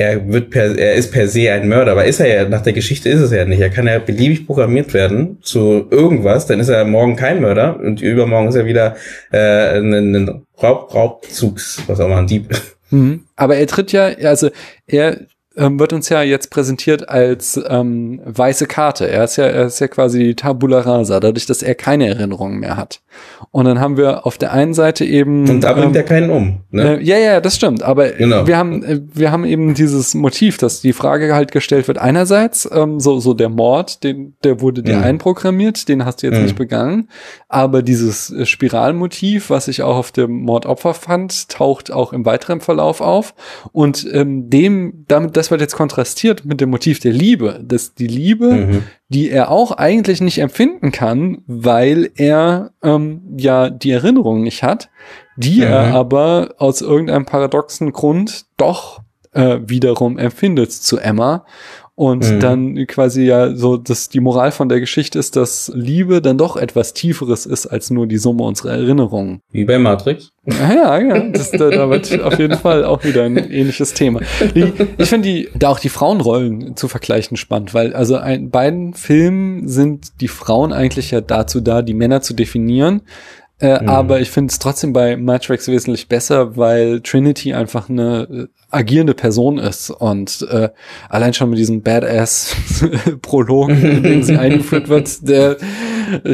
er wird per, er ist per se ein Mörder, aber ist er ja, nach der Geschichte ist es ja nicht. Er kann ja beliebig programmiert werden zu irgendwas, dann ist er morgen kein Mörder und übermorgen ist er wieder äh, ein, ein Raub, Raubzugs, was auch immer, ein Dieb. Mhm. Aber er tritt ja, also er wird uns ja jetzt präsentiert als ähm, weiße Karte. Er ist ja, er ist ja quasi Tabula Rasa, dadurch, dass er keine Erinnerungen mehr hat. Und dann haben wir auf der einen Seite eben. Und da bringt ähm, er keinen um. Ne? Äh, ja, ja, das stimmt. Aber genau. wir haben, äh, wir haben eben dieses Motiv, dass die Frage halt gestellt wird. Einerseits ähm, so so der Mord, den der wurde dir mhm. einprogrammiert, den hast du jetzt mhm. nicht begangen. Aber dieses äh, Spiralmotiv, was ich auch auf dem Mordopfer fand, taucht auch im weiteren Verlauf auf. Und ähm, dem damit das wird jetzt kontrastiert mit dem Motiv der Liebe, dass die Liebe, mhm. die er auch eigentlich nicht empfinden kann, weil er ähm, ja die Erinnerung nicht hat, die mhm. er aber aus irgendeinem paradoxen Grund doch äh, wiederum empfindet zu Emma und mhm. dann quasi ja so, dass die Moral von der Geschichte ist, dass Liebe dann doch etwas Tieferes ist als nur die Summe unserer Erinnerungen. Wie bei Matrix. Ja, ja, das, da, da wird auf jeden Fall auch wieder ein ähnliches Thema. Die, ich finde die, da auch die Frauenrollen zu vergleichen spannend, weil also in beiden Filmen sind die Frauen eigentlich ja dazu da, die Männer zu definieren. Äh, mhm. Aber ich finde es trotzdem bei Matrix wesentlich besser, weil Trinity einfach eine äh, agierende Person ist und äh, allein schon mit diesem Badass-Prolog, in dem sie eingeführt wird, der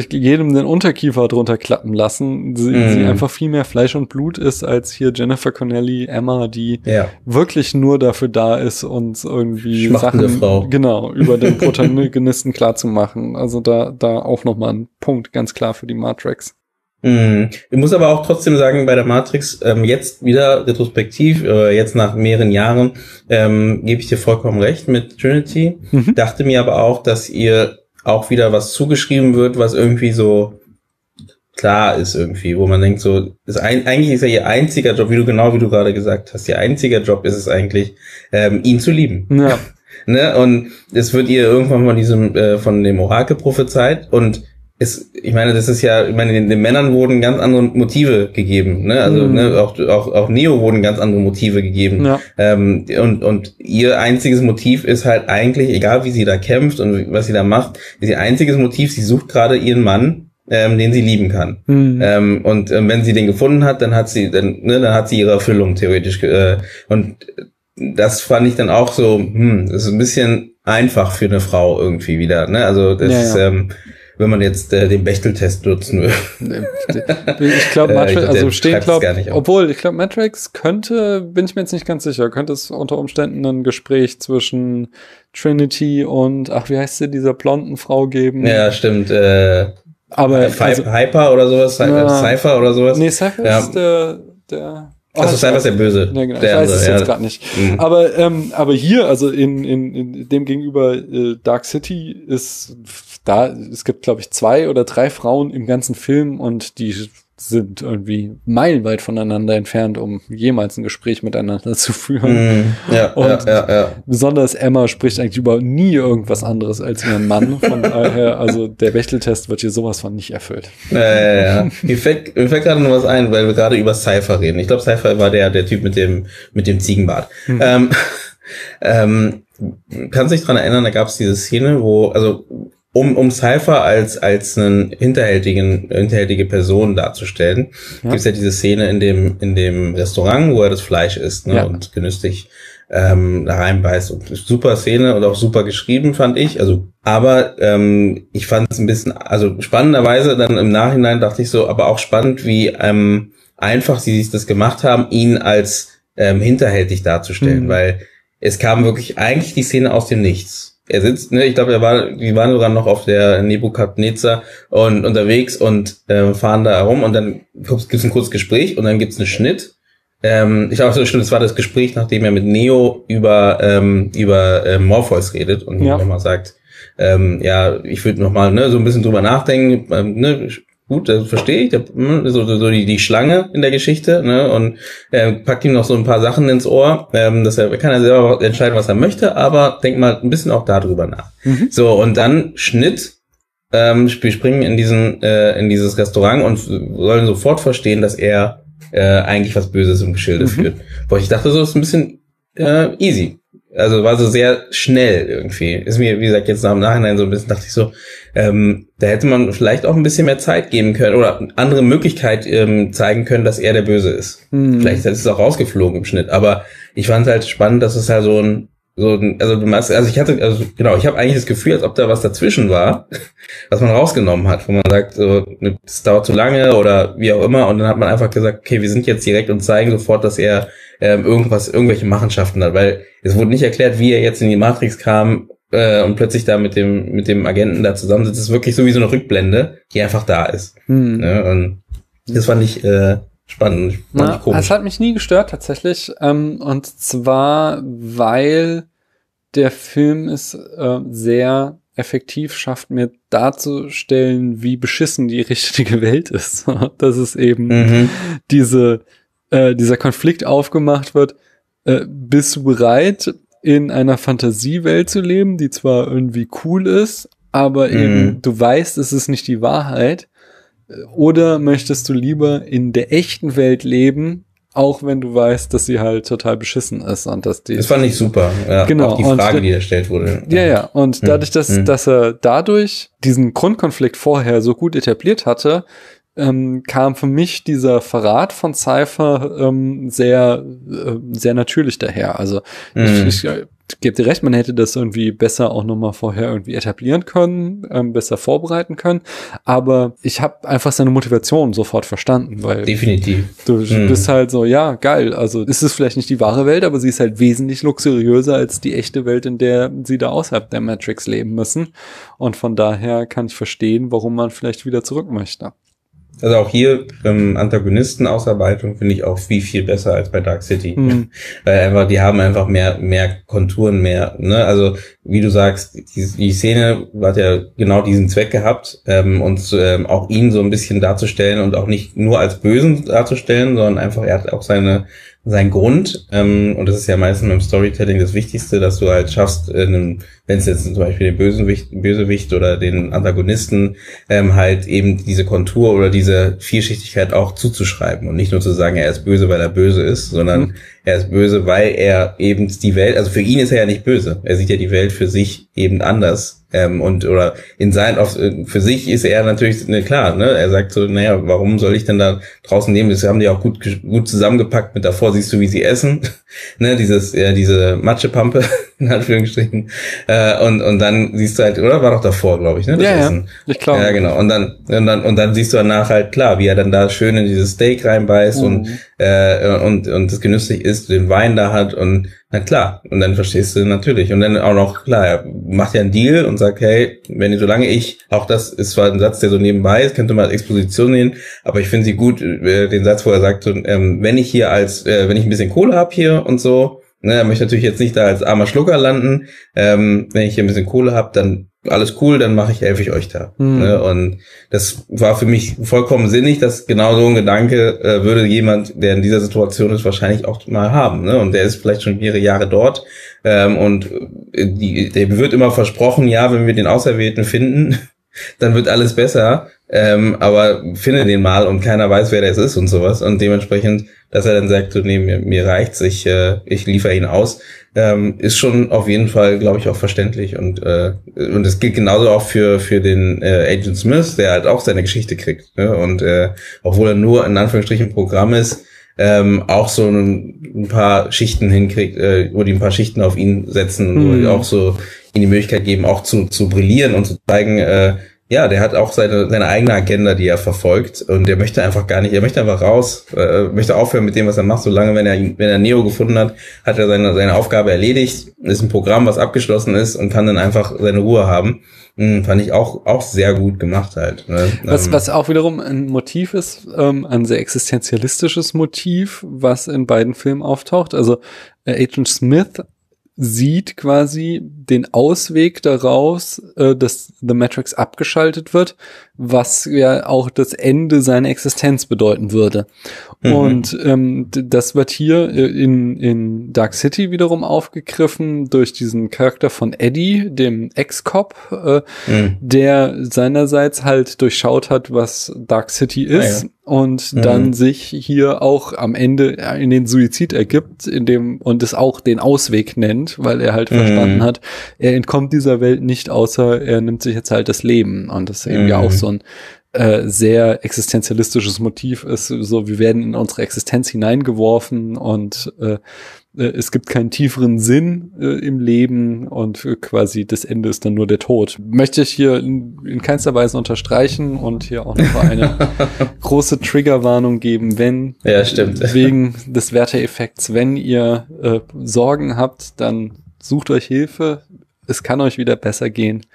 jedem den Unterkiefer drunter klappen lassen, sie, mm. sie, einfach viel mehr Fleisch und Blut ist als hier Jennifer Connelly, Emma, die ja. wirklich nur dafür da ist, uns irgendwie Sachen, Frau. genau, über den Protagonisten klar zu machen. Also da, da auch nochmal ein Punkt, ganz klar für die Matrix. Mhm. Ich muss aber auch trotzdem sagen, bei der Matrix, ähm, jetzt wieder retrospektiv, äh, jetzt nach mehreren Jahren, ähm, gebe ich dir vollkommen recht mit Trinity. Mhm. Dachte mir aber auch, dass ihr auch wieder was zugeschrieben wird, was irgendwie so klar ist irgendwie, wo man denkt so, ist ein, eigentlich ist ja ihr einziger Job, wie du genau wie du gerade gesagt hast, ihr einziger Job ist es eigentlich, ähm, ihn zu lieben. Ja. ne? Und es wird ihr irgendwann von diesem, äh, von dem Orakel prophezeit und ist, ich meine, das ist ja, ich meine, den, den Männern wurden ganz andere Motive gegeben, ne? Also mhm. ne, auch, auch, auch Neo wurden ganz andere Motive gegeben. Ja. Ähm, und, und ihr einziges Motiv ist halt eigentlich, egal wie sie da kämpft und was sie da macht, ist ihr einziges Motiv, sie sucht gerade ihren Mann, ähm, den sie lieben kann. Mhm. Ähm, und ähm, wenn sie den gefunden hat, dann hat sie, dann, ne, dann hat sie ihre Erfüllung theoretisch. Äh, und das fand ich dann auch so, hm, das ist ein bisschen einfach für eine Frau irgendwie wieder. Ne? Also das ja, ja. ist ähm, wenn man jetzt äh, den Bechteltest nutzen will. ich glaube, Matrix, äh, also stehen, glaube obwohl, ich glaube, Matrix könnte, bin ich mir jetzt nicht ganz sicher, könnte es unter Umständen ein Gespräch zwischen Trinity und, ach, wie heißt sie, dieser blonden Frau geben? Ja, stimmt, äh, aber also, Hyper oder sowas, na, Cypher oder sowas. Nee, Cypher ja. ist der, der Oh, also Cypher ist der Böse. Ja, genau. Der ich weiß andere, es jetzt ja. gerade nicht. Mhm. Aber, ähm, aber hier, also in, in, in dem gegenüber äh, Dark City ist da, es gibt, glaube ich, zwei oder drei Frauen im ganzen Film und die sind irgendwie meilenweit voneinander entfernt, um jemals ein Gespräch miteinander zu führen. Mm, ja, und ja, ja, besonders Emma spricht eigentlich über nie irgendwas anderes als ihren Mann. Von daher, also der Bechteltest wird hier sowas von nicht erfüllt. Ja, ja, ja. Mir fällt, mir fällt gerade noch was ein, weil wir gerade über Cypher reden. Ich glaube, Cypher war der, der Typ mit dem, mit dem Ziegenbart. Hm. Ähm, ähm, kannst du dich dran erinnern, da gab es diese Szene, wo, also um, um Cypher als, als einen hinterhältigen, hinterhältige Person darzustellen, ja. gibt es ja diese Szene in dem, in dem Restaurant, wo er das Fleisch isst ne, ja. und genüsslich ähm, da reinbeißt. Und super Szene und auch super geschrieben, fand ich. Also, aber ähm, ich fand es ein bisschen, also spannenderweise dann im Nachhinein dachte ich so, aber auch spannend, wie ähm, einfach sie sich das gemacht haben, ihn als ähm, hinterhältig darzustellen, mhm. weil es kam wirklich eigentlich die Szene aus dem Nichts er sitzt, ne, ich glaube, er war, die waren sogar noch auf der Nebukadnezar und unterwegs und äh, fahren da herum und dann gibt's ein kurzes Gespräch und dann gibt's einen Schnitt. Ähm, ich glaube, so stimmt, es war das Gespräch, nachdem er mit Neo über ähm, über äh, Morpheus redet und ja. nochmal sagt, ähm, ja, ich würde nochmal ne, so ein bisschen drüber nachdenken, ähm, ne, gut, das verstehe ich, hm, so, so die, die Schlange in der Geschichte, ne, und äh, packt ihm noch so ein paar Sachen ins Ohr, ähm, dass er kann er selber entscheiden, was er möchte, aber denk mal ein bisschen auch darüber nach. Mhm. So, und dann Schnitt, ähm, wir springen in diesen, äh, in dieses Restaurant und sollen sofort verstehen, dass er äh, eigentlich was Böses im Geschilde mhm. führt. Wo ich dachte, so ist ein bisschen äh, easy. Also war so sehr schnell irgendwie. Ist mir, wie gesagt, jetzt nach dem Nachhinein so ein bisschen, dachte ich so, ähm, da hätte man vielleicht auch ein bisschen mehr Zeit geben können oder andere Möglichkeit ähm, zeigen können, dass er der Böse ist. Mhm. Vielleicht ist es auch rausgeflogen im Schnitt. Aber ich fand halt spannend, dass es halt so ein so, also du meinst, also ich hatte, also genau, ich habe eigentlich das Gefühl, als ob da was dazwischen war, was man rausgenommen hat, wo man sagt, so, es dauert zu lange oder wie auch immer, und dann hat man einfach gesagt, okay, wir sind jetzt direkt und zeigen sofort, dass er ähm, irgendwas, irgendwelche Machenschaften hat, weil es wurde nicht erklärt, wie er jetzt in die Matrix kam äh, und plötzlich da mit dem mit dem Agenten da zusammensitzt. Ist wirklich so wie so eine Rückblende, die einfach da ist. Hm. Ne? Und das fand ich äh, spannend. Na. Es hat mich nie gestört tatsächlich. Ähm, und zwar, weil der Film es äh, sehr effektiv schafft, mir darzustellen, wie beschissen die richtige Welt ist. Dass es eben mhm. diese, äh, dieser Konflikt aufgemacht wird. Äh, bist du bereit, in einer Fantasiewelt zu leben, die zwar irgendwie cool ist, aber mhm. eben du weißt, es ist nicht die Wahrheit. Oder möchtest du lieber in der echten Welt leben, auch wenn du weißt, dass sie halt total beschissen ist und dass die. Das fand ich super. Ja, genau. Auch die Frage, und, die erstellt wurde. Ja, ja. Und dadurch, dass, mhm. dass er dadurch diesen Grundkonflikt vorher so gut etabliert hatte, ähm, kam für mich dieser Verrat von Cypher ähm, sehr, äh, sehr natürlich daher. Also mhm. ich, ich gebe dir recht, man hätte das irgendwie besser auch nochmal vorher irgendwie etablieren können, ähm, besser vorbereiten können. Aber ich habe einfach seine Motivation sofort verstanden, weil definitiv du hm. bist halt so, ja geil. Also ist es vielleicht nicht die wahre Welt, aber sie ist halt wesentlich luxuriöser als die echte Welt, in der sie da außerhalb der Matrix leben müssen. Und von daher kann ich verstehen, warum man vielleicht wieder zurück möchte. Also auch hier ähm, Antagonistenausarbeitung finde ich auch viel, viel besser als bei Dark City. Mhm. Weil einfach, die haben einfach mehr, mehr Konturen, mehr, ne, also wie du sagst, die, die Szene hat ja genau diesen Zweck gehabt, ähm, und ähm, auch ihn so ein bisschen darzustellen und auch nicht nur als Bösen darzustellen, sondern einfach, er hat auch seine sein Grund. Ähm, und das ist ja meistens im Storytelling das Wichtigste, dass du halt schaffst, wenn es jetzt zum Beispiel den Bösewicht, Bösewicht oder den Antagonisten ähm, halt eben diese Kontur oder diese Vielschichtigkeit auch zuzuschreiben und nicht nur zu sagen, er ist böse, weil er böse ist, sondern mhm. Er ist böse, weil er eben die Welt, also für ihn ist er ja nicht böse. Er sieht ja die Welt für sich eben anders ähm, und oder in sein auf, für sich ist er natürlich ne, klar, ne? Er sagt so, naja, warum soll ich denn da draußen nehmen? Das haben die auch gut gut zusammengepackt. Mit davor siehst du, wie sie essen, ne? Dieses ja diese Matschepampe in Anführungsstrichen äh, und und dann siehst du halt, oder war doch davor, glaube ich, ne? Das ja, Essen. ja, ich glaube. Ja, genau. Und dann und dann und dann siehst du danach halt klar, wie er dann da schön in dieses Steak reinbeißt mhm. und äh, und und das genüsslich ist, den Wein da hat und na klar, und dann verstehst du natürlich. Und dann auch noch, klar, er macht ja einen Deal und sagt, hey, wenn ihr, solange ich, auch das ist zwar ein Satz, der so nebenbei ist, könnte man als Exposition nehmen, aber ich finde sie gut, äh, den Satz, wo er sagt, ähm, wenn ich hier als, äh, wenn ich ein bisschen Kohle hab hier und so, ne, er möchte natürlich jetzt nicht da als armer Schlucker landen, ähm, wenn ich hier ein bisschen Kohle hab, dann alles cool, dann mache ich, helfe ich euch da. Mhm. Ne? Und das war für mich vollkommen sinnig, dass genau so ein Gedanke äh, würde jemand, der in dieser Situation ist, wahrscheinlich auch mal haben. Ne? Und der ist vielleicht schon mehrere Jahre dort. Ähm, und äh, die, der wird immer versprochen, ja, wenn wir den Auserwählten finden, dann wird alles besser. Ähm, aber finde den mal und keiner weiß, wer das ist und sowas. Und dementsprechend, dass er dann sagt, so, nee, mir, mir reicht's, ich, äh, ich liefere ihn aus ähm, ist schon auf jeden Fall, glaube ich, auch verständlich und äh, und es gilt genauso auch für für den äh, Agent Smith, der halt auch seine Geschichte kriegt ne? und äh, obwohl er nur in Anführungsstrichen Programm ist, ähm, auch so ein, ein paar Schichten hinkriegt, äh, wo die ein paar Schichten auf ihn setzen und mhm. auch so ihm die Möglichkeit geben, auch zu zu brillieren und zu zeigen, äh, ja, der hat auch seine, seine eigene Agenda, die er verfolgt und der möchte einfach gar nicht, er möchte einfach raus, äh, möchte aufhören mit dem, was er macht, solange wenn er, wenn er Neo gefunden hat, hat er seine, seine Aufgabe erledigt, ist ein Programm, was abgeschlossen ist und kann dann einfach seine Ruhe haben. Hm, fand ich auch, auch sehr gut gemacht halt. Ne? Was, ähm, was auch wiederum ein Motiv ist, ähm, ein sehr existenzialistisches Motiv, was in beiden Filmen auftaucht. Also äh, Agent Smith sieht quasi den Ausweg daraus, äh, dass The Matrix abgeschaltet wird, was ja auch das Ende seiner Existenz bedeuten würde. Mhm. Und ähm, das wird hier äh, in, in Dark City wiederum aufgegriffen durch diesen Charakter von Eddie, dem Ex-Cop, äh, mhm. der seinerseits halt durchschaut hat, was Dark City ist. Ah, ja und mhm. dann sich hier auch am Ende in den Suizid ergibt, in dem und es auch den Ausweg nennt, weil er halt mhm. verstanden hat, er entkommt dieser Welt nicht, außer er nimmt sich jetzt halt das Leben und das ist eben mhm. ja auch so ein äh, sehr existenzialistisches Motiv ist, so wir werden in unsere Existenz hineingeworfen und äh, äh, es gibt keinen tieferen Sinn äh, im Leben und quasi das Ende ist dann nur der Tod. Möchte ich hier in, in keinster Weise unterstreichen und hier auch noch eine große Triggerwarnung geben, wenn ja, stimmt. wegen des Werteeffekts, wenn ihr äh, Sorgen habt, dann sucht euch Hilfe. Es kann euch wieder besser gehen,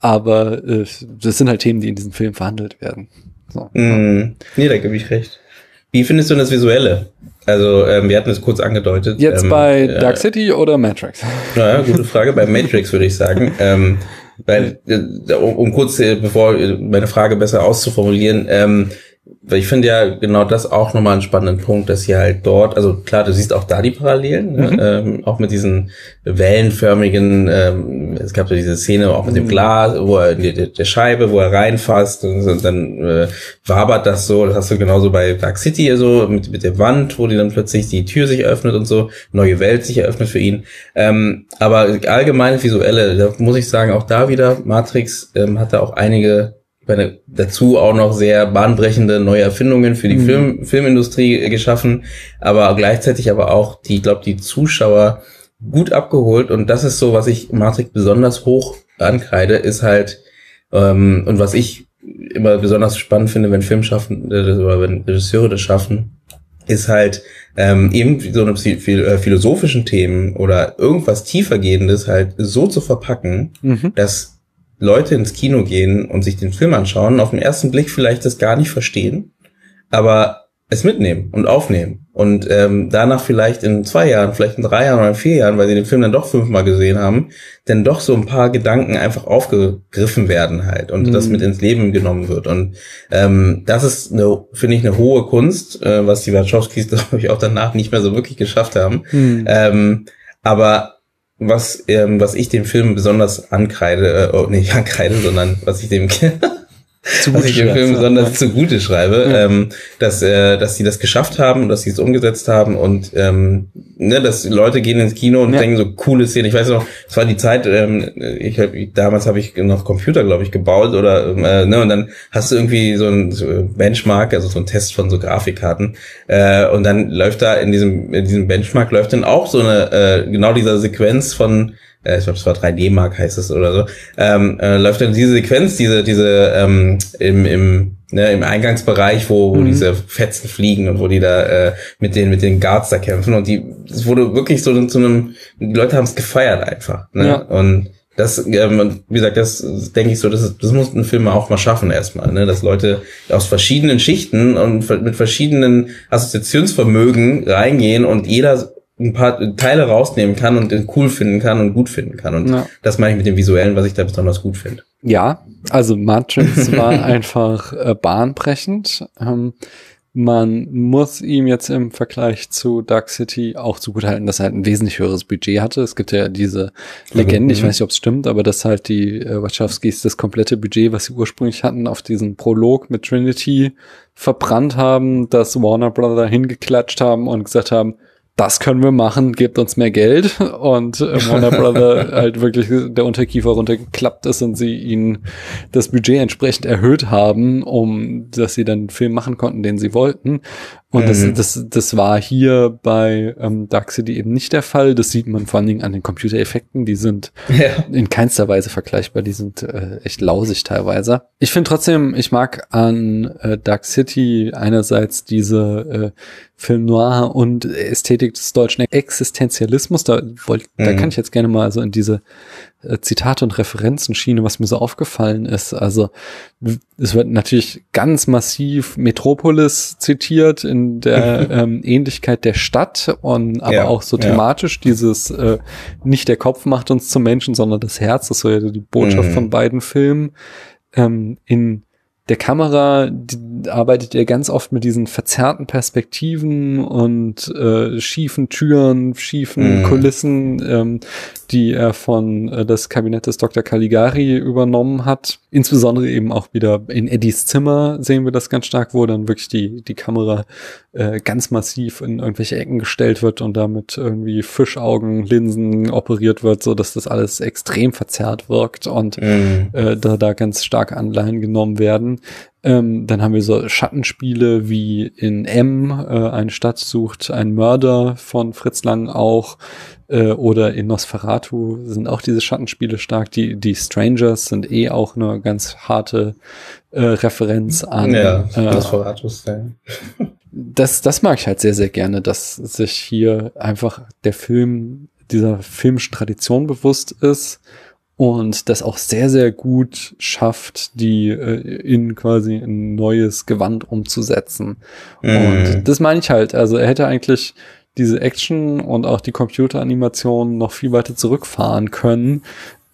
aber äh, das sind halt Themen, die in diesem Film verhandelt werden. So. Mm, nee, da gebe ich recht. Wie findest du das Visuelle? Also, ähm, wir hatten es kurz angedeutet. Jetzt ähm, bei Dark City oder Matrix? Naja, gute Frage. bei Matrix würde ich sagen. Ähm, weil, äh, um, um kurz, äh, bevor äh, meine Frage besser auszuformulieren, ähm, weil ich finde ja genau das auch nochmal einen spannenden Punkt, dass hier halt dort, also klar, du siehst auch da die Parallelen, ne? mhm. ähm, auch mit diesen wellenförmigen, ähm, es gab so diese Szene auch mit dem mhm. Glas, wo er in der, der Scheibe, wo er reinfasst und, und dann äh, wabert das so, das hast du genauso bei Dark City so, mit, mit der Wand, wo die dann plötzlich die Tür sich öffnet und so, neue Welt sich eröffnet für ihn. Ähm, aber allgemeine visuelle, da muss ich sagen, auch da wieder, Matrix ähm, hatte auch einige meine, dazu auch noch sehr bahnbrechende neue Erfindungen für die mhm. Film, Filmindustrie geschaffen, aber gleichzeitig aber auch die, ich glaube, die Zuschauer gut abgeholt und das ist so, was ich Matrix besonders hoch ankreide, ist halt ähm, und was ich immer besonders spannend finde, wenn Filmschaffende oder wenn Regisseure das schaffen, ist halt ähm, eben so eine äh, philosophischen Themen oder irgendwas tiefergehendes halt so zu verpacken, mhm. dass Leute ins Kino gehen und sich den Film anschauen, auf den ersten Blick vielleicht das gar nicht verstehen, aber es mitnehmen und aufnehmen und ähm, danach vielleicht in zwei Jahren, vielleicht in drei Jahren oder in vier Jahren, weil sie den Film dann doch fünfmal gesehen haben, denn doch so ein paar Gedanken einfach aufgegriffen werden halt und mhm. das mit ins Leben genommen wird und ähm, das ist finde ich eine hohe Kunst, äh, was die Wachowskis glaube ich auch danach nicht mehr so wirklich geschafft haben, mhm. ähm, aber was ähm, was ich dem Film besonders ankreide, äh, oh, nicht ankreide, sondern was ich dem was ich dem Film besonders zugute schreibe, ja. ähm, dass, äh, dass sie das geschafft haben und dass sie es umgesetzt haben und ähm, ne, dass Leute gehen ins Kino und ja. denken so coole Szenen. Ich weiß noch, es war die Zeit, ähm, ich hab, damals habe ich noch Computer, glaube ich, gebaut oder äh, ne, und dann hast du irgendwie so ein so Benchmark, also so ein Test von so Grafikkarten äh, und dann läuft da in diesem in diesem Benchmark läuft dann auch so eine äh, genau dieser Sequenz von äh, ich glaube, es war 3D-Mark heißt es oder so, ähm, äh, läuft dann diese Sequenz, diese, diese ähm, im, im, ne, im Eingangsbereich, wo, wo mhm. diese Fetzen fliegen und wo die da äh, mit den mit den Guards da kämpfen und die, es wurde wirklich so zu einem, die Leute haben es gefeiert einfach, ne? Ja. Und das, ähm, wie gesagt, das denke ich so, das, ist, das muss ein Film auch mal schaffen erstmal, ne? dass Leute aus verschiedenen Schichten und mit verschiedenen Assoziationsvermögen reingehen und jeder ein paar Teile rausnehmen kann und cool finden kann und gut finden kann. Und ja. das meine ich mit dem Visuellen, was ich da besonders gut finde. Ja, also Matrix war einfach äh, bahnbrechend. Ähm, man muss ihm jetzt im Vergleich zu Dark City auch zugutehalten, dass er halt ein wesentlich höheres Budget hatte. Es gibt ja diese Legende, ich mhm. weiß nicht, ob es stimmt, aber dass halt die äh, Wachowskis das komplette Budget, was sie ursprünglich hatten, auf diesen Prolog mit Trinity verbrannt haben, dass Warner Brother hingeklatscht haben und gesagt haben, das können wir machen, gebt uns mehr Geld. Und äh, Warner Brother halt wirklich der Unterkiefer runtergeklappt ist und sie ihnen das Budget entsprechend erhöht haben, um dass sie dann einen Film machen konnten, den sie wollten. Und mhm. das, das, das war hier bei ähm, Dark City eben nicht der Fall. Das sieht man vor allen Dingen an den Computereffekten. Die sind ja. in keinster Weise vergleichbar. Die sind äh, echt lausig teilweise. Ich finde trotzdem, ich mag an äh, Dark City einerseits diese äh, Film Noir und Ästhetik des deutschen Existenzialismus. Da, wollt, mhm. da kann ich jetzt gerne mal so in diese Zitate und Referenzenschiene, was mir so aufgefallen ist. Also es wird natürlich ganz massiv Metropolis zitiert in der ähm, Ähnlichkeit der Stadt und aber ja, auch so thematisch ja. dieses äh, nicht der Kopf macht uns zum Menschen, sondern das Herz. Das soll ja die Botschaft mhm. von beiden Filmen. Ähm, in der Kamera die, arbeitet ihr ganz oft mit diesen verzerrten Perspektiven und äh, schiefen Türen, schiefen mm. Kulissen, ähm, die er von äh, das Kabinett des Dr. Caligari übernommen hat. Insbesondere eben auch wieder in Eddies Zimmer sehen wir das ganz stark, wo dann wirklich die, die Kamera äh, ganz massiv in irgendwelche Ecken gestellt wird und damit irgendwie Fischaugen, Linsen operiert wird, so dass das alles extrem verzerrt wirkt und mm. äh, da, da ganz stark Anleihen genommen werden. Ähm, dann haben wir so Schattenspiele wie in M, äh, eine Stadt sucht einen Mörder von Fritz Lang auch, äh, oder in Nosferatu sind auch diese Schattenspiele stark. Die, die Strangers sind eh auch eine ganz harte äh, Referenz an ja, äh, Nosferatu das, das mag ich halt sehr, sehr gerne, dass sich hier einfach der Film dieser filmischen Tradition bewusst ist und das auch sehr, sehr gut schafft, die äh, in quasi ein neues Gewand umzusetzen. Mm. Und das meine ich halt. Also er hätte eigentlich diese Action und auch die Computeranimation noch viel weiter zurückfahren können,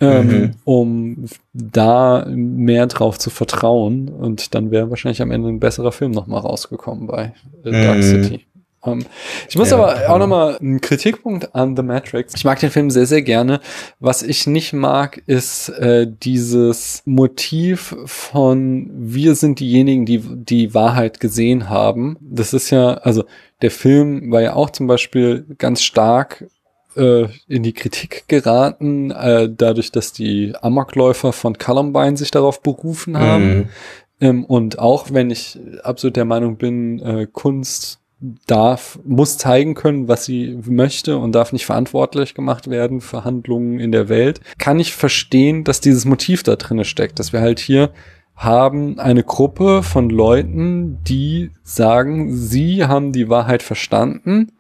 ähm, mhm. um da mehr drauf zu vertrauen. Und dann wäre wahrscheinlich am Ende ein besserer Film nochmal rausgekommen bei äh, Dark mhm. City. Um, ähm, ich muss ja, aber auch nochmal einen Kritikpunkt an The Matrix. Ich mag den Film sehr, sehr gerne. Was ich nicht mag, ist äh, dieses Motiv von wir sind diejenigen, die die Wahrheit gesehen haben. Das ist ja, also der Film war ja auch zum Beispiel ganz stark äh, in die Kritik geraten, äh, dadurch, dass die Amokläufer von Columbine sich darauf berufen haben. Mhm. Ähm, und auch wenn ich absolut der Meinung bin, äh, Kunst darf, muss zeigen können, was sie möchte und darf nicht verantwortlich gemacht werden für Handlungen in der Welt, kann ich verstehen, dass dieses Motiv da drinne steckt, dass wir halt hier haben eine Gruppe von Leuten, die sagen, sie haben die Wahrheit verstanden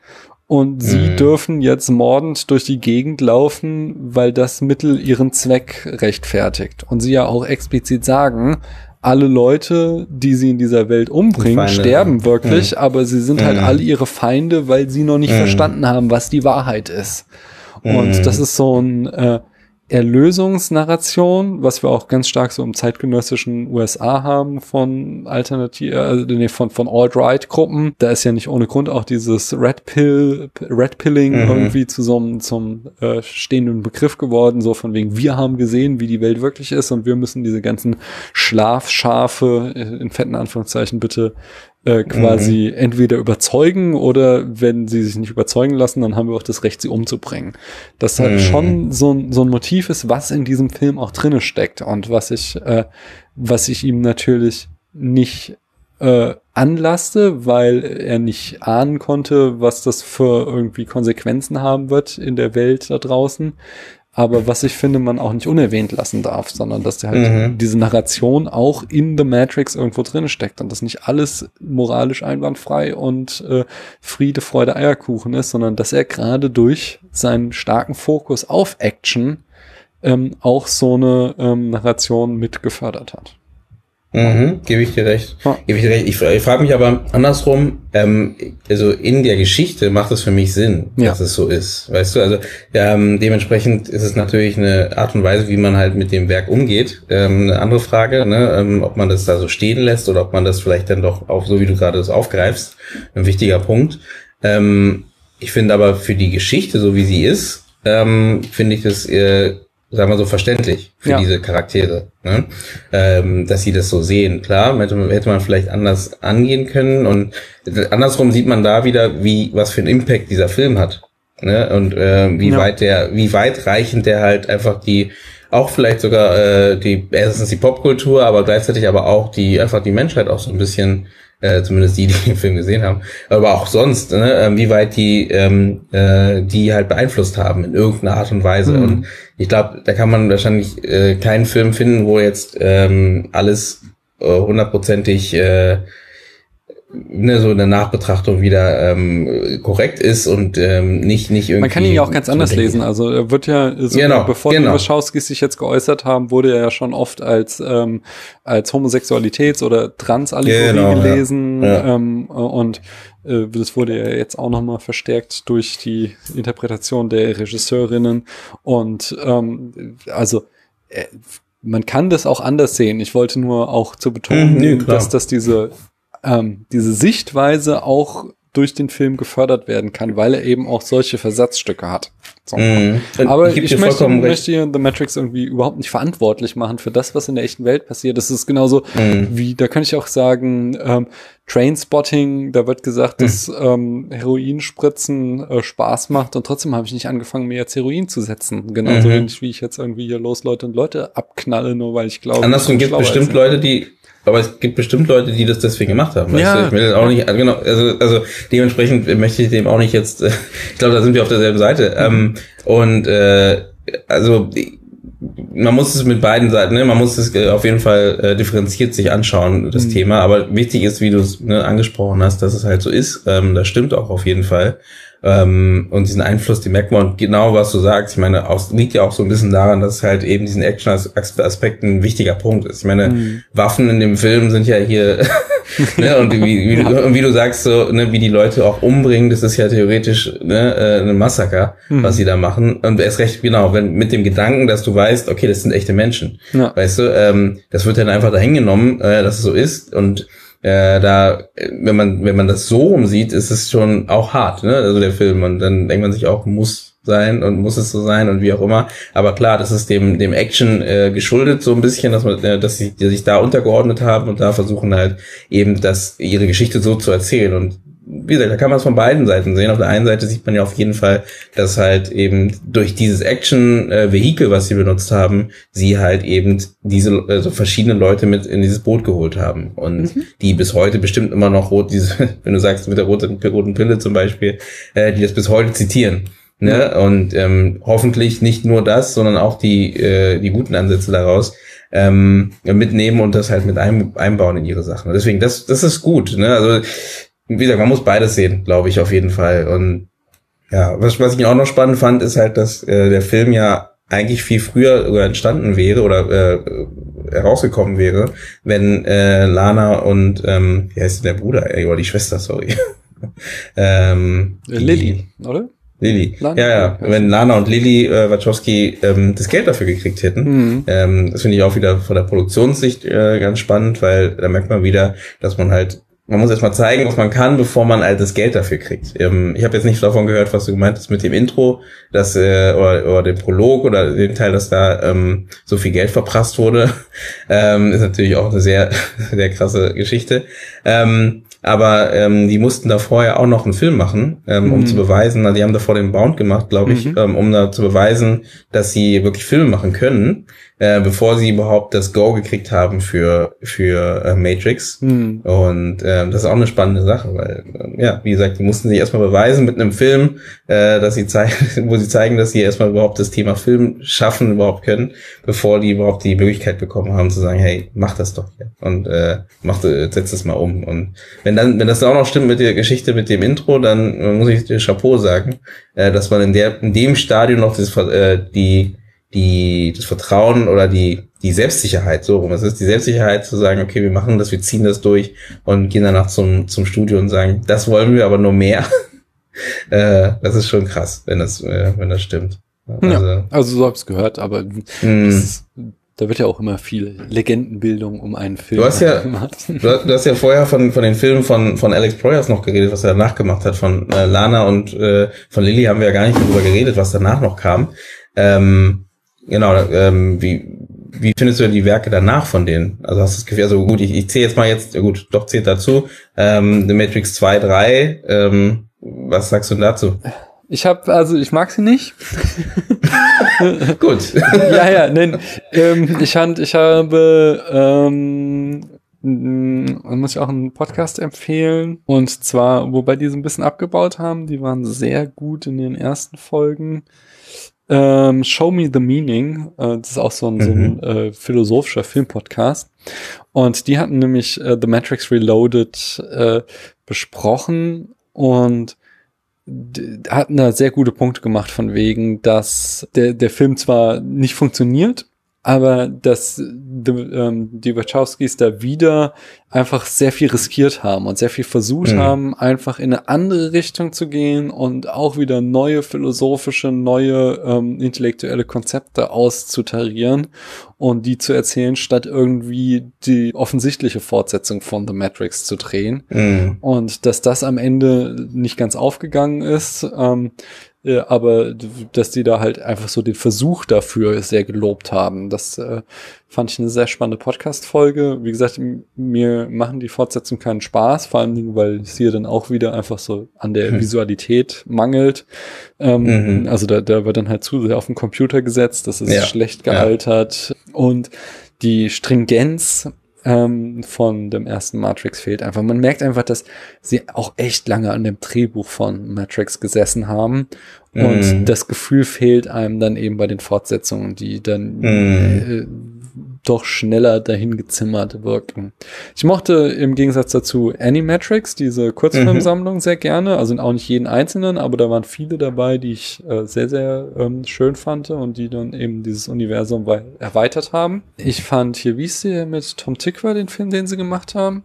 und sie mhm. dürfen jetzt mordend durch die Gegend laufen, weil das Mittel ihren Zweck rechtfertigt. Und sie ja auch explizit sagen, alle Leute, die sie in dieser Welt umbringen, Feinde, sterben wirklich, mhm. aber sie sind halt mhm. alle ihre Feinde, weil sie noch nicht mhm. verstanden haben, was die Wahrheit ist. Und mhm. das ist so ein äh, Erlösungsnarration, was wir auch ganz stark so im zeitgenössischen USA haben von Alternativ, äh, nee, von, von Alt-Right-Gruppen. Da ist ja nicht ohne Grund auch dieses Red Pill, Red Pilling mhm. irgendwie zu so einem, zum äh, stehenden Begriff geworden, so von wegen, wir haben gesehen, wie die Welt wirklich ist und wir müssen diese ganzen Schlafschafe, äh, in fetten Anführungszeichen bitte, äh, quasi mhm. entweder überzeugen oder wenn sie sich nicht überzeugen lassen, dann haben wir auch das Recht, sie umzubringen. Das halt mhm. schon so, ein so ein Motiv ist, was in diesem Film auch drinne steckt und was ich, äh, was ich ihm natürlich nicht äh, anlaste, weil er nicht ahnen konnte, was das für irgendwie Konsequenzen haben wird in der Welt da draußen aber was ich finde, man auch nicht unerwähnt lassen darf, sondern dass der halt mhm. diese Narration auch in The Matrix irgendwo drin steckt und dass nicht alles moralisch einwandfrei und äh, Friede, Freude, Eierkuchen ist, sondern dass er gerade durch seinen starken Fokus auf Action ähm, auch so eine ähm, Narration mit gefördert hat. Mhm, gebe ich dir recht. Ja. Gebe ich dir recht. Ich, ich frage mich aber andersrum, ähm, also in der Geschichte macht es für mich Sinn, ja. dass es so ist. Weißt du, also ähm, dementsprechend ist es natürlich eine Art und Weise, wie man halt mit dem Werk umgeht. Ähm, eine andere Frage, ne, ähm, ob man das da so stehen lässt oder ob man das vielleicht dann doch auch so, wie du gerade das aufgreifst, ein wichtiger Punkt. Ähm, ich finde aber für die Geschichte, so wie sie ist, ähm, finde ich das äh, sagen wir so, verständlich für ja. diese Charaktere, ne? ähm, dass sie das so sehen. Klar, hätte man, hätte man vielleicht anders angehen können und andersrum sieht man da wieder, wie was für einen Impact dieser Film hat. Ne? Und äh, wie ja. weit der, wie weitreichend der halt einfach die auch vielleicht sogar äh, die erstens die Popkultur, aber gleichzeitig aber auch die einfach die Menschheit auch so ein bisschen äh, zumindest die, die den Film gesehen haben, aber auch sonst, ne, äh, wie weit die ähm, äh, die halt beeinflusst haben in irgendeiner Art und Weise. Mhm. Und ich glaube, da kann man wahrscheinlich äh, keinen Film finden, wo jetzt ähm, alles äh, hundertprozentig äh, ne, so eine Nachbetrachtung wieder ähm, korrekt ist und ähm, nicht nicht irgendwie. Man kann ihn ja auch ganz anders lesen. Also er wird ja so genau, bevor genau. die Wachowskis sich jetzt geäußert haben, wurde er ja schon oft als ähm, als Homosexualitäts- oder Transallegorie genau, gelesen ja. Ja. Ähm, und äh, das wurde ja jetzt auch nochmal verstärkt durch die Interpretation der Regisseurinnen und ähm, also äh, man kann das auch anders sehen. Ich wollte nur auch zu betonen, mhm, nee, dass das diese ähm, diese Sichtweise auch durch den Film gefördert werden kann, weil er eben auch solche Versatzstücke hat. So. Mm. Aber ich, ich möchte, möchte hier The Matrix irgendwie überhaupt nicht verantwortlich machen für das, was in der echten Welt passiert. Das ist genauso mm. wie, da kann ich auch sagen, ähm, Trainspotting, da wird gesagt, mm. dass ähm, Heroinspritzen äh, Spaß macht und trotzdem habe ich nicht angefangen, mir jetzt Heroin zu setzen. Genauso -hmm. wenig, wie ich jetzt irgendwie hier los Leute und Leute abknalle, nur weil ich glaube. Andersrum gibt bestimmt Leute, die aber es gibt bestimmt Leute, die das deswegen gemacht haben. Weißt ja. du? Ich will auch nicht, genau, also, also dementsprechend möchte ich dem auch nicht jetzt, ich glaube, da sind wir auf derselben Seite. Mhm. Und äh, also man muss es mit beiden Seiten, ne? man muss es äh, auf jeden Fall äh, differenziert sich anschauen, das mhm. Thema. Aber wichtig ist, wie du es ne, angesprochen hast, dass es halt so ist. Ähm, das stimmt auch auf jeden Fall. Ähm, und diesen Einfluss, die merkt man und genau was du sagst. Ich meine, auch, liegt ja auch so ein bisschen daran, dass halt eben diesen Action-Aspekt ein wichtiger Punkt ist. Ich meine, mhm. Waffen in dem Film sind ja hier, ne, und wie, wie, ja. wie, du sagst, so, ne, wie die Leute auch umbringen, das ist ja theoretisch ne, äh, ein Massaker, mhm. was sie da machen. Und erst recht, genau, wenn mit dem Gedanken, dass du weißt, okay, das sind echte Menschen. Ja. Weißt du, ähm, das wird dann einfach dahin genommen, äh, dass es so ist. Und äh, da, wenn man, wenn man das so rumsieht, ist es schon auch hart, ne? Also der Film. Und dann denkt man sich auch, muss sein und muss es so sein und wie auch immer. Aber klar, das ist dem, dem Action äh, geschuldet so ein bisschen, dass man, äh, dass sie sich da untergeordnet haben und da versuchen halt eben das, ihre Geschichte so zu erzählen. Und wie gesagt, da kann man es von beiden Seiten sehen. Auf der einen Seite sieht man ja auf jeden Fall, dass halt eben durch dieses Action-Vehikel, was sie benutzt haben, sie halt eben diese also verschiedene Leute mit in dieses Boot geholt haben und mhm. die bis heute bestimmt immer noch rot, diese, wenn du sagst mit der roten, roten Pille zum Beispiel, äh, die das bis heute zitieren. Ne? Und ähm, hoffentlich nicht nur das, sondern auch die, äh, die guten Ansätze daraus ähm, mitnehmen und das halt mit ein, einbauen in ihre Sachen. Deswegen, das, das ist gut. Ne? Also, wie gesagt, man muss beides sehen, glaube ich, auf jeden Fall. Und ja, was, was ich auch noch spannend fand, ist halt, dass äh, der Film ja eigentlich viel früher entstanden wäre oder äh, herausgekommen wäre, wenn äh, Lana und ähm, wie heißt denn der Bruder, ey, oder die Schwester, sorry. ähm, Lilly, oder? Lilly. Ja, ja. Wenn Lana und Lilly äh, Wachowski ähm, das Geld dafür gekriegt hätten. Mhm. Ähm, das finde ich auch wieder von der Produktionssicht äh, ganz spannend, weil da merkt man wieder, dass man halt man muss erstmal zeigen, was man kann, bevor man das Geld dafür kriegt. Ähm, ich habe jetzt nicht davon gehört, was du gemeint hast mit dem Intro, dass äh, oder, oder dem Prolog oder dem Teil, dass da ähm, so viel Geld verprasst wurde. ähm, ist natürlich auch eine sehr sehr krasse Geschichte. Ähm, aber ähm, die mussten da vorher auch noch einen Film machen, ähm, mhm. um zu beweisen, na, die haben davor den Bound gemacht, glaube ich, mhm. ähm, um da zu beweisen, dass sie wirklich Filme machen können äh, bevor sie überhaupt das Go gekriegt haben für für äh, Matrix. Hm. Und äh, das ist auch eine spannende Sache, weil äh, ja, wie gesagt, die mussten sich erstmal beweisen mit einem Film, äh, dass sie zeigen, wo sie zeigen, dass sie erstmal überhaupt das Thema Film schaffen überhaupt können, bevor die überhaupt die Möglichkeit bekommen haben zu sagen, hey, mach das doch hier und äh, mach äh, setz das mal um. Und wenn dann, wenn das auch noch stimmt mit der Geschichte mit dem Intro, dann muss ich dir Chapeau sagen, äh, dass man in der in dem Stadion noch das, äh, die die, das Vertrauen oder die, die Selbstsicherheit, so rum. Es ist die Selbstsicherheit zu sagen, okay, wir machen das, wir ziehen das durch und gehen danach zum, zum Studio und sagen, das wollen wir, aber nur mehr. äh, das ist schon krass, wenn das, äh, wenn das stimmt. Also, ja, also so hab's gehört, aber mm. ist, da wird ja auch immer viel Legendenbildung um einen Film du hast ja. Du hast, du hast ja vorher von, von den Filmen von, von Alex Proyas noch geredet, was er danach gemacht hat. Von äh, Lana und äh, von Lilly haben wir ja gar nicht darüber geredet, was danach noch kam. Ähm, Genau, ähm, wie, wie findest du die Werke danach von denen? Also hast du das Gefühl, also gut, ich, ich zähle jetzt mal jetzt, gut, doch zählt dazu, ähm, The Matrix 2, 3, ähm, was sagst du dazu? Ich habe, also ich mag sie nicht. Gut. ja, ja, nein. Ähm, ich, fand, ich habe, ähm, muss ich auch einen Podcast empfehlen. Und zwar, wobei die so ein bisschen abgebaut haben, die waren sehr gut in den ersten Folgen. Ähm, Show Me the Meaning, äh, das ist auch so ein, mhm. so ein mhm. äh, philosophischer Filmpodcast. Und die hatten nämlich äh, The Matrix Reloaded äh, besprochen und hatten da sehr gute Punkte gemacht von wegen, dass der, der Film zwar nicht funktioniert, aber dass die, ähm, die Wachowskis da wieder einfach sehr viel riskiert haben und sehr viel versucht mhm. haben, einfach in eine andere Richtung zu gehen und auch wieder neue philosophische, neue ähm, intellektuelle Konzepte auszutarieren und die zu erzählen, statt irgendwie die offensichtliche Fortsetzung von The Matrix zu drehen. Mhm. Und dass das am Ende nicht ganz aufgegangen ist, ähm, äh, aber dass die da halt einfach so den Versuch dafür sehr gelobt haben. Das äh, fand ich eine sehr spannende Podcast-Folge. Wie gesagt, mir machen die Fortsetzungen keinen Spaß, vor allen Dingen, weil es hier dann auch wieder einfach so an der hm. Visualität mangelt. Ähm, mhm. Also da, da wird dann halt zu sehr auf den Computer gesetzt, das ist ja. schlecht gealtert ja. und die Stringenz ähm, von dem ersten Matrix fehlt einfach. Man merkt einfach, dass sie auch echt lange an dem Drehbuch von Matrix gesessen haben und mm. das Gefühl fehlt einem dann eben bei den Fortsetzungen, die dann mm. äh, doch schneller dahin gezimmert wirken. Ich mochte im Gegensatz dazu Animatrix, diese Kurzfilmsammlung, mhm. sehr gerne. Also auch nicht jeden einzelnen, aber da waren viele dabei, die ich äh, sehr, sehr ähm, schön fand und die dann eben dieses Universum erweitert haben. Ich fand hier, wie ist sie mit Tom Tickwer, den Film, den sie gemacht haben?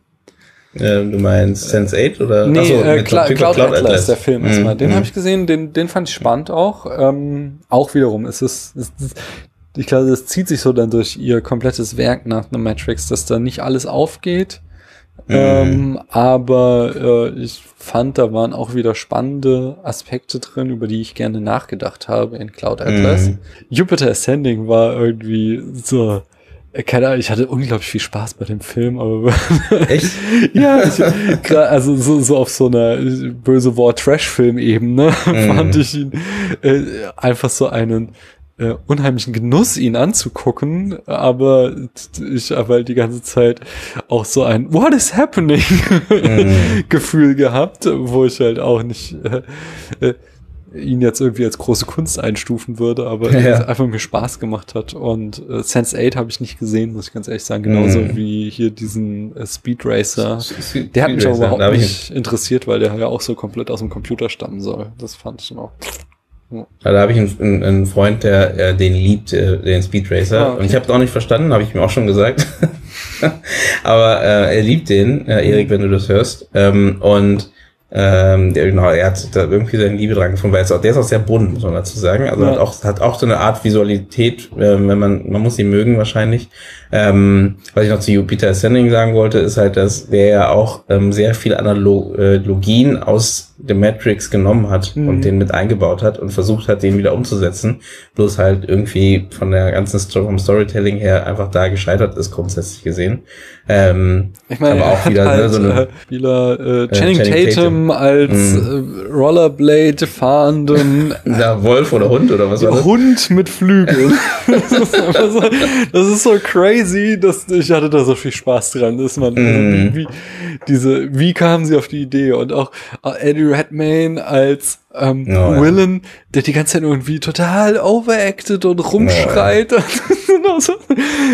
Ähm, du meinst Sense 8 oder? Nee, Achso, äh, Cla Cloud, Cloud, Atlas, Atlas, der Film erstmal. Mm, den mm. habe ich gesehen, den, den fand ich spannend auch. Ähm, auch wiederum, es ist, es ist ich glaube, das zieht sich so dann durch ihr komplettes Werk nach The Matrix, dass da nicht alles aufgeht. Mhm. Ähm, aber äh, ich fand, da waren auch wieder spannende Aspekte drin, über die ich gerne nachgedacht habe in Cloud Atlas. Mhm. Jupiter Ascending war irgendwie so Äh, keine Ahnung, ich hatte unglaublich viel Spaß bei dem Film, aber echt? ja, ich, also so, so auf so einer böse Wort Trash-Film-Ebene mm. fand ich ihn äh, einfach so einen äh, unheimlichen Genuss, ihn anzugucken, aber ich habe halt die ganze Zeit auch so ein What is happening mm. Gefühl gehabt, wo ich halt auch nicht äh, äh, ihn jetzt irgendwie als große Kunst einstufen würde, aber ja. es einfach mir Spaß gemacht hat. Und äh, Sense 8 habe ich nicht gesehen, muss ich ganz ehrlich sagen. Genauso mm. wie hier diesen äh, Speed Racer. Speed der hat mich aber überhaupt nicht interessiert, weil der ja auch so komplett aus dem Computer stammen soll. Das fand ich noch. Da habe ich einen, einen, Freund, der äh, den liebt, äh, den Speed Racer. Ah, okay. Und ich habe es auch nicht verstanden, habe ich ihm auch schon gesagt. aber äh, er liebt den, äh, Erik, wenn du das hörst. Ähm, und ähm, der, genau, er hat da irgendwie seine Liebe dran gefunden, weil es auch, der ist auch sehr bunt, muss man dazu sagen. Also ja. hat auch, hat auch so eine Art Visualität, äh, wenn man, man muss ihn mögen wahrscheinlich. Ähm, was ich noch zu Jupiter Ascending sagen wollte, ist halt, dass der ja auch ähm, sehr viele Analogien aus The Matrix genommen hat mhm. und den mit eingebaut hat und versucht hat, den wieder umzusetzen. Bloß halt irgendwie von der ganzen Story, vom Storytelling her einfach da gescheitert ist, grundsätzlich gesehen. Ähm, ich meine, aber auch wieder halt, ne, so eine, äh, Spieler äh, Channing, äh, Channing Tatum, Tatum, als mhm. äh, Rollerblade fahrenden ja, Wolf oder Hund oder was war das? Hund mit Flügeln. das, ist so, das ist so crazy, dass ich hatte da so viel Spaß dran, dass man mm. wie, diese, wie kamen sie auf die Idee und auch äh, Eddie Redmayne als ähm, oh, Willen, ja. der die ganze Zeit irgendwie total overacted und rumschreit. Oh, ja. so,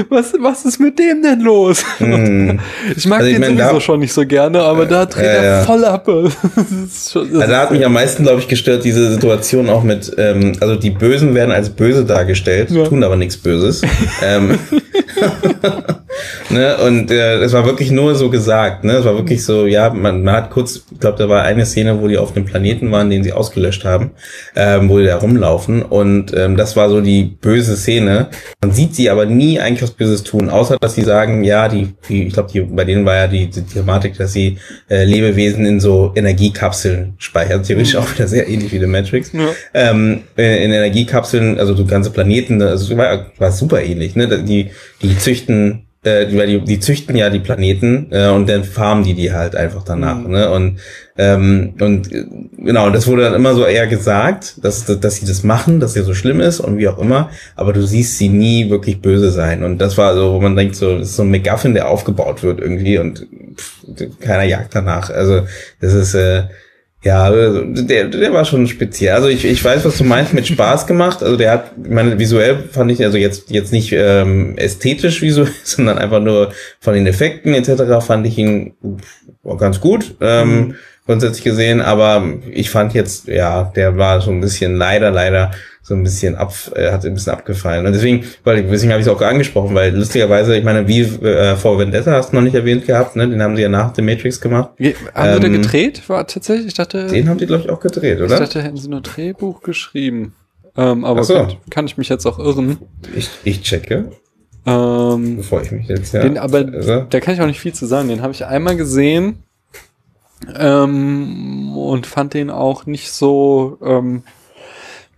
was, was ist mit dem denn los? Mm. Ich mag also ich den mein, sowieso da, schon nicht so gerne, aber da dreht äh, er ja. voll ab. schon, also da hat mich am meisten, glaube ich, gestört, diese Situation auch mit, ähm, also die Bösen werden als böse dargestellt, tun aber nichts Böses. ähm, ne? Und äh, es war wirklich nur so gesagt, ne? Es war wirklich so, ja, man, man hat kurz, ich glaube, da war eine Szene, wo die auf einem Planeten waren, den sie ausgelöscht haben, ähm, wo die da rumlaufen. Und ähm, das war so die böse Szene. Man sieht sie aber nie eigentlich was Böses tun, außer dass sie sagen, ja, die, die ich glaube, bei denen war ja die, die Thematik, dass sie äh, Lebewesen in so Energiekapseln speichern. Theoretisch mhm. auch wieder sehr ähnlich wie The Matrix. Ja. Ähm, äh, in Energiekapseln, also so ganze Planeten, also war, war super ähnlich. Ne? Die, die züchten äh, weil die, die züchten ja die Planeten äh, und dann farmen die die halt einfach danach. Mhm. Ne? Und ähm, und äh, genau, das wurde dann immer so eher gesagt, dass, dass sie das machen, dass sie so schlimm ist und wie auch immer, aber du siehst sie nie wirklich böse sein. Und das war so, wo man denkt, so, das ist so ein McGuffin, der aufgebaut wird irgendwie und pff, keiner jagt danach. Also das ist äh, ja, also, der, der war schon speziell. Also ich, ich weiß, was du meinst mit Spaß gemacht. Also der hat, ich meine, visuell fand ich, also jetzt, jetzt nicht ähm, ästhetisch visuell, sondern einfach nur von den Effekten etc. fand ich ihn ganz gut. Ähm, mhm grundsätzlich gesehen, aber ich fand jetzt, ja, der war so ein bisschen leider, leider so ein bisschen ab, äh, hat ein bisschen abgefallen. Und deswegen, weil deswegen habe ich es auch angesprochen, weil lustigerweise, ich meine, wie äh, vor Vendetta hast du noch nicht erwähnt gehabt, ne? Den haben sie ja nach The Matrix gemacht. Wie, haben ähm, sie da gedreht? War tatsächlich, ich dachte. Den haben die, glaube ich, auch gedreht, oder? Ich dachte, hätten sie nur Drehbuch geschrieben. Ähm, aber so. kann, kann ich mich jetzt auch irren. Ich, ich checke. Ähm, Bevor ich mich jetzt, ja. Den, aber also. da kann ich auch nicht viel zu sagen. Den habe ich einmal gesehen ähm, und fand den auch nicht so ähm,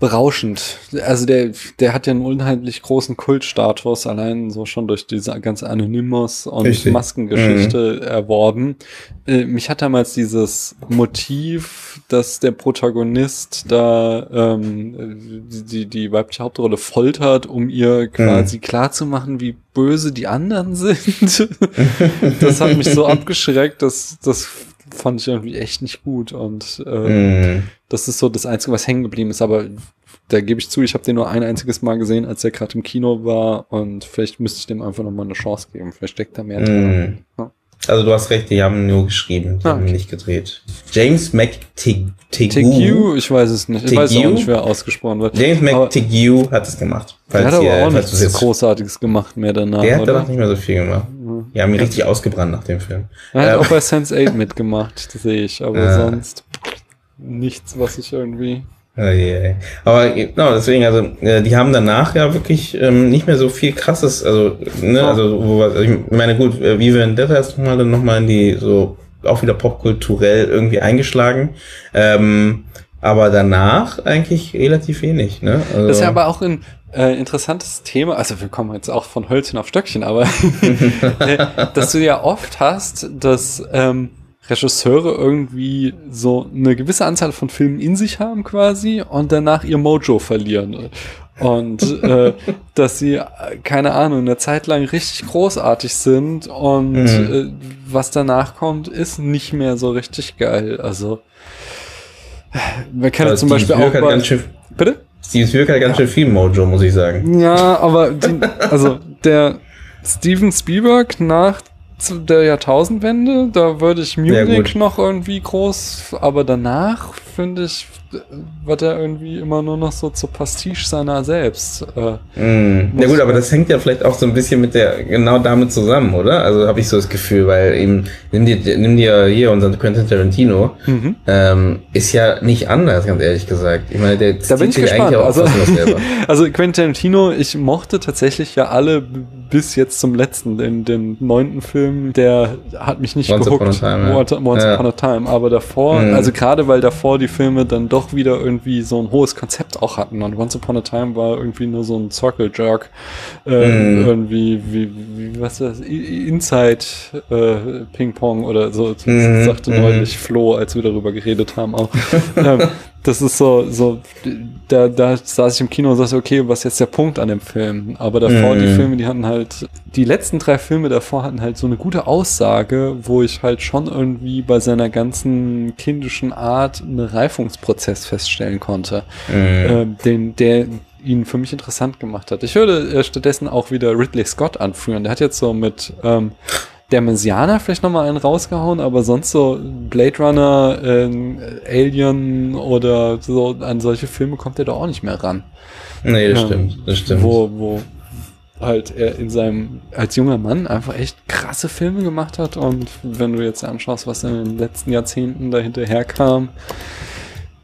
berauschend. Also der, der hat ja einen unheimlich großen Kultstatus, allein so schon durch diese ganze Anonymous und Richtig. Maskengeschichte mhm. erworben. Äh, mich hat damals dieses Motiv, dass der Protagonist da ähm, die, die weibliche Hauptrolle foltert, um ihr quasi mhm. klarzumachen, wie böse die anderen sind. das hat mich so abgeschreckt, dass das fand ich irgendwie echt nicht gut. Und äh, mm. das ist so das Einzige, was hängen geblieben ist. Aber da gebe ich zu, ich habe den nur ein einziges Mal gesehen, als er gerade im Kino war. Und vielleicht müsste ich dem einfach nochmal eine Chance geben. Vielleicht steckt da mehr drin. Mm. Ja. Also du hast recht, die haben nur geschrieben, die ah, haben nicht gedreht. James McTigue. ich weiß es nicht. Ich weiß auch nicht, wer ausgesprochen wird. James McTigue hat es gemacht. Der hat aber ihr, auch nichts Großartiges gemacht mehr danach. Der hat danach nicht mehr so viel gemacht. Die haben ihn richtig ausgebrannt nach dem Film. Er hat ähm. auch bei Sense 8 mitgemacht, das sehe ich, aber ja. sonst nichts, was ich irgendwie. Oh yeah. Aber genau, deswegen, also äh, die haben danach ja wirklich ähm, nicht mehr so viel krasses, also, ne, also, wo, also ich meine, gut, äh, wie Vendetta ist nochmal dann nochmal in die so auch wieder popkulturell irgendwie eingeschlagen. Ähm, aber danach eigentlich relativ wenig. Ne? Also das ist ja aber auch ein äh, interessantes Thema. Also wir kommen jetzt auch von Hölzchen auf Stöckchen, aber äh, dass du ja oft hast, dass ähm, Regisseure irgendwie so eine gewisse Anzahl von Filmen in sich haben quasi und danach ihr Mojo verlieren. Und äh, dass sie, keine Ahnung, eine Zeit lang richtig großartig sind und mhm. äh, was danach kommt, ist nicht mehr so richtig geil. Also man kann ja zum Beispiel auch bei, schön, Bitte? Steven Spielberg hat ganz ja. schön viel Mojo, muss ich sagen. Ja, aber die, also der Steven Spielberg nach der Jahrtausendwende, da würde ich Munich noch irgendwie groß, aber danach finde ich, wird er irgendwie immer nur noch so zur Pastiche seiner selbst. Äh, mm. Ja gut, aber das hängt ja vielleicht auch so ein bisschen mit der, genau damit zusammen, oder? Also habe ich so das Gefühl, weil eben, nimm dir, nimm dir hier unseren Quentin Tarantino, mhm. ähm, ist ja nicht anders, ganz ehrlich gesagt. Ich meine, der da bin ich gespannt. Also, also Quentin Tarantino, ich mochte tatsächlich ja alle bis jetzt zum letzten, den, den neunten Film, der hat mich nicht Once gehuckt. Upon a time, ja. Once, Once ja. Upon a Time. Aber davor, mhm. also gerade weil davor die Filme dann doch wieder irgendwie so ein hohes Konzept auch hatten. Und Once Upon a Time war irgendwie nur so ein Circle Jerk. Äh, mm. Irgendwie, wie, wie, was ist das? Inside äh, Ping Pong oder so, mm. sagte mm. neulich Flo, als wir darüber geredet haben auch. ähm, das ist so, so, da, da saß ich im Kino und sagte, okay, was ist jetzt der Punkt an dem Film? Aber davor, mm. die Filme, die hatten halt, die letzten drei Filme davor hatten halt so eine gute Aussage, wo ich halt schon irgendwie bei seiner ganzen kindischen Art einen Reifungsprozess feststellen konnte, mm. äh, den, der ihn für mich interessant gemacht hat. Ich würde äh, stattdessen auch wieder Ridley Scott anführen. Der hat jetzt so mit, ähm, der Messianer vielleicht nochmal einen rausgehauen, aber sonst so Blade Runner, äh, Alien oder so an solche Filme kommt er doch auch nicht mehr ran. Nee, das ähm, stimmt, das stimmt. Wo, wo halt er in seinem, als junger Mann einfach echt krasse Filme gemacht hat und wenn du jetzt anschaust, was in den letzten Jahrzehnten dahinterher kam,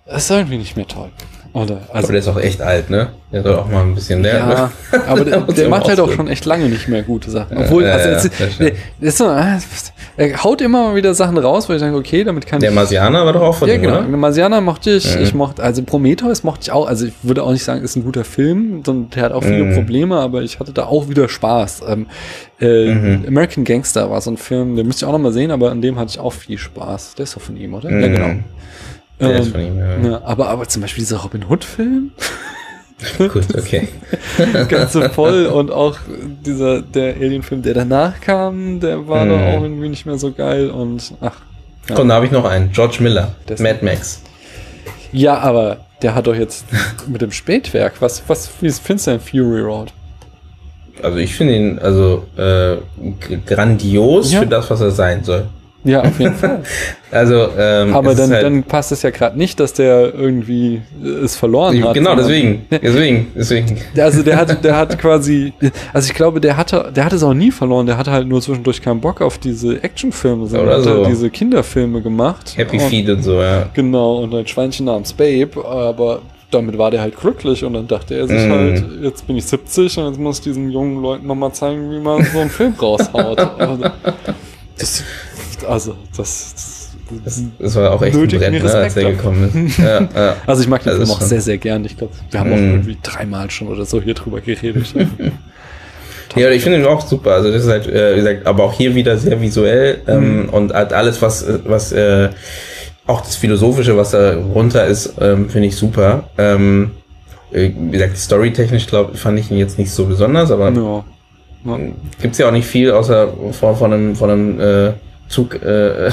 ist irgendwie nicht mehr toll. Oder, also, aber der ist auch echt alt, ne? Der soll auch mal ein bisschen lernen. Ja, ne? aber der, der macht halt auch schon echt lange nicht mehr gute Sachen. Obwohl, ja, also, ja, jetzt, der, so, ah, er haut immer mal wieder Sachen raus, wo ich sage, okay, damit kann der ich. Der Marsianer war doch auch von ja, ihm, genau. oder? Marsianer mochte ich, mhm. ich mochte, also Prometheus mochte ich auch, also ich würde auch nicht sagen, ist ein guter Film, sondern der hat auch viele mhm. Probleme, aber ich hatte da auch wieder Spaß. Ähm, äh, mhm. American Gangster war so ein Film, den müsste ich auch noch mal sehen, aber an dem hatte ich auch viel Spaß. Der ist doch von ihm, oder? Ja, genau. Der ähm, ist von ihm, ja. ja. aber, aber zum Beispiel dieser Robin Hood-Film. Gut, okay. Ganz so voll und auch dieser, der Alien-Film, der danach kam, der war mm. doch auch irgendwie nicht mehr so geil und ach. Ja. Komm, da habe ich noch einen. George Miller, das Mad Max. Ja, aber der hat doch jetzt mit dem Spätwerk, was, was, wie findest du denn Fury Road? Also ich finde ihn also äh, grandios ja. für das, was er sein soll. Ja, auf jeden Fall. also, ähm, aber dann, halt dann passt es ja gerade nicht, dass der irgendwie es verloren hat. Genau, deswegen, deswegen, deswegen. Also der hat, der hat quasi, also ich glaube, der hatte, der hat es auch nie verloren. Der hatte halt nur zwischendurch keinen Bock auf diese Actionfilme, sondern Oder hat so. halt diese Kinderfilme gemacht. Happy und, Feet und so, ja. Genau und ein Schweinchen namens Babe, aber damit war der halt glücklich und dann dachte er sich mm. halt, jetzt bin ich 70 und jetzt muss ich diesen jungen Leuten nochmal zeigen, wie man so einen Film raushaut. Also, das, also, das, das, das war auch echt ein Brett, ne, als er gekommen ist. Ja, ja. Also ich mag den Film auch sehr, sehr gern. Ich glaube, wir haben mm. auch mhm. irgendwie dreimal schon oder so hier drüber geredet. ja, ich finde ihn auch super. Also das ist halt, äh, wie gesagt, aber auch hier wieder sehr visuell ähm, mm. und halt alles, was, was äh, auch das Philosophische, was da runter ist, ähm, finde ich super. Ähm, äh, wie gesagt, storytechnisch glaube fand ich ihn jetzt nicht so besonders, aber ja. Ja. gibt's ja auch nicht viel außer von, von einem, von einem äh, Zug äh,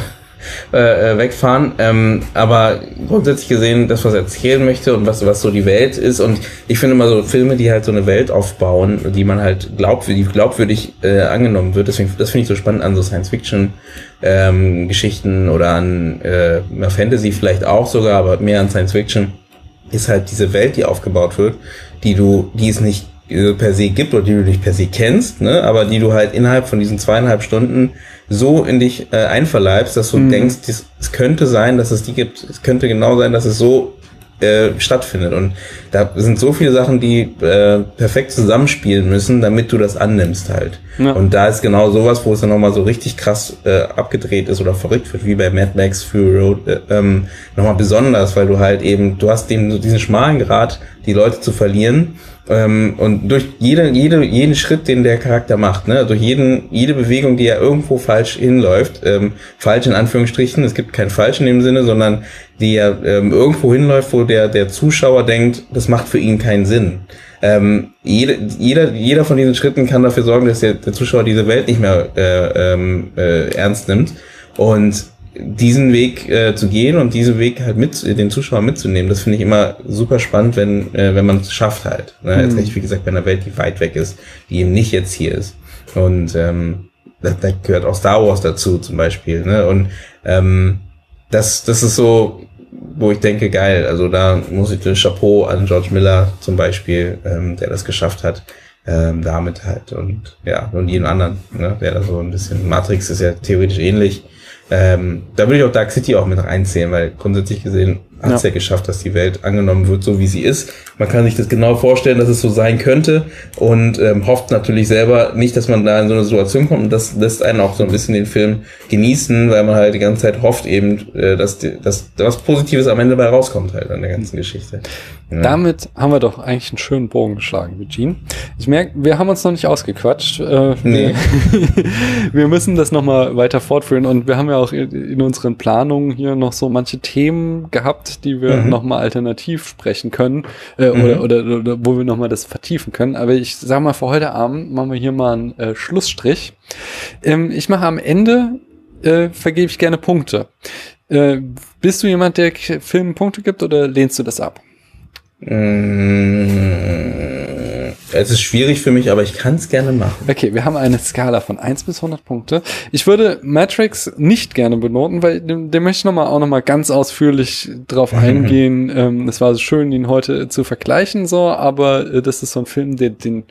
äh, äh, wegfahren. Ähm, aber grundsätzlich gesehen, das, was er erzählen möchte und was, was so die Welt ist. Und ich finde immer so Filme, die halt so eine Welt aufbauen, die man halt glaubwürdig, glaubwürdig äh, angenommen wird. Deswegen, das finde ich so spannend an so Science-Fiction. Ähm, oder an äh, Fantasy vielleicht auch sogar, aber mehr an Science Fiction ist halt diese Welt, die aufgebaut wird, die du, die es nicht per se gibt oder die du nicht per se kennst, ne, aber die du halt innerhalb von diesen zweieinhalb Stunden so in dich äh, einverleibst, dass du mhm. denkst, es könnte sein, dass es die gibt. Es könnte genau sein, dass es so äh, stattfindet. Und da sind so viele Sachen, die äh, perfekt zusammenspielen müssen, damit du das annimmst halt. Ja. Und da ist genau sowas, wo es dann nochmal so richtig krass äh, abgedreht ist oder verrückt wird, wie bei Mad Max Fury Road, äh, ähm, nochmal besonders, weil du halt eben, du hast so diesen schmalen Grad, die Leute zu verlieren ähm, und durch jede, jede, jeden Schritt, den der Charakter macht, ne, durch jeden, jede Bewegung, die er irgendwo falsch hinläuft, ähm, falsch in Anführungsstrichen, es gibt kein falsch in dem Sinne, sondern die er ähm, irgendwo hinläuft, wo der, der Zuschauer denkt, das macht für ihn keinen Sinn. Ähm, jede, jeder, jeder von diesen Schritten kann dafür sorgen, dass der, der Zuschauer diese Welt nicht mehr äh, ähm, äh, ernst nimmt. Und diesen Weg äh, zu gehen und diesen Weg halt mit den Zuschauer mitzunehmen, das finde ich immer super spannend, wenn äh, wenn man es schafft halt. Ne? Jetzt mhm. wie gesagt bei einer Welt, die weit weg ist, die eben nicht jetzt hier ist. Und ähm, da, da gehört auch Star Wars dazu zum Beispiel. Ne? Und ähm, das das ist so, wo ich denke, geil. Also da muss ich den Chapeau an George Miller zum Beispiel, ähm, der das geschafft hat. Ähm, damit halt und ja und jeden anderen, ne, der da so ein bisschen Matrix ist ja theoretisch ähnlich, ähm, da würde ich auch Dark City auch mit reinzählen, weil grundsätzlich gesehen hat es ja. ja. geschafft, dass die Welt angenommen wird, so wie sie ist. Man kann sich das genau vorstellen, dass es so sein könnte und ähm, hofft natürlich selber nicht, dass man da in so eine Situation kommt und das lässt einen auch so ein bisschen den Film genießen, weil man halt die ganze Zeit hofft eben, äh, dass, die, dass was Positives am Ende bei rauskommt halt an der ganzen Geschichte. Ja. Damit haben wir doch eigentlich einen schönen Bogen geschlagen, Eugene. Ich merke, wir haben uns noch nicht ausgequatscht. Äh, nee. wir müssen das nochmal weiter fortführen und wir haben ja auch in unseren Planungen hier noch so manche Themen gehabt, die wir mhm. nochmal alternativ sprechen können äh, mhm. oder, oder, oder wo wir nochmal das vertiefen können. Aber ich sag mal, für heute Abend machen wir hier mal einen äh, Schlussstrich. Ähm, ich mache am Ende, äh, vergebe ich gerne Punkte. Äh, bist du jemand, der Filmen Punkte gibt oder lehnst du das ab? Mmh, es ist schwierig für mich, aber ich kann es gerne machen. Okay, wir haben eine Skala von 1 bis 100 Punkte. Ich würde Matrix nicht gerne benoten, weil dem, dem möchte ich noch mal, auch nochmal ganz ausführlich drauf eingehen. ähm, es war so schön, ihn heute zu vergleichen, so, aber äh, das ist so ein Film, den, den,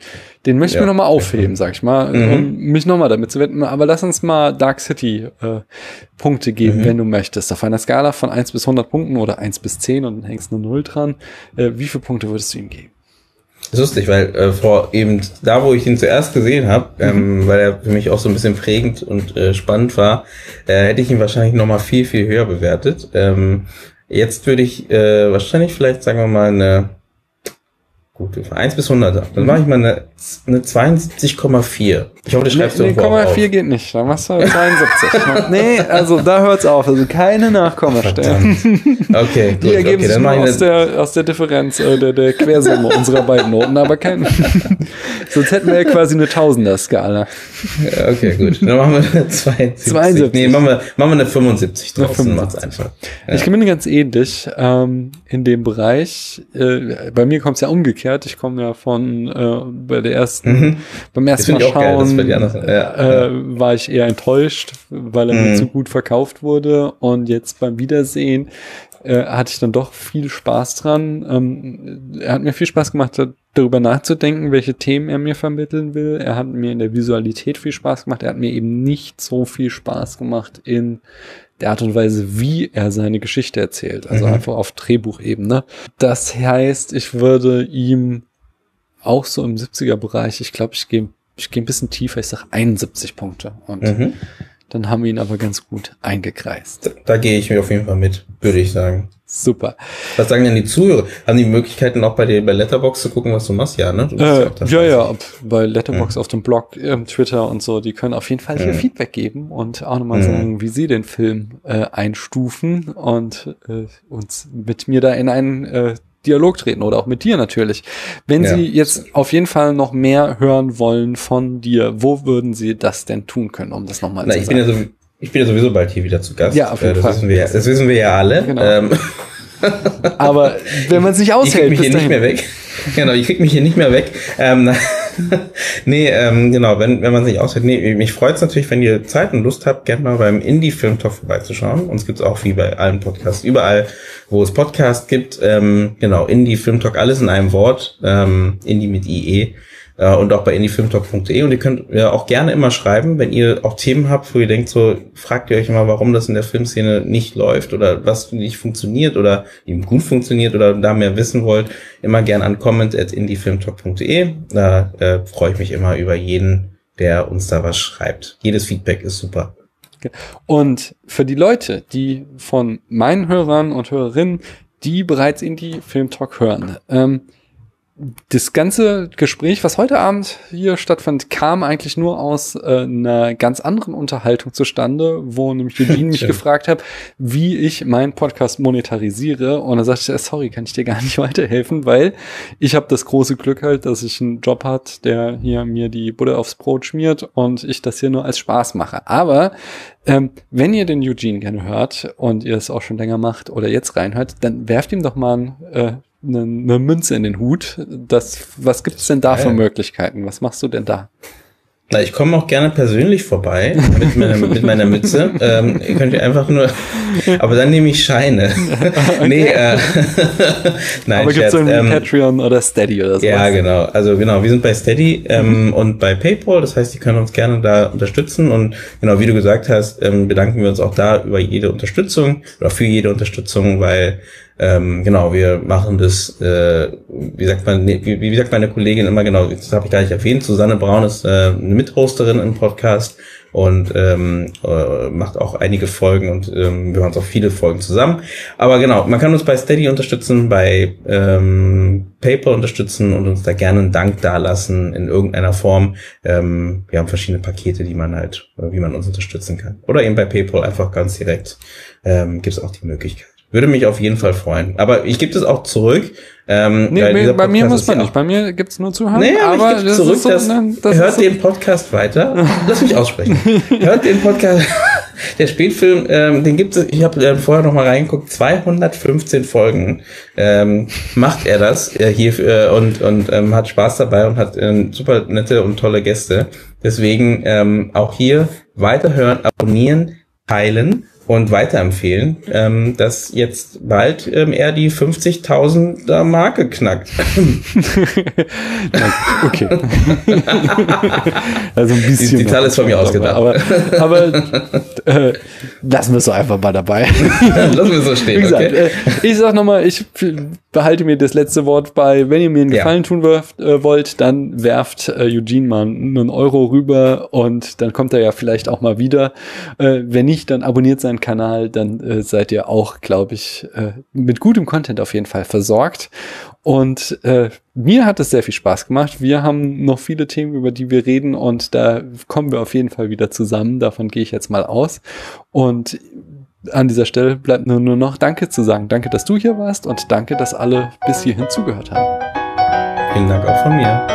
den möchte ich ja. mir nochmal aufheben, sag ich mal, mhm. um mich nochmal damit zu wenden. Aber lass uns mal Dark City äh, Punkte geben, mhm. wenn du möchtest. Auf einer Skala von 1 bis 100 Punkten oder 1 bis 10 und dann hängst eine 0 dran. Äh, wie viele Punkte würdest du ihm geben? Das ist lustig, weil äh, vor eben da, wo ich ihn zuerst gesehen habe, ähm, mhm. weil er für mich auch so ein bisschen prägend und äh, spannend war, äh, hätte ich ihn wahrscheinlich noch mal viel, viel höher bewertet. Ähm, jetzt würde ich äh, wahrscheinlich vielleicht, sagen wir mal, eine Gut, 1 bis 100. Dann mhm. mache ich mal eine, eine 72,4. Ich hoffe, das schreibst nee, du irgendwo nee, 4 geht nicht. Dann machst du 72. nee, also da hört's auf. Also keine Nachkommastellen. Okay, gut. Die ergeben okay, sich dann aus, der, aus der Differenz, äh, der, der Quersumme unserer beiden Noten, aber kein. Sonst hätten wir ja quasi eine Tausender-Skala. Ja, okay, gut. Dann machen wir eine 72. 72. Nee, machen wir, machen wir eine 75 draus. Eine 75. einfach. Ja. Ich bin ganz ähnlich ähm, in dem Bereich. Äh, bei mir kommt es ja umgekehrt umgekehrt. Ich komme ja von äh, bei der ersten, mhm. beim ersten Mal schauen, geil, ja, äh, war ich eher enttäuscht, weil er mhm. mir zu gut verkauft wurde. Und jetzt beim Wiedersehen äh, hatte ich dann doch viel Spaß dran. Ähm, er hat mir viel Spaß gemacht, darüber nachzudenken, welche Themen er mir vermitteln will. Er hat mir in der Visualität viel Spaß gemacht. Er hat mir eben nicht so viel Spaß gemacht in der Art und Weise, wie er seine Geschichte erzählt. Also mhm. einfach auf Drehbuchebene. Das heißt, ich würde ihm auch so im 70er-Bereich, ich glaube, ich gehe ich gehe ein bisschen tiefer, ich sage 71 Punkte. Und mhm. dann haben wir ihn aber ganz gut eingekreist. Da, da gehe ich mir auf jeden Fall mit, würde ich sagen. Super. Was sagen denn die Zuhörer? Haben die Möglichkeiten auch bei dir bei Letterbox zu gucken, was du machst? Ja, ne? Äh, ja, ja, ja, bei Letterbox mhm. auf dem Blog, äh, Twitter und so, die können auf jeden Fall hier mhm. Feedback geben und auch nochmal mhm. sagen, wie sie den Film äh, einstufen und äh, uns mit mir da in einen äh, Dialog treten oder auch mit dir natürlich. Wenn ja. Sie jetzt auf jeden Fall noch mehr hören wollen von dir, wo würden Sie das denn tun können, um das nochmal zu ich sagen? Bin ja so ich bin ja sowieso bald hier wieder zu Gast. Ja, auf jeden äh, das Fall. Wissen wir, das wissen wir ja alle. Genau. Ähm. Aber wenn man sich aushält, ich krieg mich hier nicht mehr weg. Genau, ich krieg mich hier nicht mehr weg. Ähm, nee, ähm, genau, wenn, wenn man sich aushält. Nee, mich freut es natürlich, wenn ihr Zeit und Lust habt, gerne mal beim Indie-Film-Talk vorbeizuschauen. Uns gibt's auch wie bei allen Podcasts, überall, wo es Podcasts gibt. Ähm, genau, Indie-Film-Talk, alles in einem Wort. Ähm, Indie mit IE. Äh, und auch bei indiefilmtalk.de und ihr könnt ja auch gerne immer schreiben, wenn ihr auch Themen habt, wo ihr denkt, so fragt ihr euch immer, warum das in der Filmszene nicht läuft oder was nicht funktioniert oder eben gut funktioniert oder da mehr wissen wollt, immer gerne an comment at indiefilmtalk.de. Da äh, freue ich mich immer über jeden, der uns da was schreibt. Jedes Feedback ist super. Und für die Leute, die von meinen Hörern und Hörerinnen, die bereits Indie Film Talk hören, ähm, das ganze Gespräch, was heute Abend hier stattfand, kam eigentlich nur aus äh, einer ganz anderen Unterhaltung zustande, wo nämlich Eugene mich gefragt hat, wie ich meinen Podcast monetarisiere. Und da sagte ich, sorry, kann ich dir gar nicht weiterhelfen, weil ich habe das große Glück halt, dass ich einen Job hat, der hier mir die Butter aufs Brot schmiert und ich das hier nur als Spaß mache. Aber ähm, wenn ihr den Eugene gerne hört und ihr es auch schon länger macht oder jetzt reinhört, dann werft ihm doch mal ein äh, eine, eine Münze in den Hut. Das, was gibt's denn da für Möglichkeiten? Was machst du denn da? Na, ich komme auch gerne persönlich vorbei mit meiner, mit meiner Mütze. Ähm, ihr könnt ihr einfach nur, aber dann nehme ich Scheine. okay. nee, äh, nein, aber gibt es irgendwie ähm, Patreon oder Steady oder so? Ja, genau. Also genau, wir sind bei Steady ähm, mhm. und bei PayPal. Das heißt, die können uns gerne da unterstützen und genau wie du gesagt hast, ähm, bedanken wir uns auch da über jede Unterstützung oder für jede Unterstützung, weil ähm, genau, wir machen das, äh, wie sagt man, wie, wie sagt meine Kollegin immer genau, das habe ich gar nicht erwähnt, Susanne Braun ist äh, eine Mithosterin im Podcast und ähm, äh, macht auch einige Folgen und ähm, wir machen auch viele Folgen zusammen. Aber genau, man kann uns bei Steady unterstützen, bei ähm, PayPal unterstützen und uns da gerne einen Dank dalassen in irgendeiner Form. Ähm, wir haben verschiedene Pakete, die man halt, wie man uns unterstützen kann. Oder eben bei PayPal einfach ganz direkt ähm, gibt es auch die Möglichkeit. Würde mich auf jeden Fall freuen. Aber ich gebe das auch zurück. Ähm, nee, bei mir muss man nicht. Bei mir gibt's nur zu hören. Nee, aber, aber ich das zurück. So, das, das hört so den Podcast weiter. Lass mich aussprechen. hört den Podcast. Der Spätfilm, ähm, den gibt es, ich habe äh, vorher noch mal reingeguckt, 215 Folgen ähm, macht er das äh, hier äh, und, und ähm, hat Spaß dabei und hat äh, super nette und tolle Gäste. Deswegen ähm, auch hier weiterhören, abonnieren, teilen und weiterempfehlen, ähm, dass jetzt bald ähm, er die 50.000er Marke knackt. okay. also ein bisschen. Die, die Zahl ist von mir ausgedacht. Aber, aber äh, lassen wir es so einfach mal dabei. lassen wir es so stehen. Wie gesagt, okay. äh, ich sag nochmal, ich behalte mir das letzte Wort bei, wenn ihr mir einen Gefallen ja. tun wirft, äh, wollt, dann werft äh, Eugene mal einen Euro rüber und dann kommt er ja vielleicht auch mal wieder. Äh, wenn nicht, dann abonniert seinen Kanal, dann äh, seid ihr auch, glaube ich, äh, mit gutem Content auf jeden Fall versorgt. Und äh, mir hat es sehr viel Spaß gemacht. Wir haben noch viele Themen, über die wir reden und da kommen wir auf jeden Fall wieder zusammen. Davon gehe ich jetzt mal aus. Und an dieser Stelle bleibt nur, nur noch Danke zu sagen. Danke, dass du hier warst und danke, dass alle bis hierhin zugehört haben. Vielen Dank auch von mir.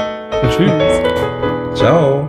Tschüss. Ciao.